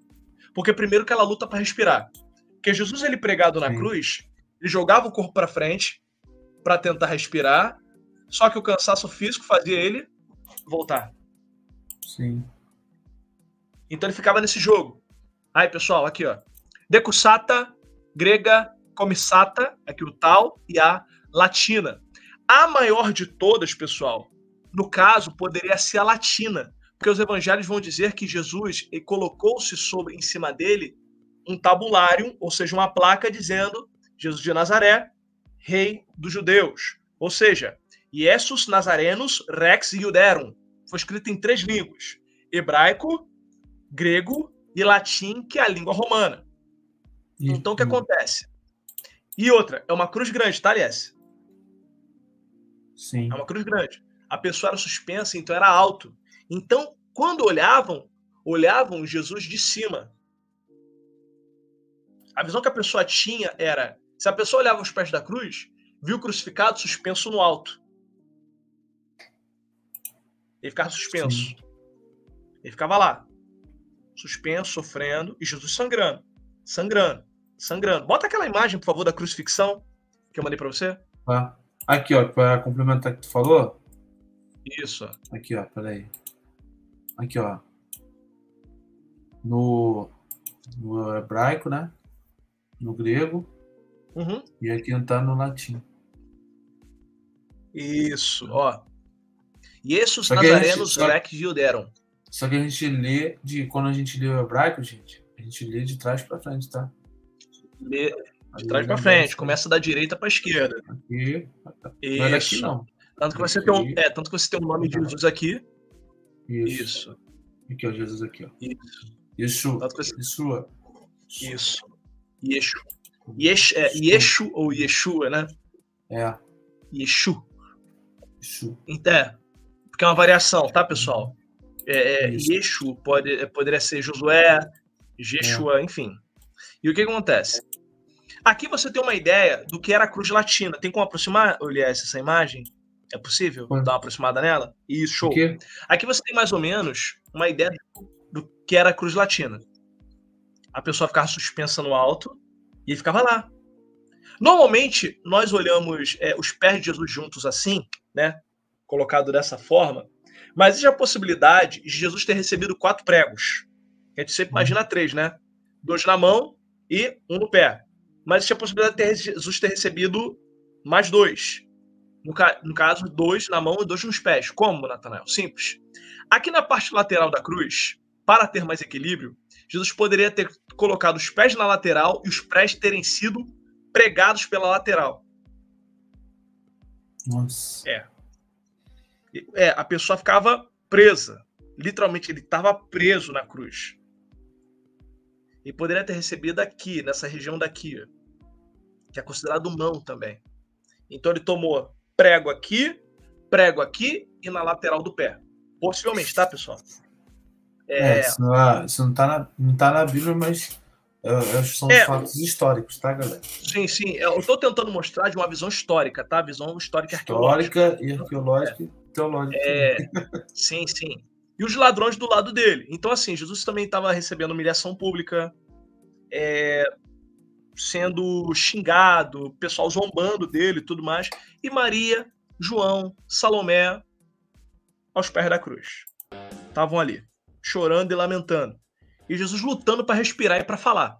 Porque primeiro que ela luta para respirar. Porque Jesus ele pregado na Sim. cruz, ele jogava o corpo para frente para tentar respirar, só que o cansaço físico fazia ele voltar. Sim. Então ele ficava nesse jogo. Aí, pessoal, aqui, ó. Decussata, grega, comissata, aqui o tal, e a latina. A maior de todas, pessoal, no caso, poderia ser a latina, porque os evangelhos vão dizer que Jesus colocou-se sobre em cima dele um tabulário, ou seja, uma placa dizendo Jesus de Nazaré, rei dos judeus. Ou seja, Iesus Nazarenos Rex Iuderum. Foi escrito em três línguas: hebraico, grego e latim, que é a língua romana. Isso. Então, o que acontece? E outra, é uma cruz grande, tá, Aliás? Sim. É uma cruz grande. A pessoa era suspensa, então era alto. Então, quando olhavam, olhavam Jesus de cima. A visão que a pessoa tinha era se a pessoa olhava os pés da cruz, viu o crucificado suspenso no alto. Ele ficava suspenso. Sim. Ele ficava lá, suspenso, sofrendo, e Jesus sangrando, sangrando, sangrando. Bota aquela imagem, por favor, da crucifixão que eu mandei para você. Ah, aqui, ó, para complementar o que tu falou. Isso. Aqui, ó, peraí. Aqui, ó. No, no hebraico, né? No grego, Uhum. E aqui não tá no latim. Isso, ó. Jesus Nazarenos gente, Lex Gilderon. Só que a gente lê de quando a gente lê o hebraico, gente, a gente lê de trás para frente, tá? Lê de trás para frente, começa da direita para esquerda. Aqui, Isso. não é daqui não. Tanto que você tem um, é, tanto que você tem o nome de Jesus aqui. Isso. Isso. Aqui, ó, Jesus aqui, ó. Isso. Isso. Você... Isso. Isso. Yeshua. Yesh, é, Yeshu ou Yeshua, né? É. Yeshu. Yeshu. Então, é, porque é uma variação, tá, pessoal? É, é, Yeshu pode, é, poderia ser Josué, Jeshua, é. enfim. E o que acontece? Aqui você tem uma ideia do que era a cruz latina. Tem como aproximar, Elias, essa imagem? É possível dar uma aproximada nela? Isso, show. Aqui você tem mais ou menos uma ideia do que era a cruz latina. A pessoa ficava suspensa no alto, e ele ficava lá. Normalmente, nós olhamos é, os pés de Jesus juntos assim, né? colocado dessa forma, mas existe a possibilidade de Jesus ter recebido quatro pregos. A gente sempre imagina três, né? Dois na mão e um no pé. Mas existe a possibilidade de ter, Jesus ter recebido mais dois. No, ca no, caso, dois na mão e dois nos pés. Como, Natanael? Simples. Aqui na parte lateral da cruz, para ter mais equilíbrio, Jesus poderia ter colocado os pés na lateral e os pés terem sido pregados pela lateral. Nossa. É. É, a pessoa ficava presa. Literalmente, ele estava preso na cruz. E poderia ter recebido aqui, nessa região daqui, que é considerado mão também. Então ele tomou prego aqui, prego aqui e na lateral do pé. Possivelmente, tá, pessoal? É, é isso, não, isso não, tá na, não tá na Bíblia, mas é, são é, fatos históricos, tá, galera? Sim, sim. Eu estou tentando mostrar de uma visão histórica, tá? Visão histórica e arqueológica. Histórica e arqueológica e teológica. É, [laughs] sim, sim. E os ladrões do lado dele. Então, assim, Jesus também estava recebendo humilhação pública, é, sendo xingado, pessoal zombando dele e tudo mais. E Maria, João, Salomé, aos pés da cruz. Estavam ali, chorando e lamentando e Jesus lutando para respirar e para falar.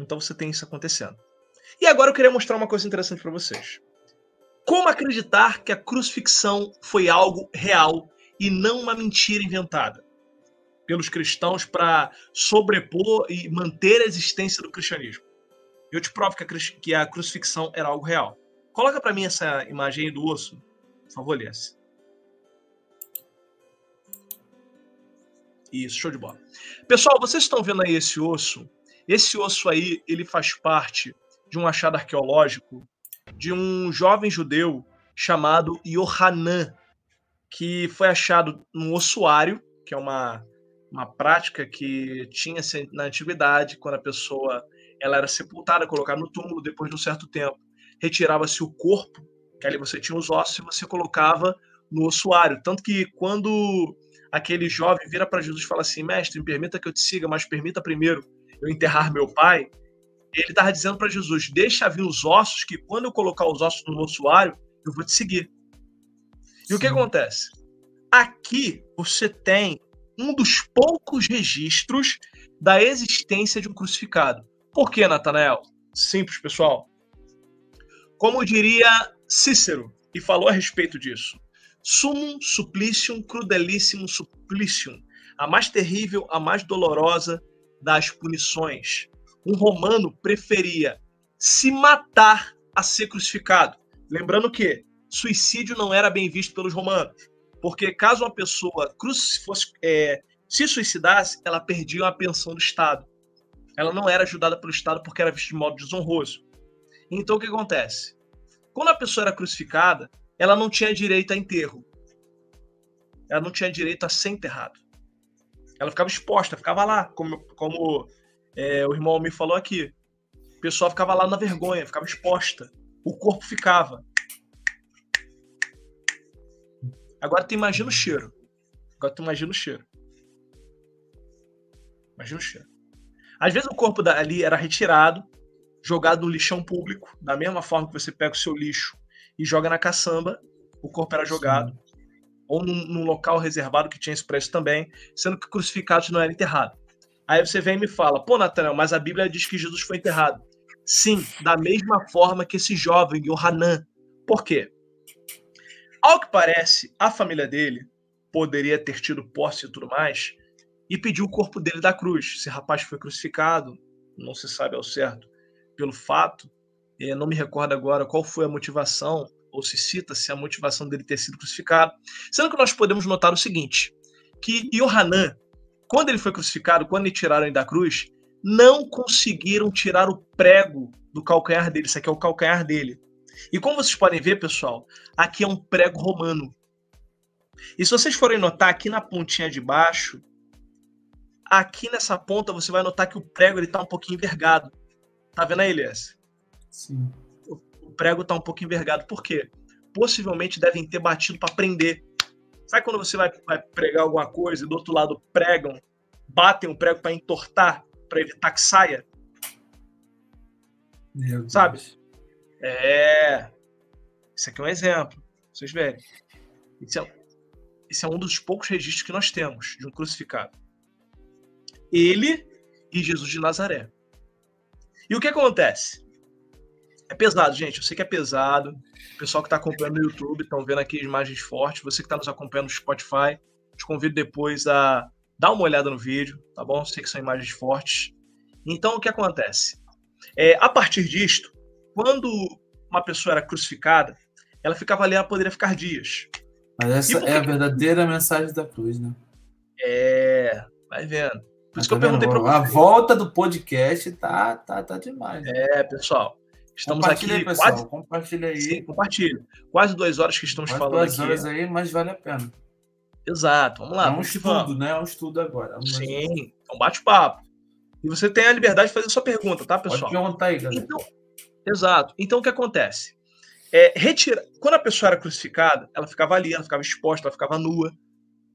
Então você tem isso acontecendo. E agora eu queria mostrar uma coisa interessante para vocês. Como acreditar que a crucifixão foi algo real e não uma mentira inventada pelos cristãos para sobrepor e manter a existência do cristianismo? Eu te provo que a crucifixão era algo real. Coloca para mim essa imagem aí do osso, por favor. Isso, show de bola. Pessoal, vocês estão vendo aí esse osso? Esse osso aí, ele faz parte de um achado arqueológico de um jovem judeu chamado Yohanan, que foi achado num ossuário, que é uma, uma prática que tinha na antiguidade, quando a pessoa ela era sepultada, colocada no túmulo, depois de um certo tempo, retirava-se o corpo, que ali você tinha os ossos, e você colocava no ossuário. Tanto que quando aquele jovem vira para Jesus e fala assim: Mestre, me permita que eu te siga, mas permita primeiro eu enterrar meu pai. Ele estava dizendo para Jesus: Deixa vir os ossos, que quando eu colocar os ossos no ossuário, eu vou te seguir. E Sim. o que acontece? Aqui você tem um dos poucos registros da existência de um crucificado. Por que, Natanael? Simples, pessoal. Como diria Cícero, e falou a respeito disso. Sumum supplicium crudelissimum supplicium, a mais terrível, a mais dolorosa das punições. Um romano preferia se matar a ser crucificado. Lembrando que suicídio não era bem visto pelos romanos, porque caso uma pessoa fosse, é, se suicidasse, ela perdia a pensão do Estado. Ela não era ajudada pelo Estado porque era vista de modo desonroso. Então o que acontece? Quando a pessoa era crucificada, ela não tinha direito a enterro. Ela não tinha direito a ser enterrada. Ela ficava exposta, ficava lá, como, como é, o irmão me falou aqui. O pessoal ficava lá na vergonha, ficava exposta. O corpo ficava. Agora tu imagina o cheiro. Agora tu imagina o cheiro. Imagina o cheiro. Às vezes o corpo ali era retirado, jogado no lixão público, da mesma forma que você pega o seu lixo e joga na caçamba, o corpo era jogado. Sim. Ou num, num, local reservado que tinha expresso também, sendo que crucificados não era enterrado. Aí você vem e me fala, pô, Nathanael, mas a Bíblia diz que Jesus foi enterrado. Sim, da mesma forma que esse jovem, Yohanan. Por quê? Ao que parece, a família dele poderia ter tido posse e tudo mais, e pediu o corpo dele da cruz. Esse rapaz foi crucificado, não se sabe ao certo pelo fato, é, não me recordo agora qual foi a motivação, ou se cita-se a motivação dele ter sido crucificado. Sendo que nós podemos notar o seguinte: que Yohanan, quando ele foi crucificado, quando lhe tiraram ele da cruz, não conseguiram tirar o prego do calcanhar dele. Isso aqui é o calcanhar dele. E como vocês podem ver, pessoal, aqui é um prego romano. E se vocês forem notar aqui na pontinha de baixo, aqui nessa ponta você vai notar que o prego ele tá um pouquinho envergado. Tá vendo aí, Elias? Sim. O, o prego está um pouco envergado. Por quê? Possivelmente devem ter batido para prender. Sabe quando você vai, vai, pregar alguma coisa e do outro lado pregam, batem o prego para entortar, para evitar que saia? Sabe? É. Isso aqui é um exemplo. Vocês verem. Esse é, esse é um dos poucos registros que nós temos de um crucificado. Ele e Jesus de Nazaré. E o que acontece? É pesado, gente. Eu sei que é pesado. O pessoal que está acompanhando no YouTube estão vendo aqui imagens fortes. Você que está nos acompanhando no Spotify, te convido depois a dar uma olhada no vídeo, tá bom? Eu sei que são imagens fortes. Então, o que acontece? É, a partir disto, quando uma pessoa era crucificada, ela ficava ali, ela poderia ficar dias. Mas essa é a verdadeira mensagem da cruz, né? É, vai vendo. Por isso tá que eu perguntei para A volta do podcast tá, tá, tá demais. Né? É, pessoal. Estamos aqui. Pessoal. Quase... Compartilha aí. Sim, compartilha. Quase duas horas que estamos quase falando duas aqui. duas horas aí, mas vale a pena. Exato. Vamos lá. É um estudo, né? É um estudo agora. Vamos Sim, é um bate-papo. E você tem a liberdade de fazer sua pergunta, tá, pessoal? Pode perguntar aí, galera. Então, exato. Então, o que acontece? É, retira... Quando a pessoa era crucificada, ela ficava ali, ela ficava exposta, ela ficava nua.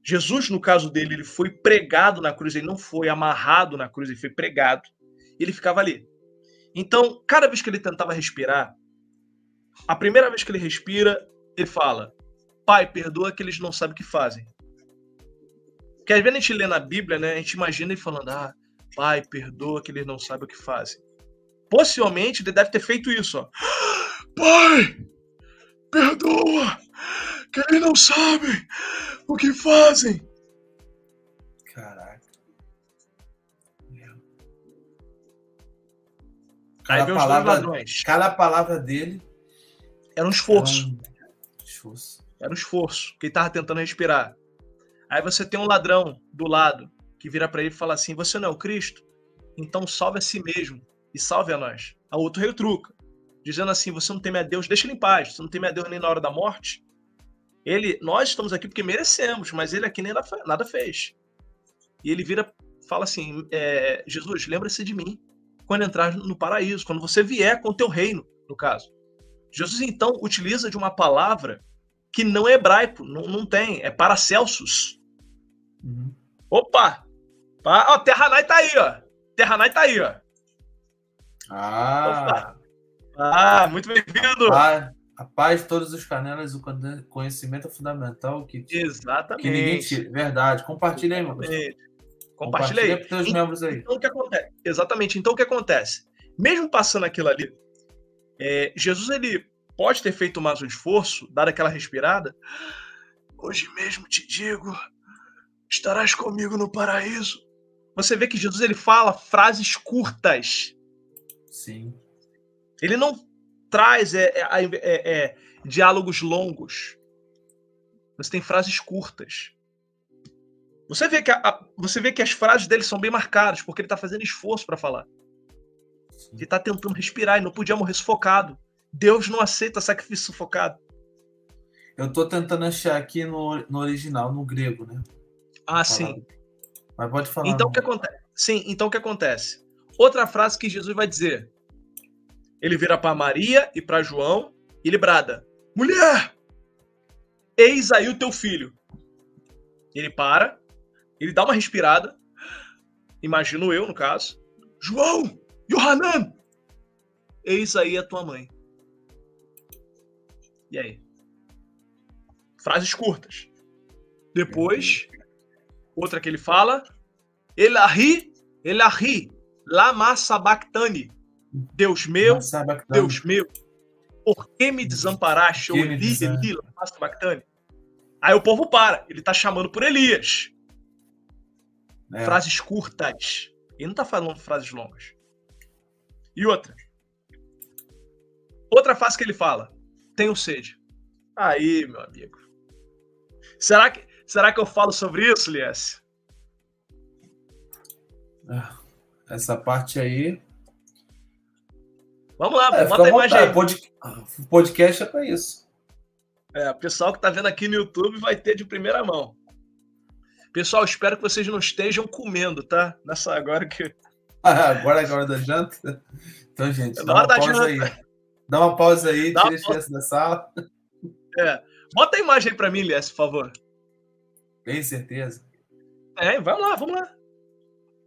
Jesus, no caso dele, ele foi pregado na cruz, ele não foi amarrado na cruz, ele foi pregado. Ele ficava ali. Então, cada vez que ele tentava respirar, a primeira vez que ele respira, ele fala: Pai, perdoa que eles não sabem o que fazem. Porque às vezes a gente lê na Bíblia, né? A gente imagina ele falando: Ah, Pai, perdoa que eles não sabem o que fazem. Possivelmente ele deve ter feito isso, ó. [gasps] Pai, perdoa, que eles não sabem o que fazem. Cada, palavra, cada palavra dele era um esforço. Era um esforço. Era um esforço, que ele estava tentando respirar. Aí você tem um ladrão do lado que vira para ele e fala assim: Você não é o Cristo? Então salve a si mesmo e salve a nós. A outro retruca, dizendo assim: Você não teme a Deus, deixa ele em paz. Você não teme a Deus nem na hora da morte. Ele, nós estamos aqui porque merecemos, mas ele aqui nem nada fez. E ele vira, fala assim: é, Jesus, lembra-se de mim quando entrar no paraíso, quando você vier com o teu reino, no caso. Jesus então utiliza de uma palavra que não é hebraico, não, não tem, é Paracelsus. Uhum. Opa! Ó, Terranai tá aí, ó. Terranai tá aí, ó. Ah! Opa. Ah, muito bem-vindo! Ah, a paz, todos os canelas, o conhecimento é fundamental. Que, Exatamente. Que ninguém tira. Verdade. Compartilha aí, meu Compartilha, Compartilha aí. Então, membros aí. Então, o que acontece? Exatamente. Então, o que acontece? Mesmo passando aquilo ali, é, Jesus ele pode ter feito mais um esforço, dado aquela respirada. Hoje mesmo te digo, estarás comigo no paraíso. Você vê que Jesus ele fala frases curtas. Sim. Ele não traz é, é, é, é, diálogos longos. Você tem frases curtas. Você vê que, a, a, você vê que as frases dele são bem marcadas, porque ele está fazendo esforço para falar. Ele está tentando respirar e não podia morrer sufocado. Deus não aceita sacrifício sufocado. Eu estou tentando achar aqui no, no original, no grego, né? Ah, sim. Mas pode falar. Então o que acontece? Sim, então o que acontece? Outra frase que Jesus vai dizer. Ele vira para Maria e para João e ele brada: Mulher, eis aí o teu filho. Ele para, ele dá uma respirada, imagino eu no caso. João, Yohanan, eis aí a tua mãe. E aí? Frases curtas. Depois, outra que ele fala: Elahi, Elahi, lama sabachthani. Deus meu, Deus meu, por que me desamparaste? Eli, Eli, lama sabachthani. Aí o povo para, ele tá chamando por Elias. É. Frases curtas. Ele não tá falando frases longas. E outra. Outra frase que ele fala: Tenho sede. Aí, meu amigo. Será que, será que eu falo sobre isso, Lies? É, essa parte aí. Vamos lá, é, bota a imagem aí. O podcast é para isso. É, o pessoal que está vendo aqui no YouTube vai ter de primeira mão. Pessoal, espero que vocês não estejam comendo, tá? Nessa agora que. [laughs] agora é a hora da janta? Então, gente, é dá uma pausa janta. aí. Dá uma pausa aí, dá tira a pausa. da sala. É. Bota a imagem aí pra mim, Lies, por favor. Tem certeza? É, vamos lá, vamos lá.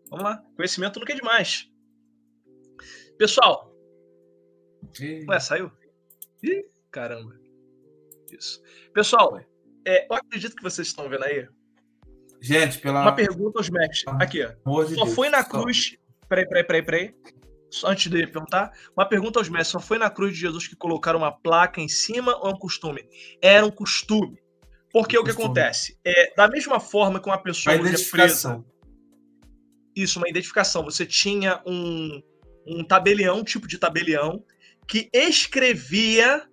Vamos lá. Conhecimento nunca é demais. Pessoal. E... Ué, saiu? Ih, caramba. Isso. Pessoal, é, eu acredito que vocês estão vendo aí. Gente, pela. Uma pergunta aos mestres. Aqui, ó. Só Deus, foi na cruz. Peraí, peraí, peraí, peraí. Só antes de perguntar, uma pergunta aos mestres: só foi na cruz de Jesus que colocaram uma placa em cima ou é um costume? Era um costume. Porque um o que costume. acontece? É, da mesma forma que uma pessoa uma presa. Isso, uma identificação. Você tinha um, um tabelião, um tipo de tabelião, que escrevia,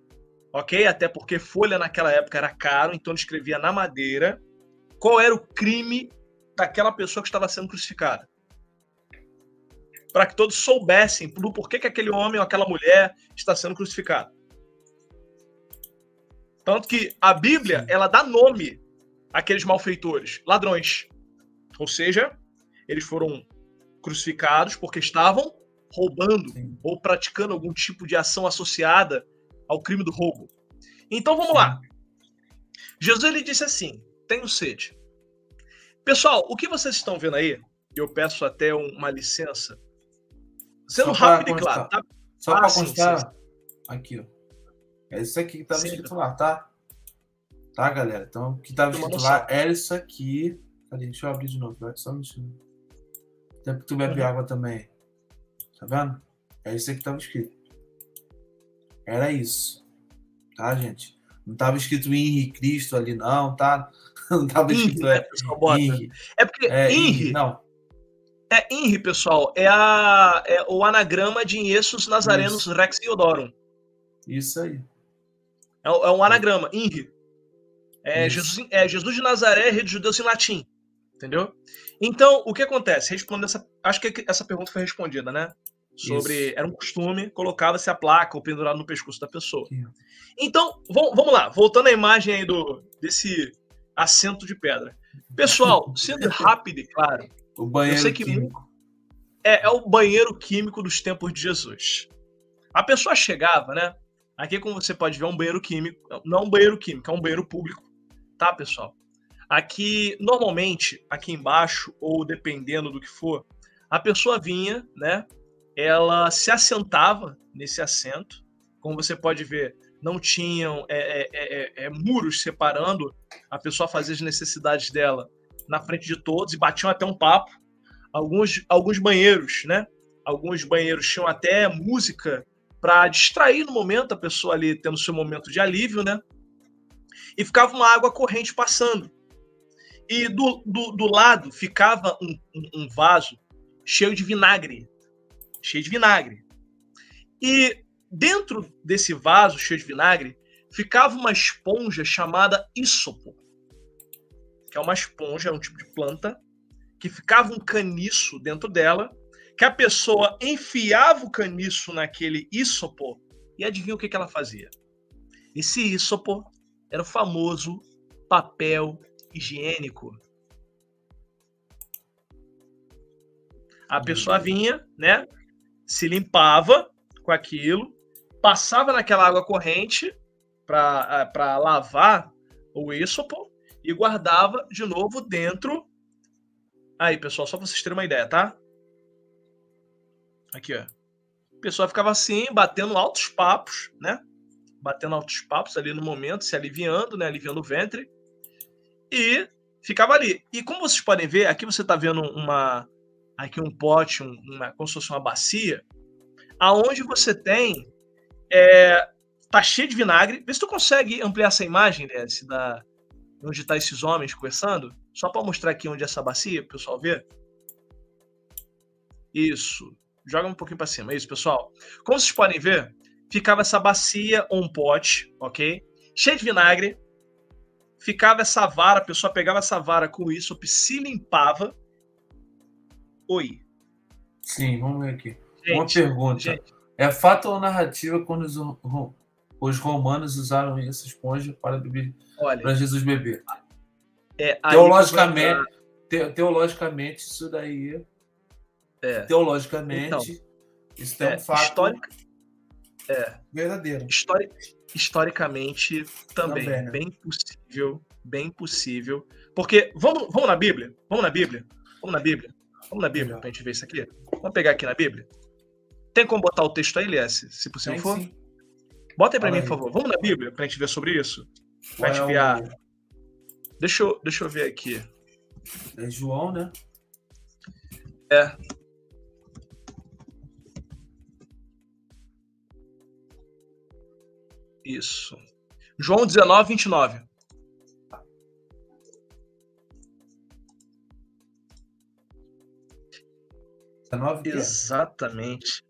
ok? Até porque folha naquela época era caro, então ele escrevia na madeira qual era o crime daquela pessoa que estava sendo crucificada. Para que todos soubessem do porquê que aquele homem ou aquela mulher está sendo crucificado. Tanto que a Bíblia, ela dá nome àqueles malfeitores, ladrões. Ou seja, eles foram crucificados porque estavam roubando Sim. ou praticando algum tipo de ação associada ao crime do roubo. Então vamos lá. Jesus ele disse assim: tenho sede. Pessoal, o que vocês estão vendo aí, eu peço até uma licença, sendo rápido e claro, tá? Só para ah, constar, aqui, ó. É isso aqui que estava escrito lá, tá? Tá, galera? Então, o que estava escrito lá era isso aqui. Cadê? Deixa eu abrir de novo, vai só mexer. Até que tu bebe uhum. água também. Tá vendo? É isso aqui que estava escrito. Era isso. Tá, gente? Não estava escrito Henri Cristo ali, não, tá? [laughs] Não estava escrito é, Inri. é porque é, Inri, não. É Inri, pessoal, é, a, é o anagrama de Iesus Nazarenos isso. Rex Iodorum. Isso aí. É, é um anagrama, Inri. É Jesus, é Jesus de Nazaré, rei dos judeus em latim. Entendeu? Então, o que acontece? Respondendo essa. Acho que essa pergunta foi respondida, né? sobre Isso. era um costume, colocava-se a placa ou pendurado no pescoço da pessoa. Então, vamos lá, voltando à imagem aí do desse assento de pedra. Pessoal, sendo rápido e claro, o banheiro eu sei que químico. É, é o banheiro químico dos tempos de Jesus. A pessoa chegava, né? Aqui, como você pode ver, é um banheiro químico. Não é um banheiro químico, é um banheiro público. Tá, pessoal? Aqui, normalmente, aqui embaixo, ou dependendo do que for, a pessoa vinha, né? ela se assentava nesse assento. Como você pode ver, não tinham é, é, é, é, muros separando a pessoa fazer as necessidades dela na frente de todos e batiam até um papo. Alguns, alguns banheiros, né? Alguns banheiros tinham até música para distrair no momento a pessoa ali tendo seu momento de alívio, né? E ficava uma água corrente passando. E do, do, do lado ficava um, um, um vaso cheio de vinagre, cheio de vinagre. E dentro desse vaso cheio de vinagre ficava uma esponja chamada isopo, que é uma esponja, é um tipo de planta, que ficava um caniço dentro dela, que a pessoa enfiava o caniço naquele isopo e adivinha o que, que ela fazia? Esse isopo era o famoso papel higiênico. A pessoa vinha, né? se limpava com aquilo, passava naquela água corrente para lavar o isopo e guardava de novo dentro. Aí, pessoal, só para vocês terem uma ideia, tá? Aqui, ó. O pessoal ficava assim, batendo altos papos, né? Batendo altos papos ali no momento, se aliviando, né? Aliviando o ventre. E ficava ali. E como vocês podem ver, aqui você está vendo uma, aqui um pote, uma, como se fosse uma bacia, aonde você tem é, tá cheio de vinagre. Vê se tu consegue ampliar essa imagem, Desse, da onde tá esses homens conversando, só para mostrar aqui onde é essa bacia, o pessoal ver. Isso. Joga um pouquinho para cima. Isso, pessoal. Como vocês podem ver, ficava essa bacia ou um pote, ok? Cheio de vinagre. Ficava essa vara, a pessoa pegava essa vara com isso, se limpava Oi. Sim, vamos ver aqui. Gente, Uma pergunta. Gente. É fato ou narrativa quando os, os romanos usaram essa esponja para beber para Jesus beber? É, teologicamente, te, teologicamente, isso daí. É. Teologicamente, então, isso é, um é, fato histórica, é, verdadeiro. historicamente, também, também né? bem possível, bem possível. Porque, vamos, vamos na Bíblia? Vamos na Bíblia? Vamos na Bíblia? Vamos na Bíblia para a gente ver isso aqui? Vamos pegar aqui na Bíblia? Tem como botar o texto aí, Elias, se possível Tem, for? Sim. Bota aí para mim, por favor. Vamos na Bíblia para a gente ver sobre isso? Para a gente ver a... Deixa eu, deixa eu ver aqui. É João, né? É. Isso. João 19, 29. Exatamente.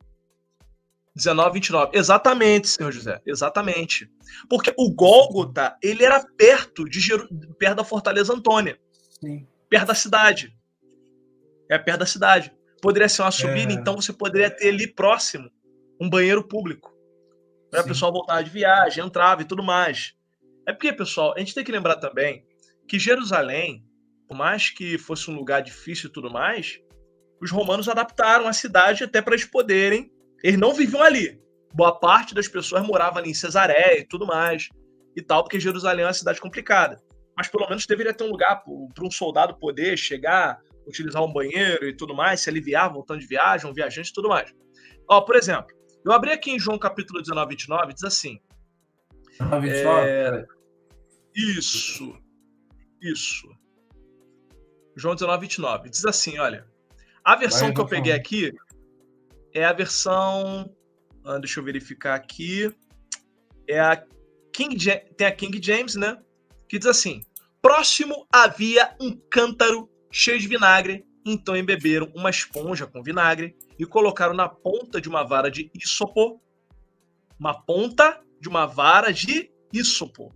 19, 29. Exatamente, senhor José. Exatamente. Porque o Gólgota, ele era perto de Jeru... perto da Fortaleza Antônia. Sim. Perto da cidade. É perto da cidade. Poderia ser uma subida, é... então você poderia ter ali próximo um banheiro público. Para o pessoal voltar de viagem, entrava e tudo mais. É porque, pessoal, a gente tem que lembrar também que Jerusalém, por mais que fosse um lugar difícil e tudo mais, os romanos adaptaram a cidade até para eles poderem. Eles não viviam ali. Boa parte das pessoas morava ali em Cesareia e tudo mais e tal, porque Jerusalém é uma cidade complicada. Mas pelo menos deveria ter um lugar para um soldado poder chegar, utilizar um banheiro e tudo mais, se aliviar voltando de viagem, um viajante e tudo mais. Ó, por exemplo, eu abri aqui em João capítulo 19, 29, diz assim. 19, 29? É... Isso. Isso. João 19, 29. Diz assim, olha. A versão Vai, que eu peguei aqui é a versão. Ah, deixa eu verificar aqui. É a King tem a King James, né? Que diz assim: Próximo havia um cântaro cheio de vinagre, então embeberam uma esponja com vinagre e colocaram na ponta de uma vara de isopo, uma ponta de uma vara de isopo,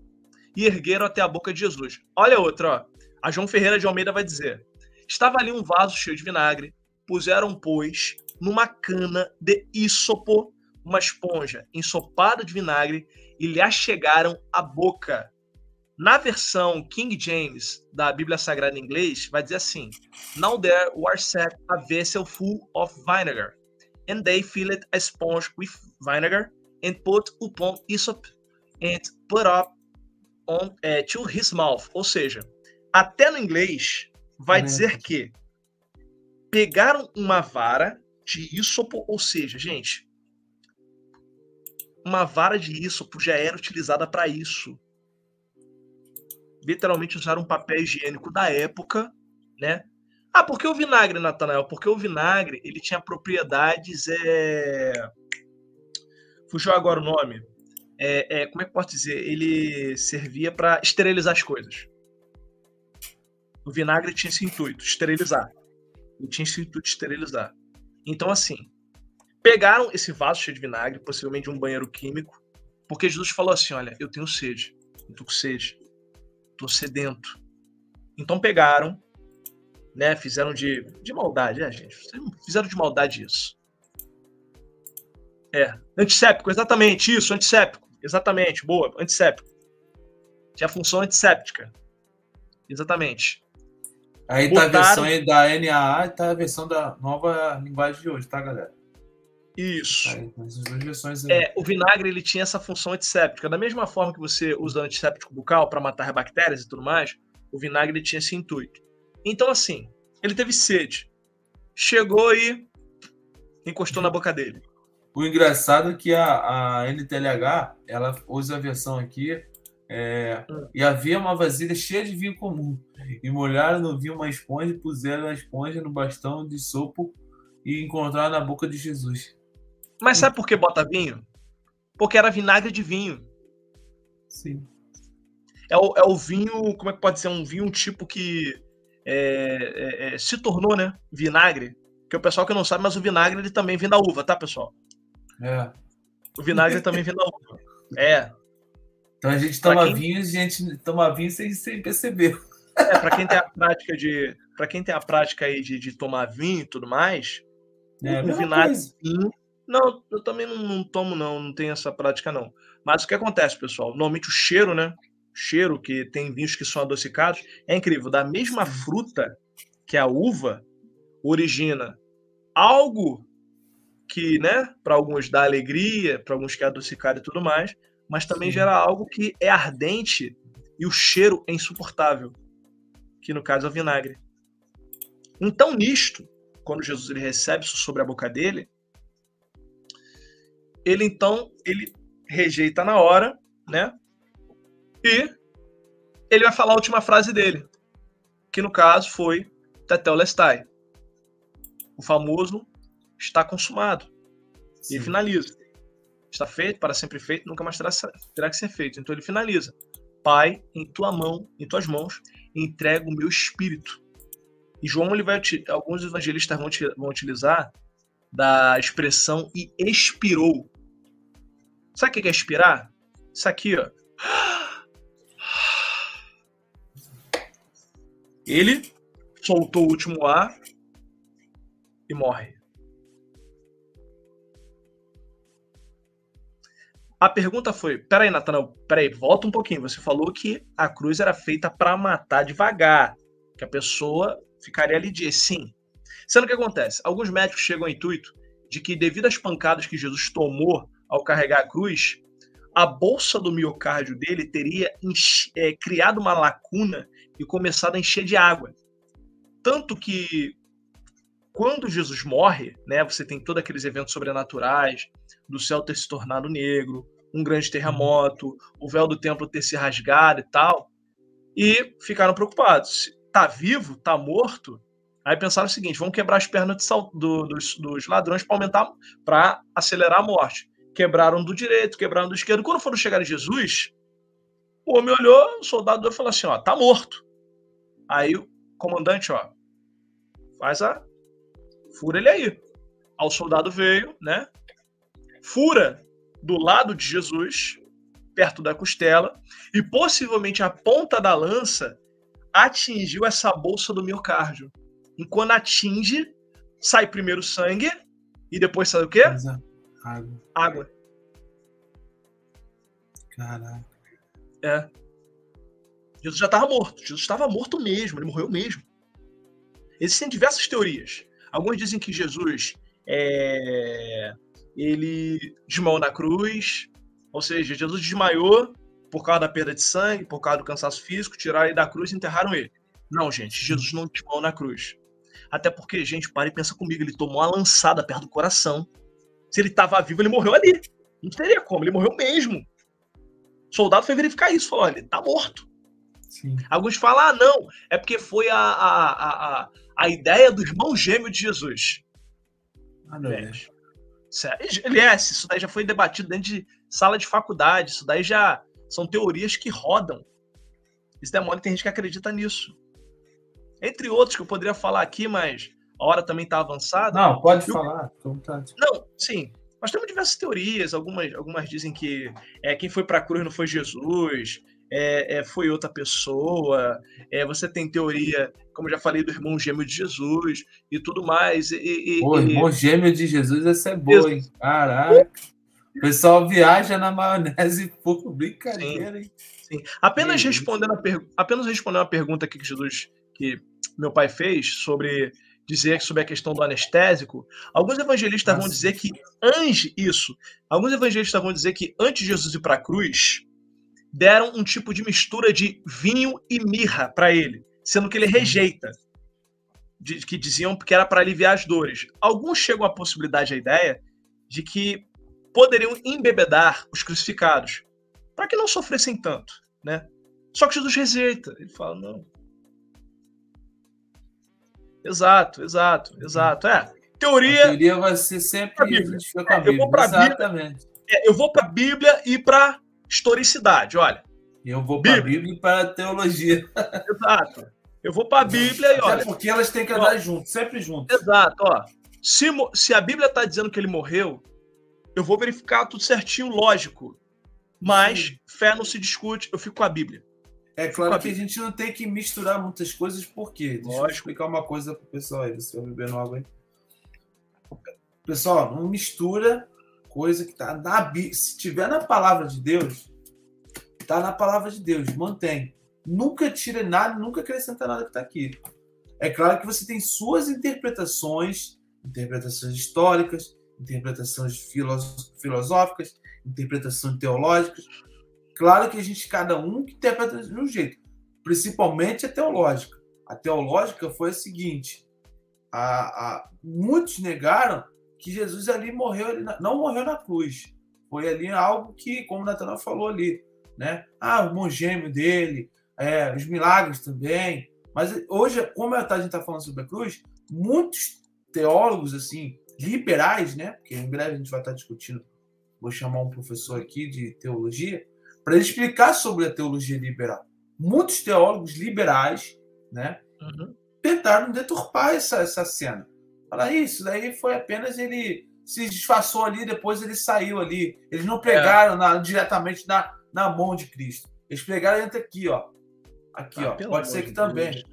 e ergueram até a boca de Jesus. Olha outra, ó. A João Ferreira de Almeida vai dizer: Estava ali um vaso cheio de vinagre, puseram, pois, numa cana de isopo, uma esponja ensopada de vinagre, e lhe achegaram a boca. Na versão King James da Bíblia Sagrada em inglês, vai dizer assim: Now there was set a vessel full of vinegar, and they filled a sponge with vinegar, and put upon hyssop, and put up on, uh, to his mouth. Ou seja, até no inglês vai dizer que pegaram uma vara de isopo, ou seja, gente, uma vara de isopo já era utilizada para isso. Literalmente usaram um papel higiênico da época, né? Ah, por que o vinagre, Natanael? Porque o vinagre ele tinha propriedades. É... Fugiu agora o nome. É, é, como é que posso dizer? Ele servia para esterilizar as coisas. O vinagre tinha esse intuito, esterilizar. Ele tinha esse intuito de esterilizar. Então, assim, pegaram esse vaso cheio de vinagre, possivelmente de um banheiro químico, porque Jesus falou assim: Olha, eu tenho sede, eu tô com sede, tô sedento. Então pegaram, né, fizeram de, de maldade, é, gente, fizeram de maldade isso. É, antisséptico, exatamente isso, antisséptico, exatamente, boa, antisséptico. Tinha função antisséptica, exatamente. Aí Botaram... tá a versão aí da NAA e tá a versão da nova linguagem de hoje, tá, galera? Isso. Aí, essas duas versões aí. É, o vinagre ele tinha essa função antisséptica. Da mesma forma que você usa antisséptico bucal para matar bactérias e tudo mais, o vinagre tinha esse intuito. Então, assim, ele teve sede. Chegou e encostou na boca dele. O engraçado é que a, a NTLH, ela usa a versão aqui é, e havia uma vasilha cheia de vinho comum. E molharam no vinho uma esponja e puseram a esponja no bastão de sopo e encontraram na boca de Jesus. Mas sabe por que bota vinho? Porque era vinagre de vinho. Sim. É o, é o vinho, como é que pode ser? Um vinho tipo que é, é, é se tornou, né? Vinagre. Que o pessoal que não sabe, mas o vinagre ele também vem da uva, tá, pessoal? É. O vinagre também vem da uva. É. Então a gente toma quem... vinho, a gente toma vinho sem, sem perceber. É, para quem tem a prática de, para quem tem a prática aí de, de tomar vinho e tudo mais, é, o, vinagre vinho, não, eu também não, não, tomo não, não tenho essa prática não. Mas o que acontece, pessoal? Normalmente o cheiro, né? O cheiro que tem vinhos que são adocicados é incrível. Da mesma fruta que a uva origina algo que, né, para alguns dá alegria, para alguns que é adocicado e tudo mais, mas também Sim. gera algo que é ardente e o cheiro é insuportável, que no caso é o vinagre. Então, nisto, quando Jesus ele recebe isso sobre a boca dele, ele então ele rejeita na hora, né? E ele vai falar a última frase dele, que no caso foi Tetelestai. O famoso está consumado. Sim. E finaliza. Está feito, para sempre feito, nunca mais terá, terá que ser feito. Então ele finaliza. Pai, em tua mão, em tuas mãos, entrego o meu espírito. E João ele vai alguns evangelistas vão, vão utilizar da expressão e expirou. Sabe o que é expirar? Isso aqui, ó. Ele soltou o último ar e morre. A pergunta foi: peraí, Natanael, peraí, volta um pouquinho. Você falou que a cruz era feita para matar devagar, que a pessoa ficaria ali de sim. Sendo que acontece? Alguns médicos chegam ao intuito de que, devido às pancadas que Jesus tomou ao carregar a cruz, a bolsa do miocárdio dele teria é, criado uma lacuna e começado a encher de água. Tanto que quando Jesus morre, né, você tem todos aqueles eventos sobrenaturais, do céu ter se tornado negro, um grande terremoto, o véu do templo ter se rasgado e tal, e ficaram preocupados. Tá vivo? Tá morto? Aí pensaram o seguinte: vamos quebrar as pernas sal, do, dos, dos, ladrões para aumentar, para acelerar a morte. Quebraram do direito, quebraram do esquerdo. Quando foram chegar em Jesus, o homem olhou, o soldado falou assim: ó, tá morto. Aí o comandante, ó, faz a. Fura ele aí. Aí o soldado veio, né? Fura do lado de Jesus, perto da costela, e possivelmente a ponta da lança atingiu essa bolsa do miocárdio. E quando atinge, sai primeiro sangue e depois sai o quê? Água. Água. Caraca. É. Jesus já estava morto. Jesus estava morto mesmo, ele morreu mesmo. Existem diversas teorias. Alguns dizem que Jesus é... ele desmaiou na cruz, ou seja, Jesus desmaiou por causa da perda de sangue, por causa do cansaço físico, tiraram ele da cruz e enterraram ele. Não, gente, Jesus não desmaiou na cruz. Até porque, gente, para e pensa comigo, ele tomou uma lançada perto do coração. Se ele estava vivo, ele morreu ali. Não teria como, ele morreu mesmo. O soldado foi verificar isso, falou: olha, ele tá morto. Sim. Alguns falam, ah, não, é porque foi a, a, a, a ideia do irmão gêmeo de Jesus. Ah, não é. Aliás, isso daí já foi debatido dentro de sala de faculdade, isso daí já são teorias que rodam. Isso demora, tem gente que acredita nisso. Entre outros que eu poderia falar aqui, mas a hora também está avançada. Não, pode eu... falar, Não, sim. Nós temos diversas teorias. Algumas, algumas dizem que é, quem foi para a cruz não foi Jesus, é, é, foi outra pessoa. É, você tem teoria, como já falei, do irmão gêmeo de Jesus e tudo mais. E, Pô, irmão gêmeo de Jesus, essa é boa, hein? Caraca. O pessoal viaja na maionese pouco brincadeira, hein? Sim. Apenas respondendo, a per... Apenas respondendo a pergunta que Jesus, que meu pai fez sobre dizer sobre a questão do anestésico, alguns evangelistas Nossa. vão dizer que antes isso, alguns evangelistas vão dizer que antes de Jesus ir para a cruz, deram um tipo de mistura de vinho e mirra para ele, sendo que ele rejeita, de, que diziam que era para aliviar as dores. Alguns chegam à possibilidade, à ideia, de que poderiam embebedar os crucificados, para que não sofressem tanto, né? Só que Jesus rejeita. Ele fala, não, Exato, exato, exato. É. Teoria. A teoria vai ser sempre a Bíblia. A é, eu vou para Bíblia. É, eu vou para Bíblia e para historicidade, olha. Eu vou para a Bíblia e para teologia. [laughs] Exato. Eu vou para a Bíblia e olha. É porque elas têm que andar juntas, sempre juntas. Exato, ó. Se, se a Bíblia está dizendo que ele morreu, eu vou verificar tudo certinho, lógico. Mas Sim. fé não se discute, eu fico com a Bíblia. É claro que a gente não tem que misturar muitas coisas, por quê? Deixa Lógico. eu explicar uma coisa pro pessoal aí, você vai bebendo água aí. Pessoal, não mistura coisa que tá na Bíblia. Se tiver na palavra de Deus, tá na palavra de Deus, mantém. Nunca tira nada, nunca acrescenta nada que tá aqui. É claro que você tem suas interpretações, interpretações históricas, interpretações filosóficas, interpretações teológicas, Claro que a gente, cada um que interpreta de um jeito, principalmente a teológica. A teológica foi a seguinte: a, a, muitos negaram que Jesus ali morreu, ele não morreu na cruz, Foi ali algo que, como o Natanael falou ali, né? Ah, o irmão gêmeo dele, é, os milagres também. Mas hoje, como a gente está falando sobre a cruz, muitos teólogos assim liberais, né? Porque em breve a gente vai estar discutindo. Vou chamar um professor aqui de teologia para ele explicar sobre a teologia liberal. Muitos teólogos liberais, né? Uhum. Tentaram deturpar essa, essa cena. Falar isso, daí foi apenas ele se disfarçou ali, depois ele saiu ali. Eles não pregaram é. na, diretamente na, na mão de Cristo. Eles pregaram entre aqui, ó. Aqui, ah, ó. Pode ser que também.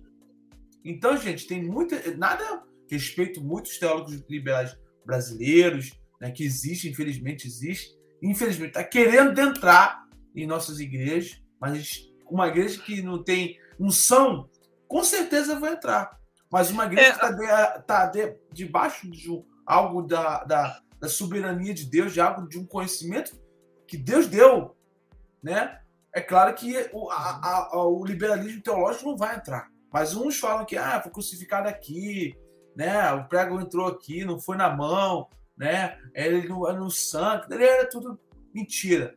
Então, gente, tem muita. Nada. Respeito muitos teólogos liberais brasileiros, né, que existe, infelizmente existe. Infelizmente, está querendo entrar em nossas igrejas, mas uma igreja que não tem unção, com certeza vai entrar. Mas uma igreja é, que está de, tá de, debaixo de algo da, da, da, soberania de Deus, de algo de um conhecimento que Deus deu, né? É claro que o, a, a, o liberalismo teológico não vai entrar. Mas uns falam que ah, foi crucificado aqui, né? O prego entrou aqui, não foi na mão, né? Ele no, no sangue, ele era tudo mentira.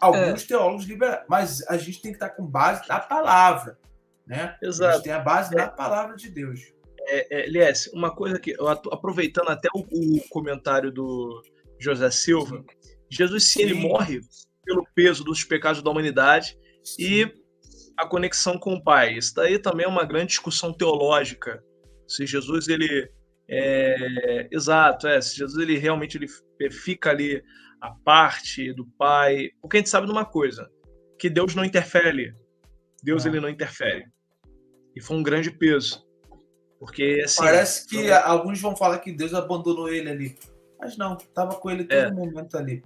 Alguns é. teólogos liberais, mas a gente tem que estar com base na palavra, né? Exato. A gente tem a base é. na palavra de Deus. É, é, Lies, uma coisa que, aproveitando até o, o, comentário do José Silva, Jesus sim, ele morre pelo peso dos pecados da humanidade sim. e a conexão com o Pai. Isso daí também é uma grande discussão teológica. Se Jesus ele é, exato, é, se Jesus ele realmente ele fica ali a parte do Pai, porque a gente sabe de uma coisa, que Deus não interfere. Deus é. ele não interfere. E foi um grande peso. Porque assim, parece que não... alguns vão falar que Deus abandonou ele ali. Mas não, estava com ele todo é. momento ali.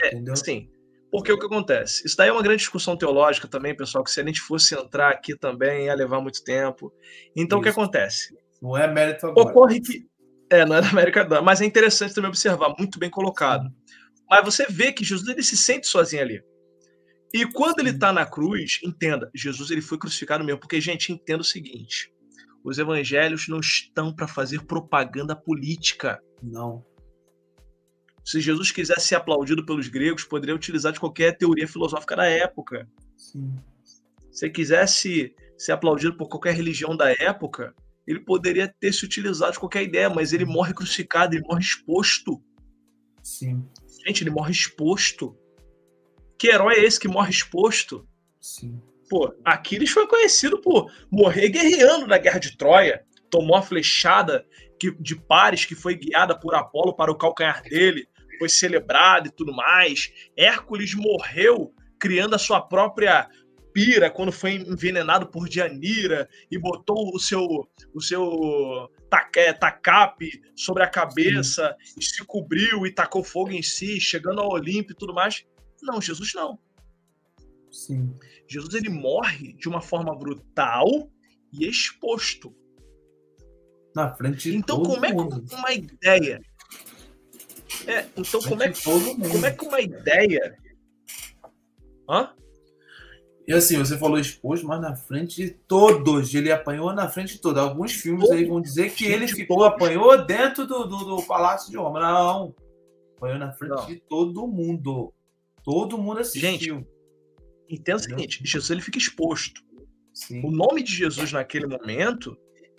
É, entendeu? Sim. Porque o que acontece? Isso daí é uma grande discussão teológica também, pessoal, que se a gente fosse entrar aqui também ia levar muito tempo. Então, Isso. o que acontece? Não é mérito agora. Ocorre que. É, não é da América do mas é interessante também observar, muito bem colocado. Mas você vê que Jesus ele se sente sozinho ali. E quando ele está na cruz, entenda, Jesus ele foi crucificado mesmo, porque gente, entenda o seguinte: os evangelhos não estão para fazer propaganda política. Não. Se Jesus quisesse ser aplaudido pelos gregos, poderia utilizar de qualquer teoria filosófica da época. Sim. Se quisesse ser aplaudido por qualquer religião da época, ele poderia ter se utilizado de qualquer ideia, mas ele morre crucificado, ele morre exposto. Sim. Gente, ele morre exposto. Que herói é esse que morre exposto? Sim. Pô, Aquiles foi conhecido por morrer guerreando na Guerra de Troia. Tomou a flechada de Pares que foi guiada por Apolo para o calcanhar dele foi celebrado e tudo mais. Hércules morreu criando a sua própria pira quando foi envenenado por Dianira e botou o seu o seu taque, tacape sobre a cabeça Sim. e se cobriu e tacou fogo em si, chegando ao Olimpo e tudo mais. Não, Jesus não. Sim. Jesus ele morre de uma forma brutal e exposto. Na frente de Então, como é que uma ideia é, então como é, que, como é que uma ideia. Hã? E assim, você falou exposto, mas na frente de todos. Ele apanhou na frente de todos. Alguns filmes aí vão dizer que ele ficou, apanhou dentro do, do, do, Palácio de Roma. Não. Apanhou na frente Não. de todo mundo. Todo mundo assistiu. Gente, entenda o seguinte: Jesus ele fica exposto. Sim. O nome de Jesus naquele momento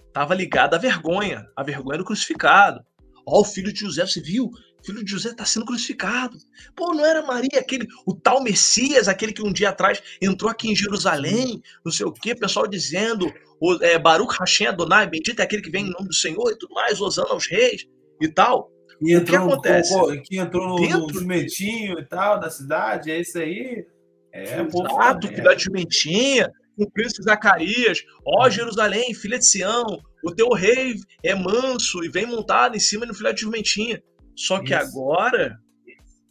estava ligado à vergonha, à vergonha do crucificado. Ó, o filho de José, você viu? filho de José está sendo crucificado. Pô, não era Maria, aquele, o tal Messias, aquele que um dia atrás entrou aqui em Jerusalém, não sei o quê, pessoal dizendo, o, é, Baruch Hashem Adonai, bendito é aquele que vem em nome do Senhor e tudo mais, Osana aos reis e tal. E o que acontece? No, que entrou no, Dentro, jumentinho e tal, da cidade, é isso aí. É, Exato, que da jumentinha, o príncipe Zacarias, ó Jerusalém, filha de Sião, o teu rei é manso e vem montado em cima do filho de jumentinha. Só que Isso. agora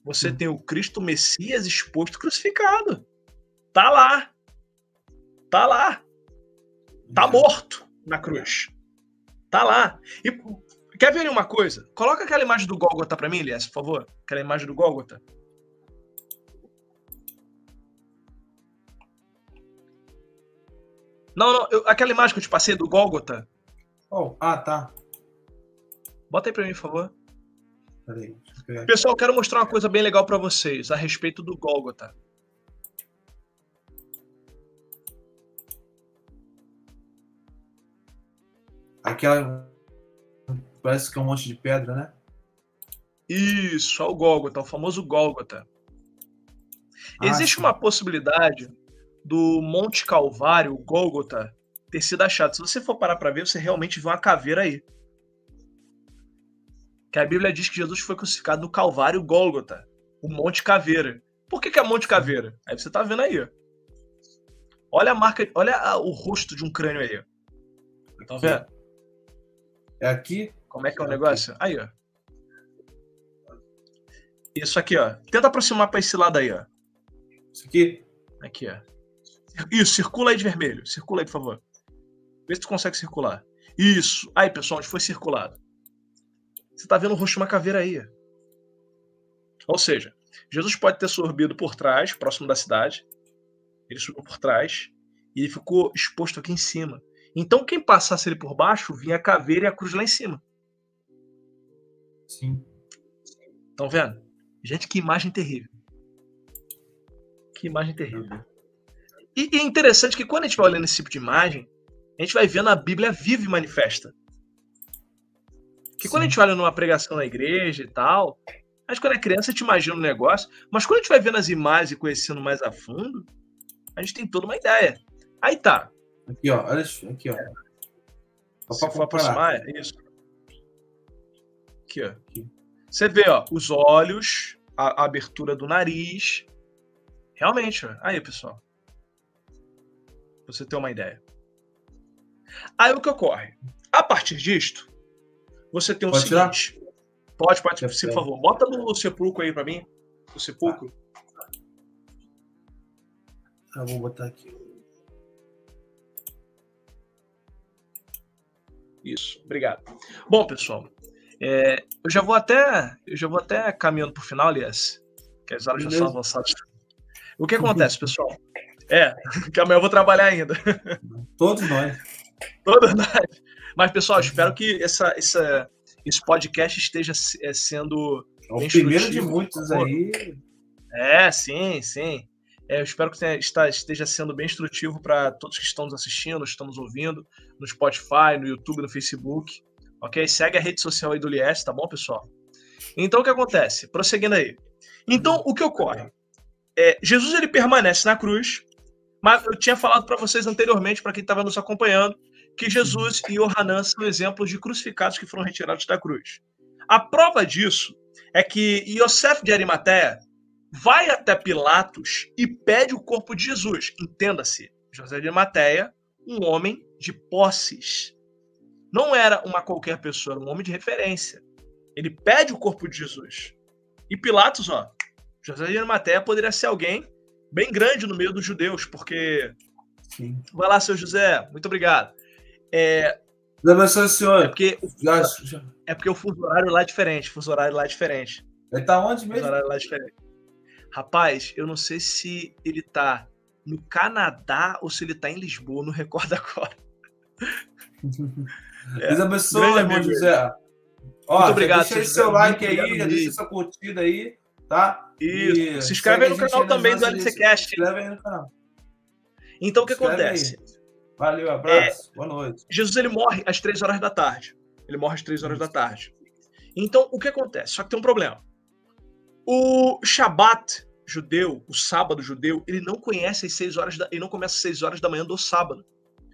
você hum. tem o Cristo Messias exposto crucificado. Tá lá. Tá lá. Tá é. morto na cruz. Tá lá. E quer ver uma coisa? Coloca aquela imagem do Gólgota para mim, Elias, por favor. Aquela imagem do Gólgota. Não, não, eu, aquela imagem que eu te passei do Gólgota. Oh, ah, tá. Bota aí pra mim, por favor. Peraí. Pessoal, quero mostrar uma coisa bem legal para vocês a respeito do Gólgota. Aquela. Parece que é um monte de pedra, né? Isso, é o Gólgota, o famoso Gólgota. Ah, Existe sim. uma possibilidade do Monte Calvário, o Gólgota, ter sido achado. Se você for parar para ver, você realmente vê uma caveira aí. Que a Bíblia diz que Jesus foi crucificado no Calvário Gólgota, o Monte Caveira. Por que, que é Monte Caveira? Aí você tá vendo aí. Olha a marca, olha o rosto de um crânio aí. Tá vendo? É aqui? Como é que é o negócio? Aí, ó. Isso aqui, ó. Tenta aproximar para esse lado aí, ó. Isso aqui? Aqui, ó. Isso, circula aí de vermelho. Circula aí, por favor. Vê se tu consegue circular. Isso. Aí, pessoal, onde foi circulado? Você está vendo o rosto de uma caveira aí. Ou seja, Jesus pode ter sorbido por trás, próximo da cidade. Ele subiu por trás e ele ficou exposto aqui em cima. Então, quem passasse ele por baixo, vinha a caveira e a cruz lá em cima. Sim. Estão vendo? Gente, que imagem terrível. Que imagem terrível. E, e é interessante que quando a gente vai olhando esse tipo de imagem, a gente vai vendo a Bíblia viva e manifesta. Que quando a gente olha numa pregação na igreja e tal, a gente quando é criança a gente imagina um negócio, mas quando a gente vai vendo as imagens e conhecendo mais a fundo, a gente tem toda uma ideia. Aí tá. Aqui, ó. Olha aqui, ó. Se for aproximar, é isso. Aqui, ó. Aqui. Você vê, ó, os olhos, a, a abertura do nariz. Realmente, ó. Aí, pessoal. Pra você ter uma ideia. Aí o que ocorre? A partir disto, você tem o pode seguinte. Tirar? Pode, pode, por favor. Bota no sepulcro aí para mim. O sepulcro. Tá, vou botar aqui. Isso, obrigado. Bom, pessoal, é, eu já vou até, eu já vou até caminhando para o final, aliás, que as horas já são avançadas. O que acontece, pessoal? É, [laughs] que amanhã eu vou trabalhar ainda. Todos nós. [laughs] Todos nós. Mas, pessoal, espero que essa, essa, esse podcast esteja é, sendo. É o primeiro de muitos aí. É, sim, sim. É, eu espero que esteja sendo bem instrutivo para todos que estão nos assistindo, estamos ouvindo, no Spotify, no YouTube, no Facebook. Ok? Segue a rede social aí do Lies, tá bom, pessoal? Então, o que acontece? Prosseguindo aí. Então, o que ocorre? É, Jesus ele permanece na cruz, mas eu tinha falado para vocês anteriormente, para quem estava nos acompanhando, que Jesus e Yohanan são exemplos de crucificados que foram retirados da cruz. A prova disso é que Yosef de Arimateia vai até Pilatos e pede o corpo de Jesus. Entenda-se, José de Arimateia, um homem de posses. Não era uma qualquer pessoa, era um homem de referência. Ele pede o corpo de Jesus. E Pilatos, ó, José de Arimateia poderia ser alguém bem grande no meio dos judeus, porque Sim. Vai lá, seu José, muito obrigado. É, Deus senhor. É porque, já, já. é porque o fuso horário lá é diferente. O fuso horário lá é diferente. Ele tá onde mesmo? O fuso horário lá é diferente. Rapaz, eu não sei se ele tá no Canadá ou se ele tá em Lisboa, não recordo [laughs] agora. É, Deus abençoe, irmão José. Ó, Muito obrigado, deixa seu like aí, deixa sua curtida aí, tá? Isso. E se inscreve aí no canal também do LCCast. Se inscreve aí no canal. Então, o que acontece? Aí. Valeu, abraço. É, Boa noite. Jesus ele morre às três horas da tarde. Ele morre às três horas da tarde. Então, o que acontece? Só que tem um problema. O Shabat judeu, o sábado judeu, ele não conhece as seis horas da, ele não começa às seis horas da manhã do sábado.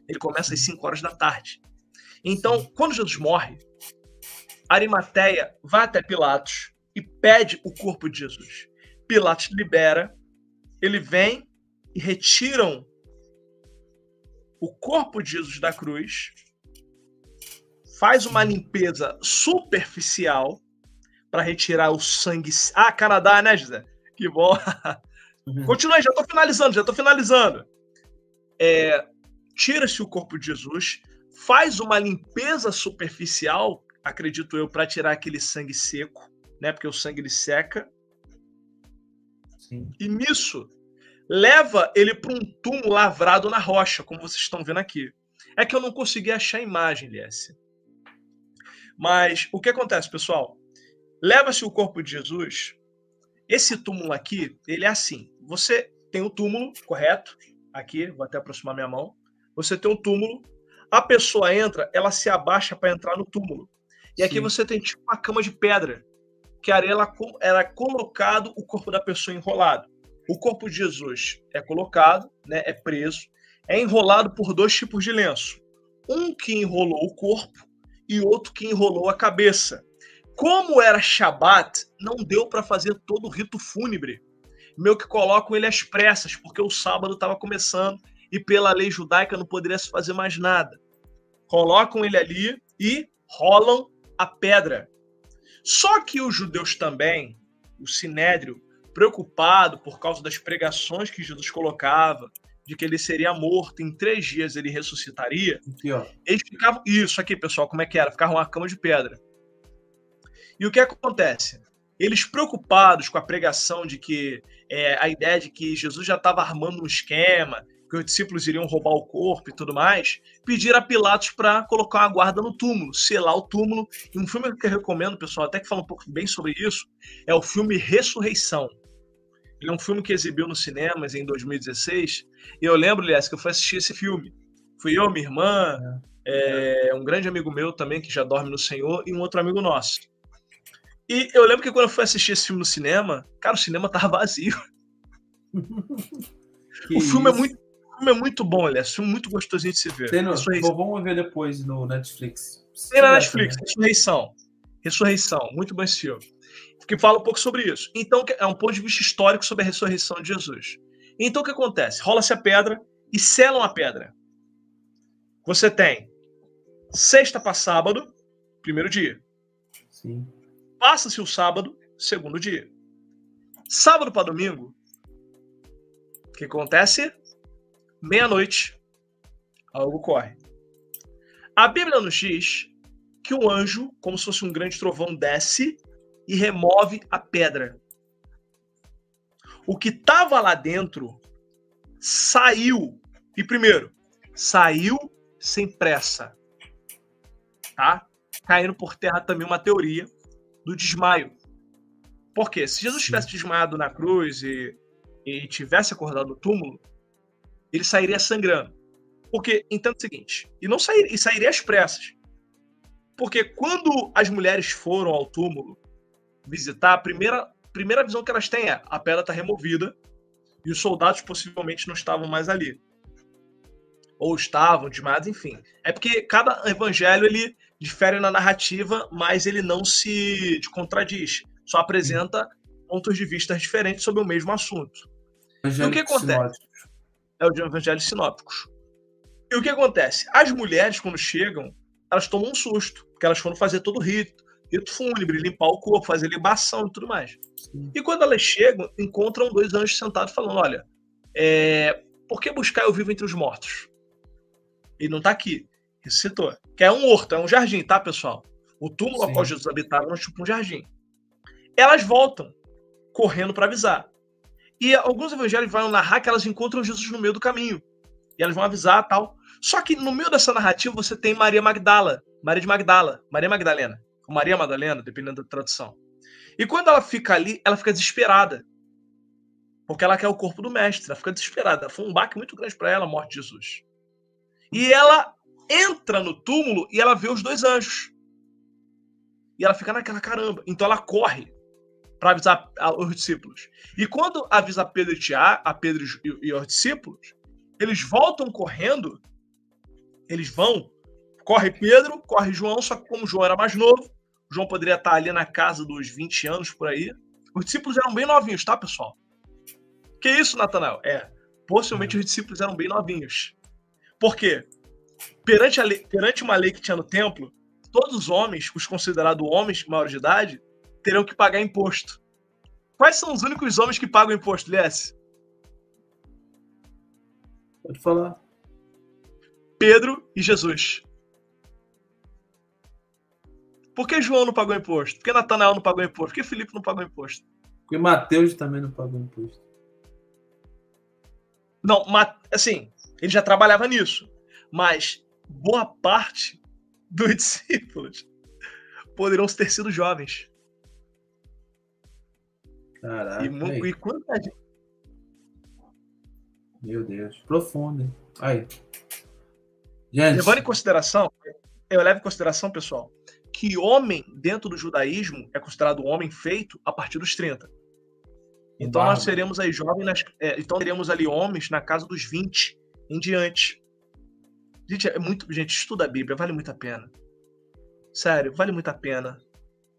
Ele começa às cinco horas da tarde. Então, quando Jesus morre, Arimateia vai até Pilatos e pede o corpo de Jesus. Pilatos libera, ele vem e retiram o corpo de Jesus da cruz, faz uma limpeza superficial para retirar o sangue. Ah, Canadá, né, José? Que bom. Uhum. Continua aí, já estou finalizando, já estou finalizando. É, Tira-se o corpo de Jesus, faz uma limpeza superficial, acredito eu, para tirar aquele sangue seco, né? Porque o sangue ele seca. Sim. E nisso leva ele para um túmulo lavrado na rocha, como vocês estão vendo aqui. É que eu não consegui achar a imagem, Liesse. Mas o que acontece, pessoal? Leva-se o corpo de Jesus. Esse túmulo aqui, ele é assim. Você tem o um túmulo, correto? Aqui, vou até aproximar minha mão. Você tem um túmulo. A pessoa entra, ela se abaixa para entrar no túmulo. E Sim. aqui você tem tipo uma cama de pedra, que a areia era colocado o corpo da pessoa enrolado. O corpo de Jesus é colocado, né, é preso, é enrolado por dois tipos de lenço. Um que enrolou o corpo e outro que enrolou a cabeça. Como era Shabat, não deu para fazer todo o rito fúnebre. Meio que colocam ele às pressas, porque o sábado estava começando e pela lei judaica não poderia se fazer mais nada. Colocam ele ali e rolam a pedra. Só que os judeus também, o sinédrio, preocupado por causa das pregações que Jesus colocava, de que ele seria morto, em três dias ele ressuscitaria, aqui, eles ficavam. Isso aqui, pessoal, como é que era? Ficavam uma cama de pedra. E o que acontece? Eles preocupados com a pregação de que é, a ideia de que Jesus já estava armando um esquema, que os discípulos iriam roubar o corpo e tudo mais, pediram a Pilatos para colocar uma guarda no túmulo, selar o túmulo. E um filme que eu recomendo, pessoal, até que fala um pouco bem sobre isso, é o filme Ressurreição. Ele é um filme que exibiu nos cinemas em 2016. E eu lembro, aliás, que eu fui assistir esse filme. Fui eu, minha irmã, é. É, um grande amigo meu também, que já dorme no Senhor, e um outro amigo nosso. E eu lembro que quando eu fui assistir esse filme no cinema, cara, o cinema tava vazio. [laughs] o filme é muito o filme é muito bom, aliás. Filme muito gostosinho de se ver. Tem no, vamos ver depois no Netflix. Tem na Netflix, Ressurreição. Ressurreição, muito bom esse filme. Que fala um pouco sobre isso. Então, é um ponto de vista histórico sobre a ressurreição de Jesus. Então, o que acontece? Rola-se a pedra e selam a pedra. Você tem sexta para sábado, primeiro dia. Sim. Passa-se o sábado, segundo dia. Sábado para domingo, o que acontece? Meia-noite, algo corre. A Bíblia nos diz que o anjo, como se fosse um grande trovão, desce e remove a pedra. O que estava lá dentro saiu. E primeiro, saiu sem pressa. Tá? Caindo por terra também uma teoria do desmaio. Por quê? Se Jesus tivesse desmaiado na cruz e, e tivesse acordado no túmulo, ele sairia sangrando. Porque, entenda o seguinte, e não sairia, e sairia às pressas. Porque quando as mulheres foram ao túmulo visitar, a primeira, primeira visão que elas têm é a pedra está removida e os soldados possivelmente não estavam mais ali. Ou estavam desmaiados, enfim. É porque cada evangelho ele difere na narrativa, mas ele não se contradiz. Só apresenta pontos de vista diferentes sobre o mesmo assunto. E o que acontece? É o de evangelhos sinópticos. E o que acontece? As mulheres, quando chegam, elas tomam um susto, porque elas foram fazer todo o rito, rito fúnebre, limpar o corpo, fazer libação e tudo mais. E quando elas chegam, encontram dois anjos sentados falando: olha, é, por que buscar eu vivo entre os mortos? Ele não está aqui, ressuscitou. Que é um horto, é um jardim, tá, pessoal? O túmulo Sim. ao qual Jesus habitava era tipo um jardim. Elas voltam, correndo para avisar. E alguns evangelhos vão narrar que elas encontram Jesus no meio do caminho. E elas vão avisar tal. Só que no meio dessa narrativa você tem Maria Magdala, Maria de Magdala, Maria Magdalena, ou Maria Madalena, dependendo da tradução. E quando ela fica ali, ela fica desesperada. Porque ela quer o corpo do mestre, ela fica desesperada. Foi um baque muito grande para ela a morte de Jesus. E ela entra no túmulo e ela vê os dois anjos. E ela fica naquela caramba. Então ela corre para avisar os discípulos. E quando avisa Pedro e Tiago, a Pedro e, e os discípulos, eles voltam correndo, eles vão, corre Pedro, corre João, só que como João era mais novo, João poderia estar ali na casa dos 20 anos por aí. Os discípulos eram bem novinhos, tá, pessoal? Que isso, Natanael? É, possivelmente os discípulos eram bem novinhos. Por quê? Perante, lei, perante uma lei que tinha no templo, todos os homens, os considerados homens maiores de idade, terão que pagar imposto. Quais são os únicos homens que pagam imposto, Lies? Pode falar. Pedro e Jesus. Por que João não pagou imposto? Por que Natanael não pagou imposto? Por que Felipe não pagou imposto? Porque Mateus também não pagou imposto. Não, assim, ele já trabalhava nisso. Mas boa parte dos [laughs] discípulos poderiam ter sido jovens. Caraca, e, e quanta gente... Meu Deus, profundo. Hein? Aí. Gente. Levando em consideração, eu levo em consideração, pessoal, que homem dentro do judaísmo é considerado homem feito a partir dos 30. Então nós seremos aí jovens, nas, é, então teremos ali homens na casa dos 20 em diante. Gente, é muito, gente, estuda a Bíblia, vale muito a pena. Sério, vale muito a pena.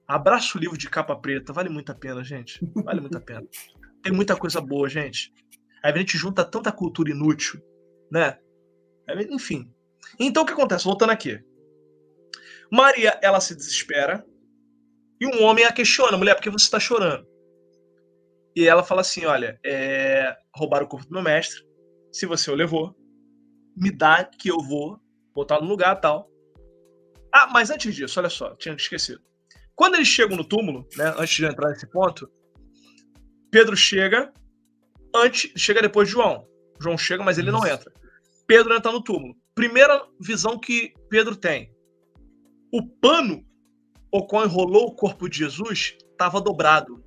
Abraça o livro de capa preta, vale muito a pena, gente. Vale muito a pena. Tem muita coisa boa, gente. Aí a gente junta tanta cultura inútil, né? Enfim. Então o que acontece? Voltando aqui. Maria, ela se desespera e um homem a questiona, mulher, por que você está chorando? E ela fala assim: olha, é... roubaram o corpo do meu mestre. Se você o levou, me dá que eu vou botar no lugar tal. Ah, mas antes disso, olha só, tinha esquecido. Quando eles chegam no túmulo, né, antes de entrar nesse ponto, Pedro chega antes, chega depois de João. João chega, mas ele não entra. Pedro entra no túmulo. Primeira visão que Pedro tem. O pano o qual enrolou o corpo de Jesus estava dobrado.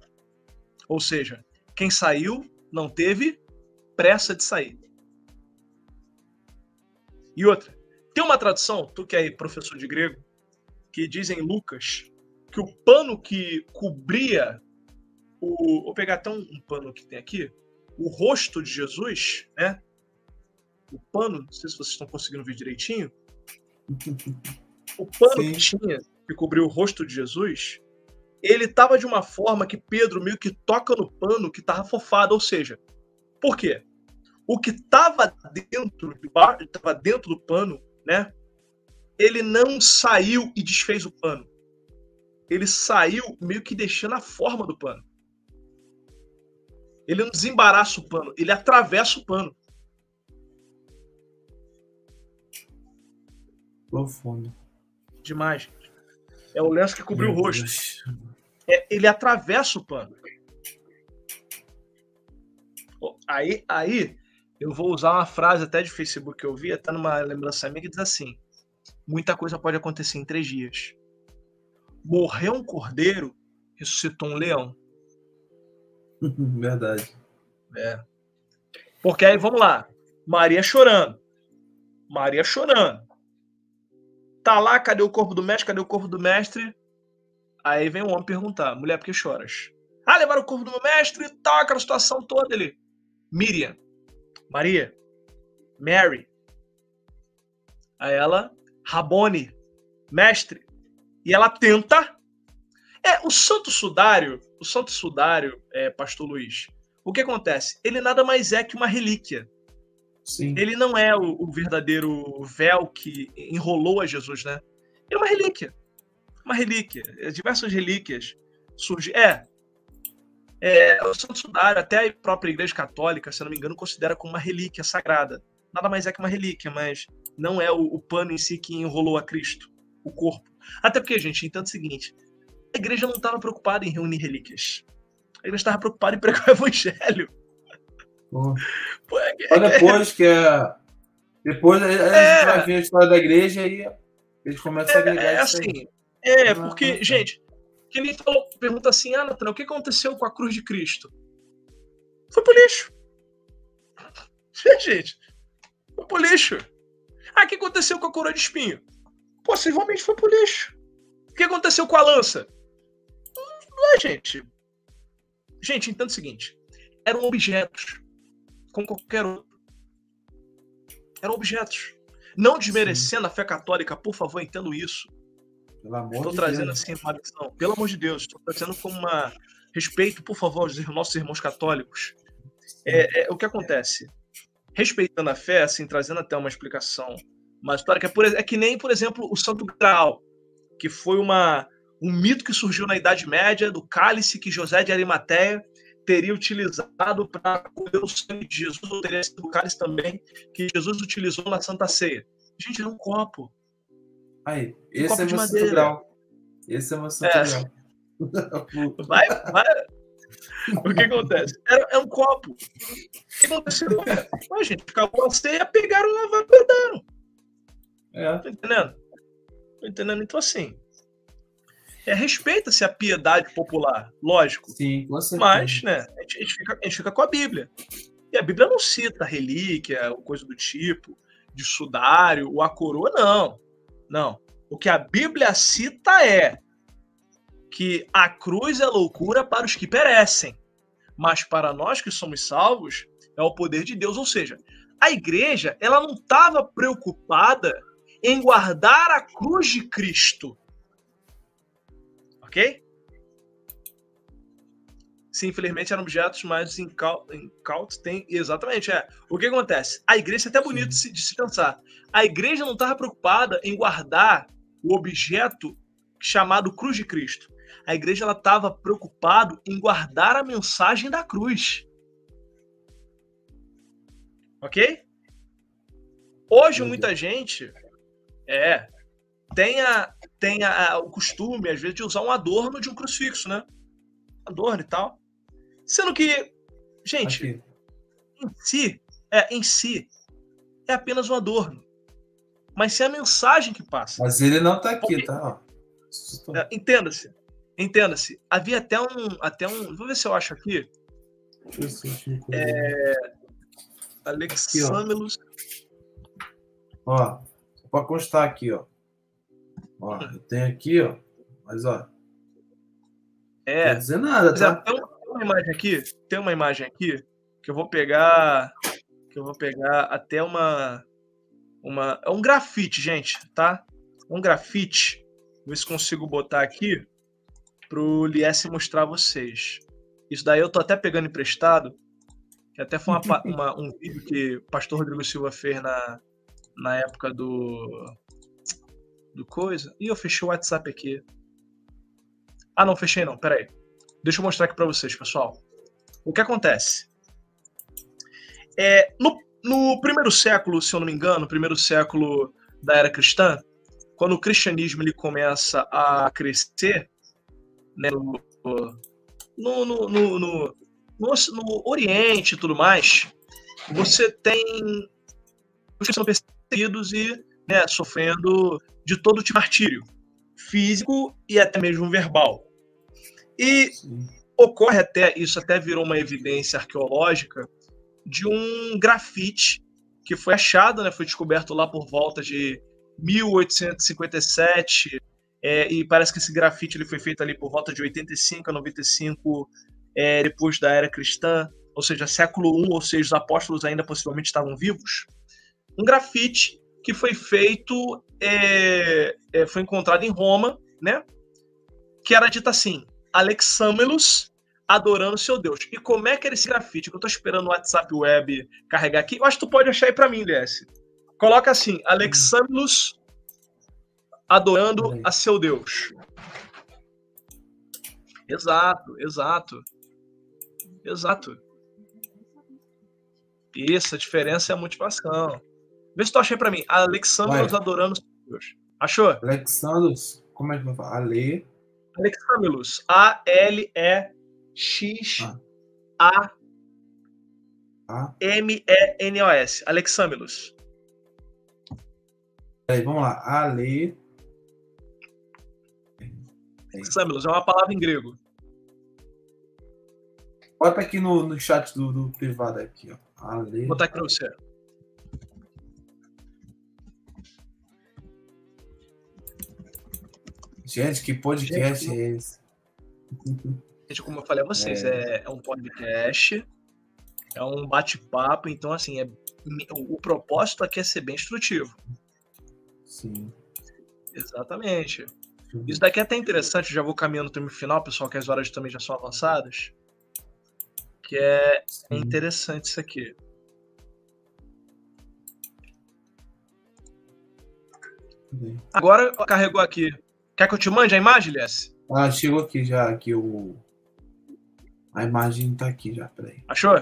Ou seja, quem saiu não teve pressa de sair. E outra, tem uma tradução, tu que é professor de grego, que diz em Lucas que o pano que cobria o. Vou pegar até um, pano que tem aqui, o rosto de Jesus, né? O pano, não sei se vocês estão conseguindo ver direitinho. O pano Sim. que tinha, que cobriu o rosto de Jesus, ele estava de uma forma que Pedro meio que toca no pano que estava fofado, ou seja, por quê? O que estava dentro, estava dentro do pano, né? Ele não saiu e desfez o pano. Ele saiu meio que deixando a forma do pano. Ele não desembaraça o pano, ele atravessa o pano. Profundo. Demais. É o lenço que cobriu Meu o rosto. É, ele atravessa o pano. Aí, aí, eu vou usar uma frase até de Facebook que eu vi, até numa lembrança minha, que diz assim: muita coisa pode acontecer em três dias. Morreu um cordeiro, ressuscitou um leão. [laughs] Verdade. É. Porque aí, vamos lá. Maria chorando. Maria chorando. Tá lá, cadê o corpo do mestre? Cadê o corpo do mestre? Aí vem um homem perguntar: mulher, por que choras? Ah, levaram o corpo do meu mestre e tal, aquela situação toda ali. Miriam, Maria, Mary. Aí ela, Rabone, mestre. E ela tenta. É, o santo sudário, o santo sudário, é, pastor Luiz, o que acontece? Ele nada mais é que uma relíquia. Sim. Ele não é o, o verdadeiro véu que enrolou a Jesus, né? Ele é uma relíquia. Uma relíquia. Diversas relíquias surgem. É, é, o Santo Sudário, até a própria Igreja Católica, se não me engano, considera como uma relíquia sagrada. Nada mais é que uma relíquia, mas não é o, o pano em si que enrolou a Cristo, o corpo. Até porque, gente, entenda o seguinte: a igreja não estava preocupada em reunir relíquias. A igreja estava preocupada em pregar o evangelho. Pô. Pô, é, Só depois que é. Depois a gente é. vai ver a história da igreja e eles começam a agregar é, é assim. É, porque, gente, que ele falou, pergunta assim: Ah, Natan, o que aconteceu com a cruz de Cristo? Foi pro lixo. [laughs] gente, foi pro lixo. Ah, o que aconteceu com a coroa de espinho? Possivelmente foi pro lixo. O que aconteceu com a lança? Não é, gente. Gente, entenda o seguinte: eram objetos, como qualquer outro. Eram objetos. Não desmerecendo Sim. a fé católica, por favor, entendo isso. Pelo amor estou de trazendo Deus. assim uma visão. Pelo amor de Deus, estou trazendo como uma respeito, por favor, aos nossos irmãos católicos. É, é, o que acontece? Respeitando a fé, assim, trazendo até uma explicação mais histórica, é, por, é que nem, por exemplo, o Santo Graal, que foi uma, um mito que surgiu na Idade Média do cálice que José de Arimateia teria utilizado para comer o sangue de Jesus, ou teria sido o cálice também que Jesus utilizou na Santa Ceia. Gente, era um copo. Aí, esse um é meu santo grau. Esse é meu santo é. grau. [laughs] Vai, vai. O que acontece? É, é um copo. O que aconteceu? A gente acabou a ceia, pegaram, lavaram guardaram. É. Tá entendendo? Tá entendendo? Então, assim. É, Respeita-se a piedade popular, lógico. Sim, com certeza. Mas, né, a gente, a gente fica, a gente fica com a Bíblia. E a Bíblia não cita relíquia ou coisa do tipo, de sudário, ou a coroa, não. Não. O que a Bíblia cita é que a cruz é loucura para os que perecem, mas para nós que somos salvos é o poder de Deus. Ou seja, a igreja ela não estava preocupada em guardar a cruz de Cristo. Ok? Sim, infelizmente eram objetos mais incautos. Tem, exatamente, é. O que acontece? A igreja é até bonito se, de se pensar. A igreja não estava preocupada em guardar o objeto chamado cruz de Cristo. A igreja estava preocupada em guardar a mensagem da cruz. Ok? Hoje, muita gente é tem, a, tem a, o costume, às vezes, de usar um adorno de um crucifixo, né? Adorno e tal. Sendo que, gente, Aqui. em si, é, em si, é apenas um adorno. Mas se é a mensagem que passa. Mas ele não tá aqui, Porque, tá? É, Entenda-se. Entenda-se. Havia até um. Até um. Vou ver se eu acho aqui. É, Alexandros. Ó, para constar aqui, ó. Ó, eu tenho aqui, ó. Mas, ó. É. Não quer dizer nada, tá? Tem uma imagem aqui. Tem uma imagem aqui que eu vou pegar. Que eu vou pegar até uma. Uma. É um grafite, gente, tá? Um grafite. Ver se consigo botar aqui pro Liesse mostrar a vocês. Isso daí eu tô até pegando emprestado, que até foi uma, [laughs] uma, um vídeo que o pastor Rodrigo Silva fez na, na época do. do coisa. E eu fechei o WhatsApp aqui. Ah, não, fechei não, peraí. Deixa eu mostrar aqui para vocês, pessoal. O que acontece? É, no, no primeiro século, se eu não me engano, primeiro século da era cristã, quando o cristianismo ele começa a crescer, né, no, no, no, no, no, Oriente e tudo mais, você tem e né, sofrendo de todo tipo de martírio, físico e até mesmo verbal. E Sim. ocorre até, isso até virou uma evidência arqueológica, de um grafite que foi achado, né, foi descoberto lá por volta de 1857, é, e parece que esse grafite ele foi feito ali por volta de 85 a 95 é, depois da era cristã, ou seja, século I, ou seja, os apóstolos ainda possivelmente estavam vivos. Um grafite que foi feito, é, é foi encontrado em Roma, né? Que era dito assim: Alexâmelos adorando seu Deus. E como é que era esse grafite? Eu tô esperando o WhatsApp web carregar aqui. Eu acho que tu pode achar aí para mim, Lies. Coloca assim: Alexâmelos adorando a seu Deus. Exato, exato. Exato. Isso, a diferença é a motivação. Vê se tu achei pra mim. Alexandros Deus. Achou? Alexandros, como é que vai falar? Ale. Alexandros. A-L-E-X-A-M-E-N-O-S. Alexandros. Aí, vamos lá. Ale. Examilos é uma palavra em grego. Bota aqui no, no chat do, do privado aqui, ó. Ale... Vou botar aqui pra você. Gente, que podcast Gente, é esse? Gente, como eu falei a vocês, é, é, é um podcast, é um bate-papo, então assim, é, o, o propósito aqui é ser bem instrutivo. Sim. Exatamente. Isso daqui é até interessante, já vou caminhando para o final, pessoal, que as horas também já são avançadas. Que é, é interessante isso aqui. Agora carregou aqui. Quer que eu te mande a imagem, Lies? Ah, chegou aqui já, aqui o... A imagem tá aqui já, peraí. Achou?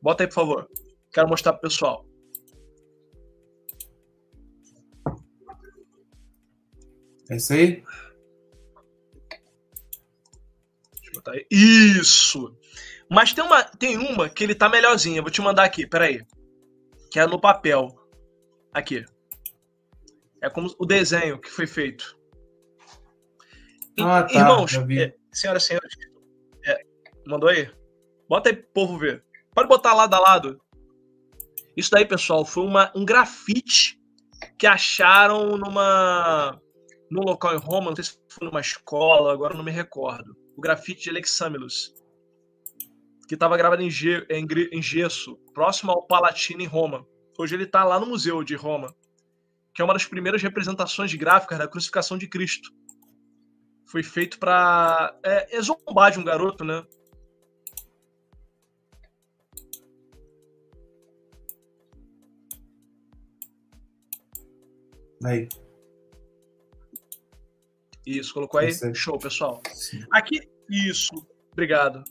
Bota aí, por favor. Quero mostrar pro pessoal. É isso aí? Deixa eu botar aí. Isso! Mas tem uma, tem uma que ele tá melhorzinha. Vou te mandar aqui, peraí. Que é no papel. Aqui. É como o desenho que foi feito. Ah, tá, Irmãos, é, senhoras e senhores, é, mandou aí? Bota aí pro povo ver. Pode botar lado a lado. Isso daí, pessoal, foi uma, um grafite que acharam numa num local em Roma, não sei se foi numa escola, agora não me recordo. O grafite de Alexâmelos, que estava gravado em, em, em, gesso, próximo ao Palatino em Roma. Hoje ele está lá no Museu de Roma, que é uma das primeiras representações gráficas da crucificação de Cristo. Foi feito para é, é zombar de um garoto, né? Aí. Isso, colocou aí? Show, pessoal. Sim. Aqui, isso. Obrigado.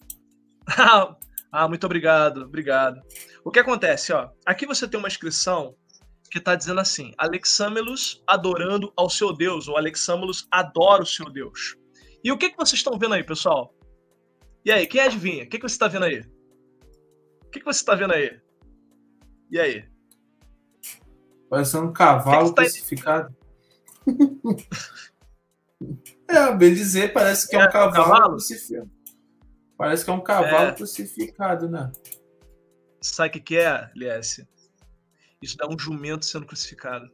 [laughs] ah, muito obrigado, obrigado. O que acontece, ó? Aqui você tem uma inscrição que está dizendo assim: Alexâmelos adorando ao seu Deus, ou Alexâmelos adora o seu Deus. E o que, que vocês estão vendo aí, pessoal? E aí, quem adivinha? O que, que você está vendo aí? O que, que você está vendo aí? E aí? Parece um cavalo que que tá crucificado. [laughs] é, bem dizer, parece que é, é um cavalo, cavalo, crucificado. Parece que é um cavalo é. crucificado, né? Sabe o que, que é, Liesse? Isso dá um jumento sendo crucificado.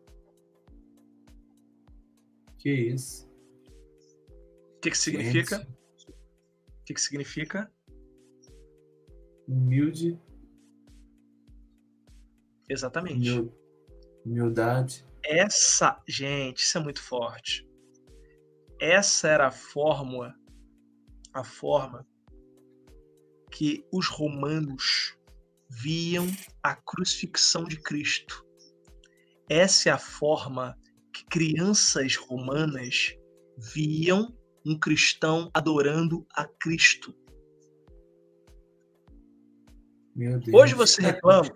Que isso? O que, que significa? O que, que significa? Humilde. Exatamente. Humildade. Essa, gente, isso é muito forte. Essa era a fórmula, a forma que os romanos viam a crucifixão de Cristo. Essa é a forma que crianças romanas viam um cristão adorando a Cristo. Hoje você reclama,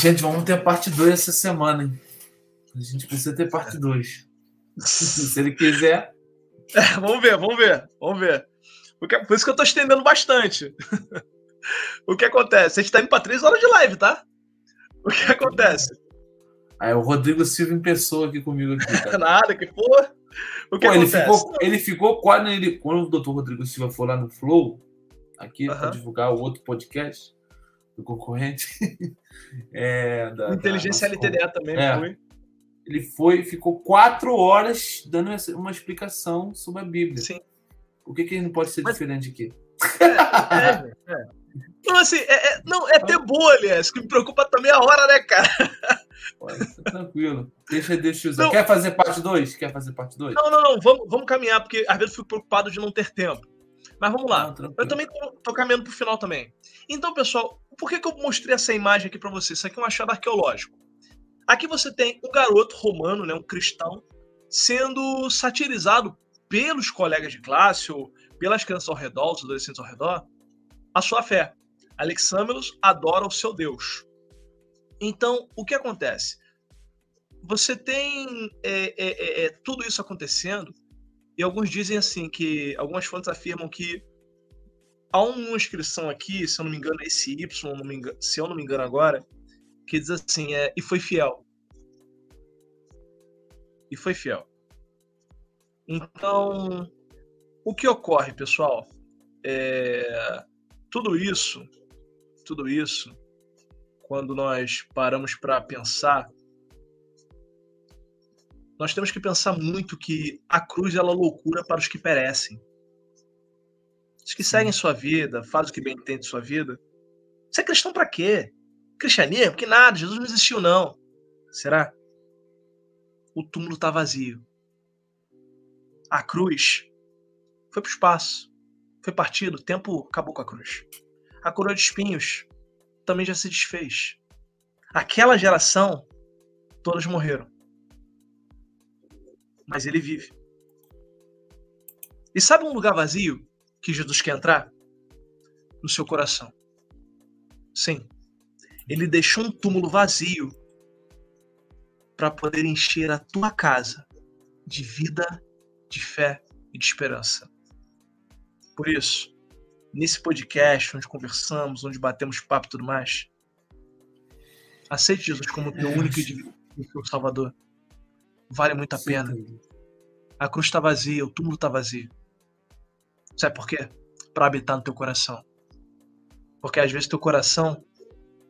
Gente, vamos ter parte 2 essa semana, hein? A gente precisa ter parte 2. [laughs] Se ele quiser. É, [laughs] vamos ver, vamos ver, vamos ver. Porque, por isso que eu tô estendendo bastante. [laughs] o que acontece? A gente tá indo pra 3 horas de live, tá? O que acontece? Aí o Rodrigo Silva em pessoa aqui comigo. Aqui, [laughs] Nada, que porra. O que Pô, acontece? Ele ficou, ele ficou quando, ele, quando o doutor Rodrigo Silva for lá no Flow, aqui, para divulgar o outro podcast do concorrente. [laughs] é, da, Inteligência da, LTDA também é, foi. Ele foi, ficou quatro horas dando uma explicação sobre a Bíblia. Sim. Por que, que ele não pode ser Mas, diferente aqui? É, é, é. Então, assim, é, é, não, é ter boa, aliás, que me preocupa também a hora, né, cara? tranquilo. Deixa, deixa eu usar. Quer fazer parte 2? Quer fazer parte 2? Não, não, não. Vamos, vamos caminhar, porque às vezes eu fico preocupado de não ter tempo. Mas vamos lá. Não, eu também tô, tô caminhando pro final também. Então, pessoal, por que, que eu mostrei essa imagem aqui para vocês? Isso aqui é um achado arqueológico. Aqui você tem um garoto romano, né, um cristão, sendo satirizado pelos colegas de classe ou pelas crianças ao redor, os adolescentes ao redor, a sua fé. Alexâmeros adora o seu Deus. Então, o que acontece? Você tem é, é, é, é tudo isso acontecendo, e alguns dizem assim que algumas fontes afirmam que há uma inscrição aqui, se eu não me engano, é esse Y, engano, se eu não me engano agora, que diz assim, é, e foi fiel. E foi fiel. Então, o que ocorre, pessoal? É, tudo isso, tudo isso, quando nós paramos para pensar, nós temos que pensar muito que a cruz ela é loucura para os que perecem os que seguem sua vida, fazem o que bem entende de sua vida. Você é cristão para quê? Cristianismo? Que nada, Jesus não existiu, não. Será? O túmulo está vazio. A cruz foi para o espaço. Foi partido, o tempo acabou com a cruz. A coroa de espinhos também já se desfez. Aquela geração, todos morreram. Mas ele vive. E sabe um lugar vazio que Jesus quer entrar? No seu coração. Sim. Ele deixou um túmulo vazio para poder encher a tua casa de vida, de fé e de esperança. Por isso, nesse podcast onde conversamos, onde batemos papo e tudo mais, aceite Jesus como teu único e divino Salvador. vale muito a pena. A cruz está vazia, o túmulo está vazio. Sabe por quê? Para habitar no teu coração. Porque às vezes teu coração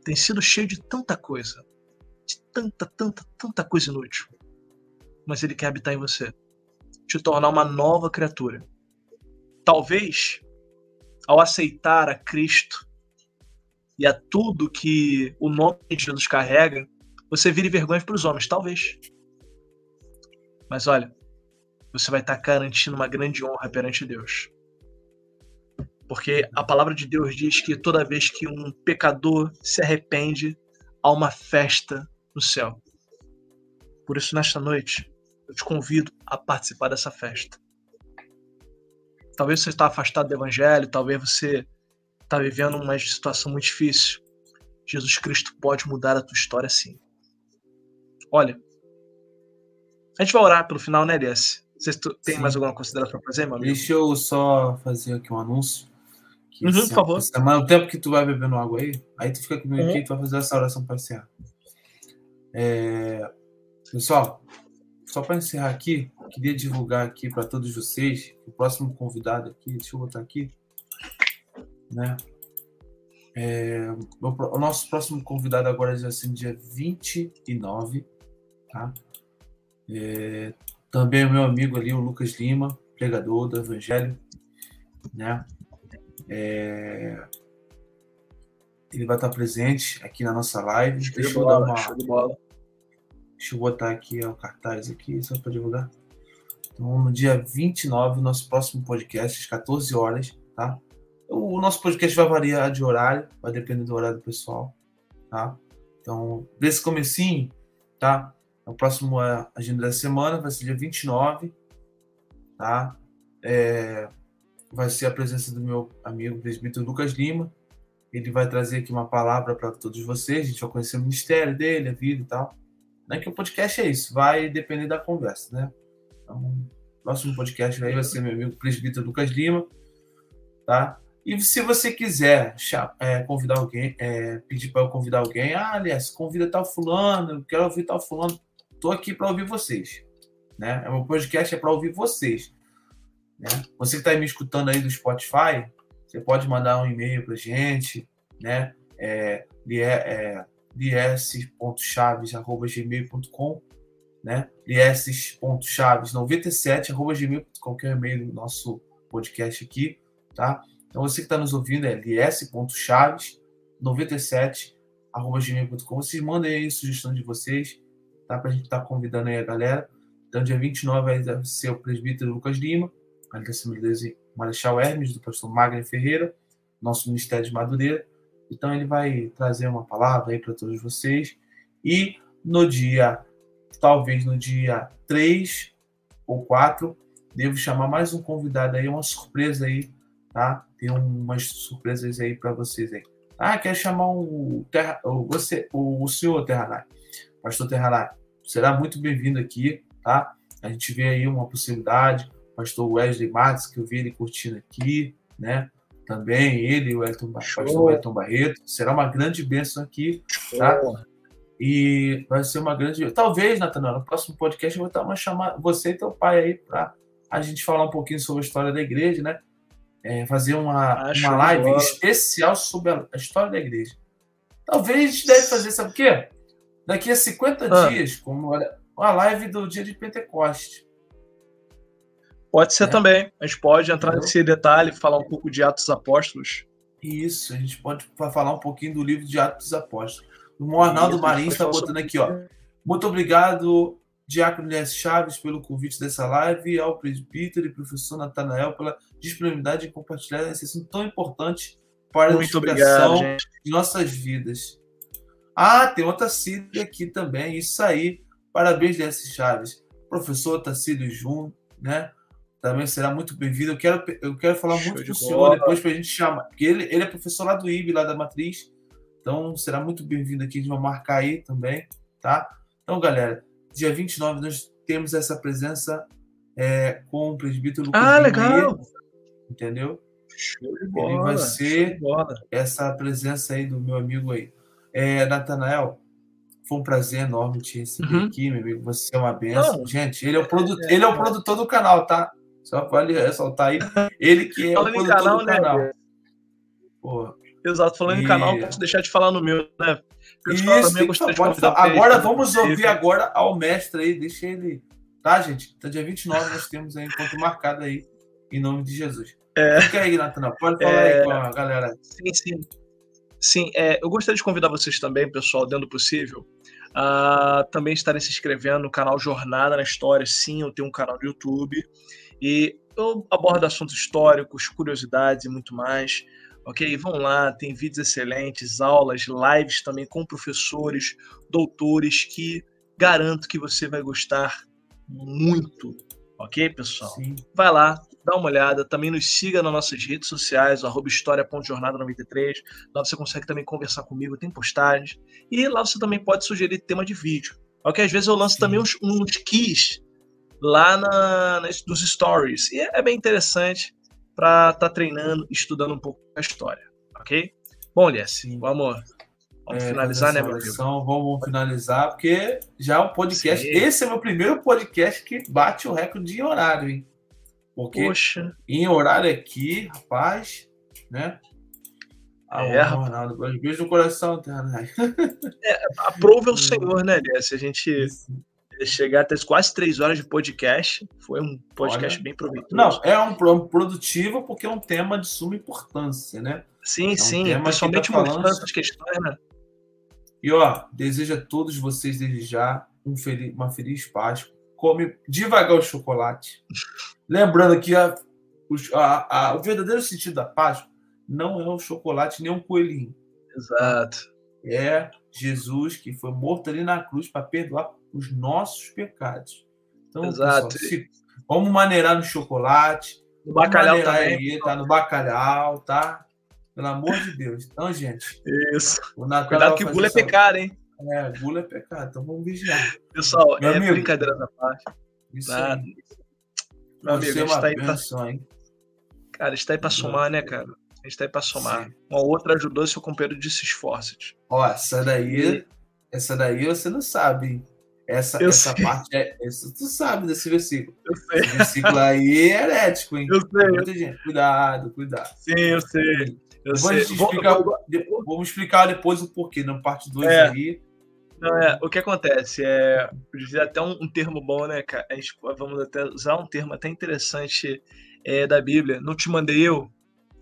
tem sido cheio de tanta coisa, de tanta, tanta, tanta coisa inútil. Mas ele quer habitar em você, te tornar uma nova criatura. Talvez, ao aceitar a Cristo e a tudo que o nome de Jesus carrega, você vire vergonha para os homens, talvez. Mas olha, você vai estar garantindo uma grande honra perante Deus. Porque a palavra de Deus diz que toda vez que um pecador se arrepende, há uma festa no céu. Por isso, nesta noite, eu te convido a participar dessa festa. Talvez você está afastado do evangelho, talvez você está vivendo uma situação muito difícil. Jesus Cristo pode mudar a tua história sim. Olha, a gente vai orar pelo final, né, Elias? Vocês têm mais alguma consideração para fazer, meu amigo? Deixa eu só fazer aqui um anúncio. Uhum, por favor. Semana, o tempo que tu vai bebendo água aí, aí tu fica comigo uhum. aqui e tu vai fazer essa oração para encerrar. É... Pessoal, só para encerrar aqui, queria divulgar aqui para todos vocês, o próximo convidado aqui, deixa eu botar aqui, né? É, o nosso próximo convidado agora é assim, dia 29, tá? É, também o meu amigo ali, o Lucas Lima, pregador do Evangelho, né? É... Ele vai estar presente aqui na nossa live. Deixa eu dar uma. Deixa eu botar aqui o cartaz aqui, só para divulgar. Então, no dia 29, nosso próximo podcast, às 14 horas, tá? O nosso podcast vai variar de horário, vai depender do horário do pessoal, tá? Então, desse comecinho, tá? O próximo agenda da semana vai ser dia 29, tá? É, vai ser a presença do meu amigo presbítero Lucas Lima. Ele vai trazer aqui uma palavra para todos vocês. A gente vai conhecer o ministério dele, a vida e tal. Não é que o podcast é isso, vai depender da conversa, né? Então, próximo podcast aí vai ser meu amigo presbítero Lucas Lima, tá? E se você quiser é, convidar alguém, é, pedir para eu convidar alguém, ah, aliás, convida tal fulano, eu quero ouvir tal fulano, tô aqui para ouvir vocês, né? O meu podcast é para ouvir vocês. Né? Você que está me escutando aí do Spotify, você pode mandar um e-mail para gente, né? É, é, lies.chaves.gmail.com né? lies.chaves97.gmail.com que é o e-mail do nosso podcast aqui, tá? Então você que está nos ouvindo é lies.chaves97.gmail.com Vocês mandem aí a sugestão de vocês, tá? Para a gente estar tá convidando aí a galera. Então dia 29 vai ser o presbítero Lucas Lima, da Assembleia de Marechal Hermes, do pastor Magno Ferreira, nosso Ministério de Madureira. Então ele vai trazer uma palavra aí para todos vocês. E no dia, talvez no dia 3 ou 4, devo chamar mais um convidado aí, uma surpresa aí, tá? Tem umas surpresas aí para vocês aí. Ah, quer chamar o, terra, o, você, o, o senhor Terranai, pastor Terranai, será muito bem-vindo aqui, tá? A gente vê aí uma possibilidade, pastor Wesley Matos, que eu vi ele curtindo aqui, né? Também ele, o Elton, pastor Elton Barreto. Será uma grande bênção aqui, tá? E vai ser uma grande. Talvez, Natanael, no próximo podcast eu vou estar uma chamada você e teu pai aí para a gente falar um pouquinho sobre a história da igreja, né? É, fazer uma, uma live especial sobre a, história da igreja. Talvez a gente deve fazer, sabe o quê? Daqui a 50 ah. dias, como a live do dia de Pentecoste. Pode ser é. também. A gente pode entrar nesse detalhe, falar um pouco de Atos Apóstolos. Isso, a gente pode falar um pouquinho do livro de Atos Apóstolos. O Arnaldo Marins está botando aqui, ó. Muito obrigado, Diácono Elias Chaves, pelo convite dessa live, ao presbítero e professor Natanael pela disponibilidade de compartilhar esse assunto tão importante para Muito a edificação de nossas vidas. Ah, tem outra Tacílio aqui também, isso aí. Parabéns, Elias Chaves. Professor Tacílio Jun, né? Também será muito bem-vindo. Eu quero, eu quero falar Show muito com o senhor depois para a gente chamar, porque ele, ele é professor lá do IB, lá da Matriz, então será muito bem-vindo aqui, a gente vai marcar aí também, tá? Então, galera, dia 29 nós temos essa presença é, com o presbítero Ah, legal! Entendeu? Show de bola, ele vai ser essa presença aí do meu amigo aí. É, Natanael, foi um prazer enorme te receber uhum. aqui, meu amigo. Você é uma benção. Gente, ele é, o produ... É, ele é o produtor do canal, tá? Só vale ressaltar aí. Ele que é Falando o canal, do canal. Né? Pô. Exato, falando e... em canal, posso deixar de falar no meu, né? Isso, também pode, agora vamos ouvir agora ao mestre aí, deixa ele. Tá, gente? Tá dia 29 nós temos aí encontro marcado aí, em nome de Jesus. É... Fica aí, Natana, pode falar é... aí com a galera. Sim, sim. Sim, é, eu gostaria de convidar vocês também, pessoal, dentro do possível, a também estarem se inscrevendo no canal Jornada na História. Sim, eu tenho um canal no YouTube e eu abordo assuntos históricos, curiosidades e muito mais. Ok? Vão lá, tem vídeos excelentes, aulas, lives também com professores, doutores que garanto que você vai gostar muito. Ok, pessoal? Sim. Vai lá, dá uma olhada, também nos siga nas nossas redes sociais, arroba história.jornada93. Lá você consegue também conversar comigo, tem postagens. E lá você também pode sugerir tema de vídeo. Ok? Às vezes eu lanço Sim. também uns, uns keys lá na, nas, nos stories. E é bem interessante para estar tá treinando, estudando um pouco a história. Ok? Bom, Lies, vamos, vamos é, finalizar, né, meu? Vamos finalizar, porque já é um podcast. Sim. Esse é o meu primeiro podcast que bate o recorde de horário, hein? Porque Poxa. em horário aqui, rapaz, né? Ah, é, Ronaldo, beijo no coração, tá? É, aprove o [laughs] Senhor, né? Se a gente chegar até quase três horas de podcast, foi um podcast Olha, bem proveitoso. Não, é um produtivo porque é um tema de suma importância, né? Sim, é um sim, principalmente tá mostrando essas questões, né? E ó, desejo a todos vocês desde já um feliz, uma feliz Páscoa. Come devagar o chocolate. [laughs] Lembrando que a, a, a, o verdadeiro sentido da Páscoa não é o chocolate nem um coelhinho. Exato. É Jesus que foi morto ali na cruz para perdoar os nossos pecados. Então, Exato. Pessoal, se, vamos maneirar no chocolate. No bacalhau também. Aí, tá no bacalhau, tá? Pelo amor de Deus. Então, gente. Isso. Cuidado que gula é pecado, hein? É, gula é pecado. Então vamos vigiar. Pessoal, Meu é amigo, brincadeira da parte. Isso aí. Meu amigo, a gente tá aí pra... hein? Cara, a gente tá aí pra somar, né, cara? A gente tá aí pra somar. Sim. Uma outra ajudou seu companheiro de se esforça. Ó, essa daí, e... essa daí você não sabe. Essa, essa parte é. Essa, tu sabe desse versículo. Eu sei. Esse versículo aí é herético, hein? Eu sei. Muita gente. Cuidado, cuidado. Sim, eu sei. Eu sei. Explicar, vou, vou... vamos explicar depois o porquê, na parte 2 é. aí. Não, é, o que acontece é, até um, um, termo bom, né, cara? A gente, vamos até usar um termo até interessante é, da Bíblia. Não te mandei eu,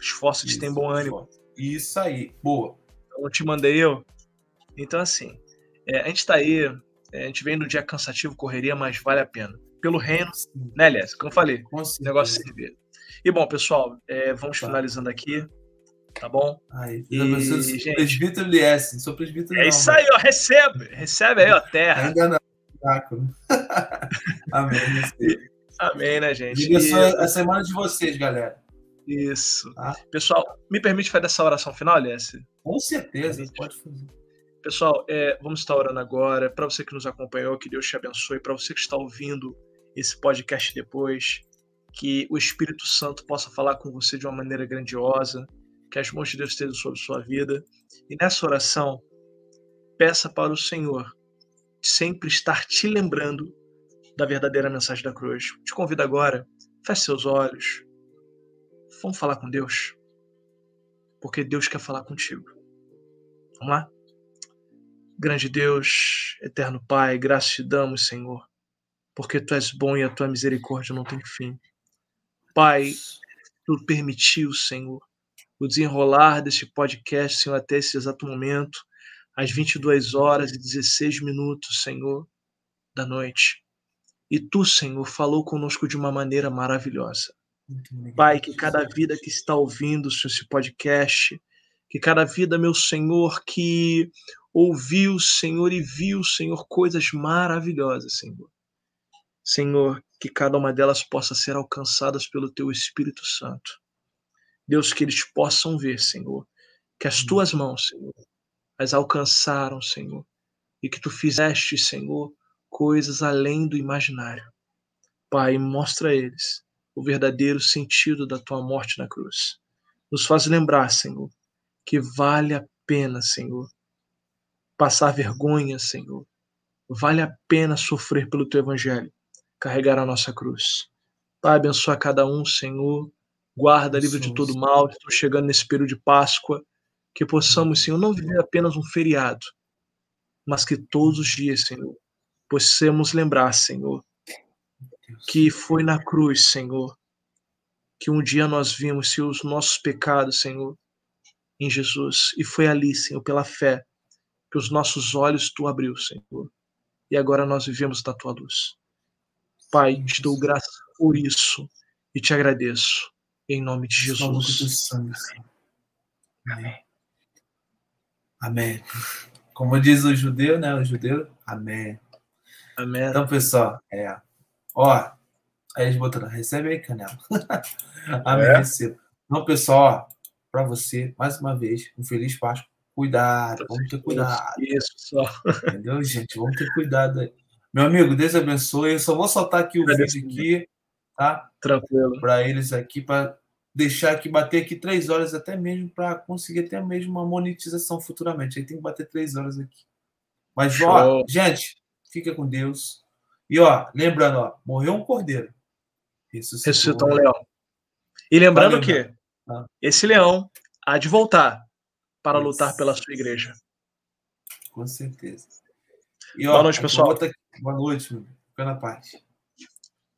esforço de ter bom ânimo. Isso aí, boa. Não te mandei eu. Então, assim, é, a gente tá aí, a gente vem no dia cansativo, correria, mas vale a pena. Pelo reino, Sim. né, Aliás? Como eu falei, o negócio servir. E bom, pessoal, é, vamos tá. finalizando aqui tá bom? Aí, e, sou gente, presbítero Liesse, sou presbítero É não, isso aí, ó, recebe, recebe aí, ó, terra. Ainda não, [laughs] Amém. Amém, né, gente? E... a semana de vocês, galera. Isso. Tá? Pessoal, me permite fazer essa oração final, Alice? Com certeza, pode fazer. Pessoal, é, vamos estar orando agora. Para você que nos acompanhou, que Deus te abençoe. Para você que está ouvindo esse podcast depois, que o Espírito Santo possa falar com você de uma maneira grandiosa que as mãos de Deus estejam sobre sua vida. E nessa oração, peça para o Senhor sempre estar te lembrando da verdadeira mensagem da cruz. Te convido agora, feche seus olhos. Vamos falar com Deus. Porque Deus quer falar contigo. Vamos lá? Grande Deus, eterno Pai, graças te damos, Senhor, porque tu és bom e a tua misericórdia não tem fim. Pai, tu permitiu, Senhor, o desenrolar deste podcast, Senhor, até esse exato momento, às 22 horas e 16 minutos, Senhor, da noite. E tu, Senhor, falou conosco de uma maneira maravilhosa. Pai, que cada vida que está ouvindo esse podcast, que cada vida, meu Senhor, que ouviu, Senhor, e viu, Senhor, coisas maravilhosas, Senhor. Senhor, que cada uma delas possa ser alcançadas pelo Teu Espírito Santo. Deus, que eles possam ver, Senhor, que as tuas mãos, Senhor, as alcançaram, Senhor, e que tu fizeste, Senhor, coisas além do imaginário. Pai, mostra a eles o verdadeiro sentido da tua morte na cruz. Nos faz lembrar, Senhor, que vale a pena, Senhor, passar vergonha, Senhor. Vale a pena sofrer pelo teu evangelho, carregar a nossa cruz. Pai, abençoa cada um, Senhor. Guarda, livre de todo mal. Estou chegando nesse período de Páscoa. Que possamos, Senhor, não viver apenas um feriado, mas que todos os dias, Senhor, possamos lembrar, Senhor, que foi na cruz, Senhor, que um dia nós vimos Senhor, os nossos pecados, Senhor, em Jesus. E foi ali, Senhor, pela fé, que os nossos olhos tu abriu, Senhor. E agora nós vivemos da tua luz. Pai, te dou graças por isso e te agradeço. Em nome de Jesus. Amém. Amém. Como diz o judeu, né? O judeu, amém. Amém. Então, pessoal, é. Ó, aí eles botaram, recebe aí, canela. [laughs] amém, é. receba. Então, pessoal, para você, mais uma vez, um feliz Páscoa. Cuidado, vamos ter cuidado. Isso, só. Entendeu, gente? Vamos ter cuidado aí. Meu amigo, Deus abençoe. Eu só vou soltar aqui o vídeo aqui, tá? Tranquilo. Para eles aqui, para deixar aqui, bater aqui três horas até mesmo, para conseguir até mesmo uma monetização futuramente. Aí tem que bater três horas aqui. Mas, Show. ó, gente, fica com Deus. E, ó, lembrando, ó, morreu um cordeiro. Ressuscitou, Ressuscitou um leão. E lembrando que ah. esse leão há de voltar para lutar pela sua igreja. Com certeza. E, ó, Boa noite, pessoal. Boa noite, meu. Fica na paz.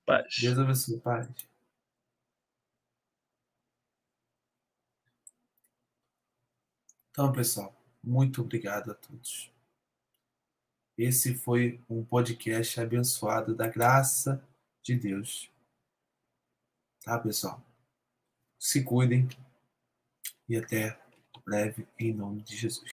Paz. Deus abençoe. Paz. Então, pessoal, muito obrigado a todos. Esse foi um podcast abençoado da graça de Deus. Tá, pessoal? Se cuidem e até breve, em nome de Jesus.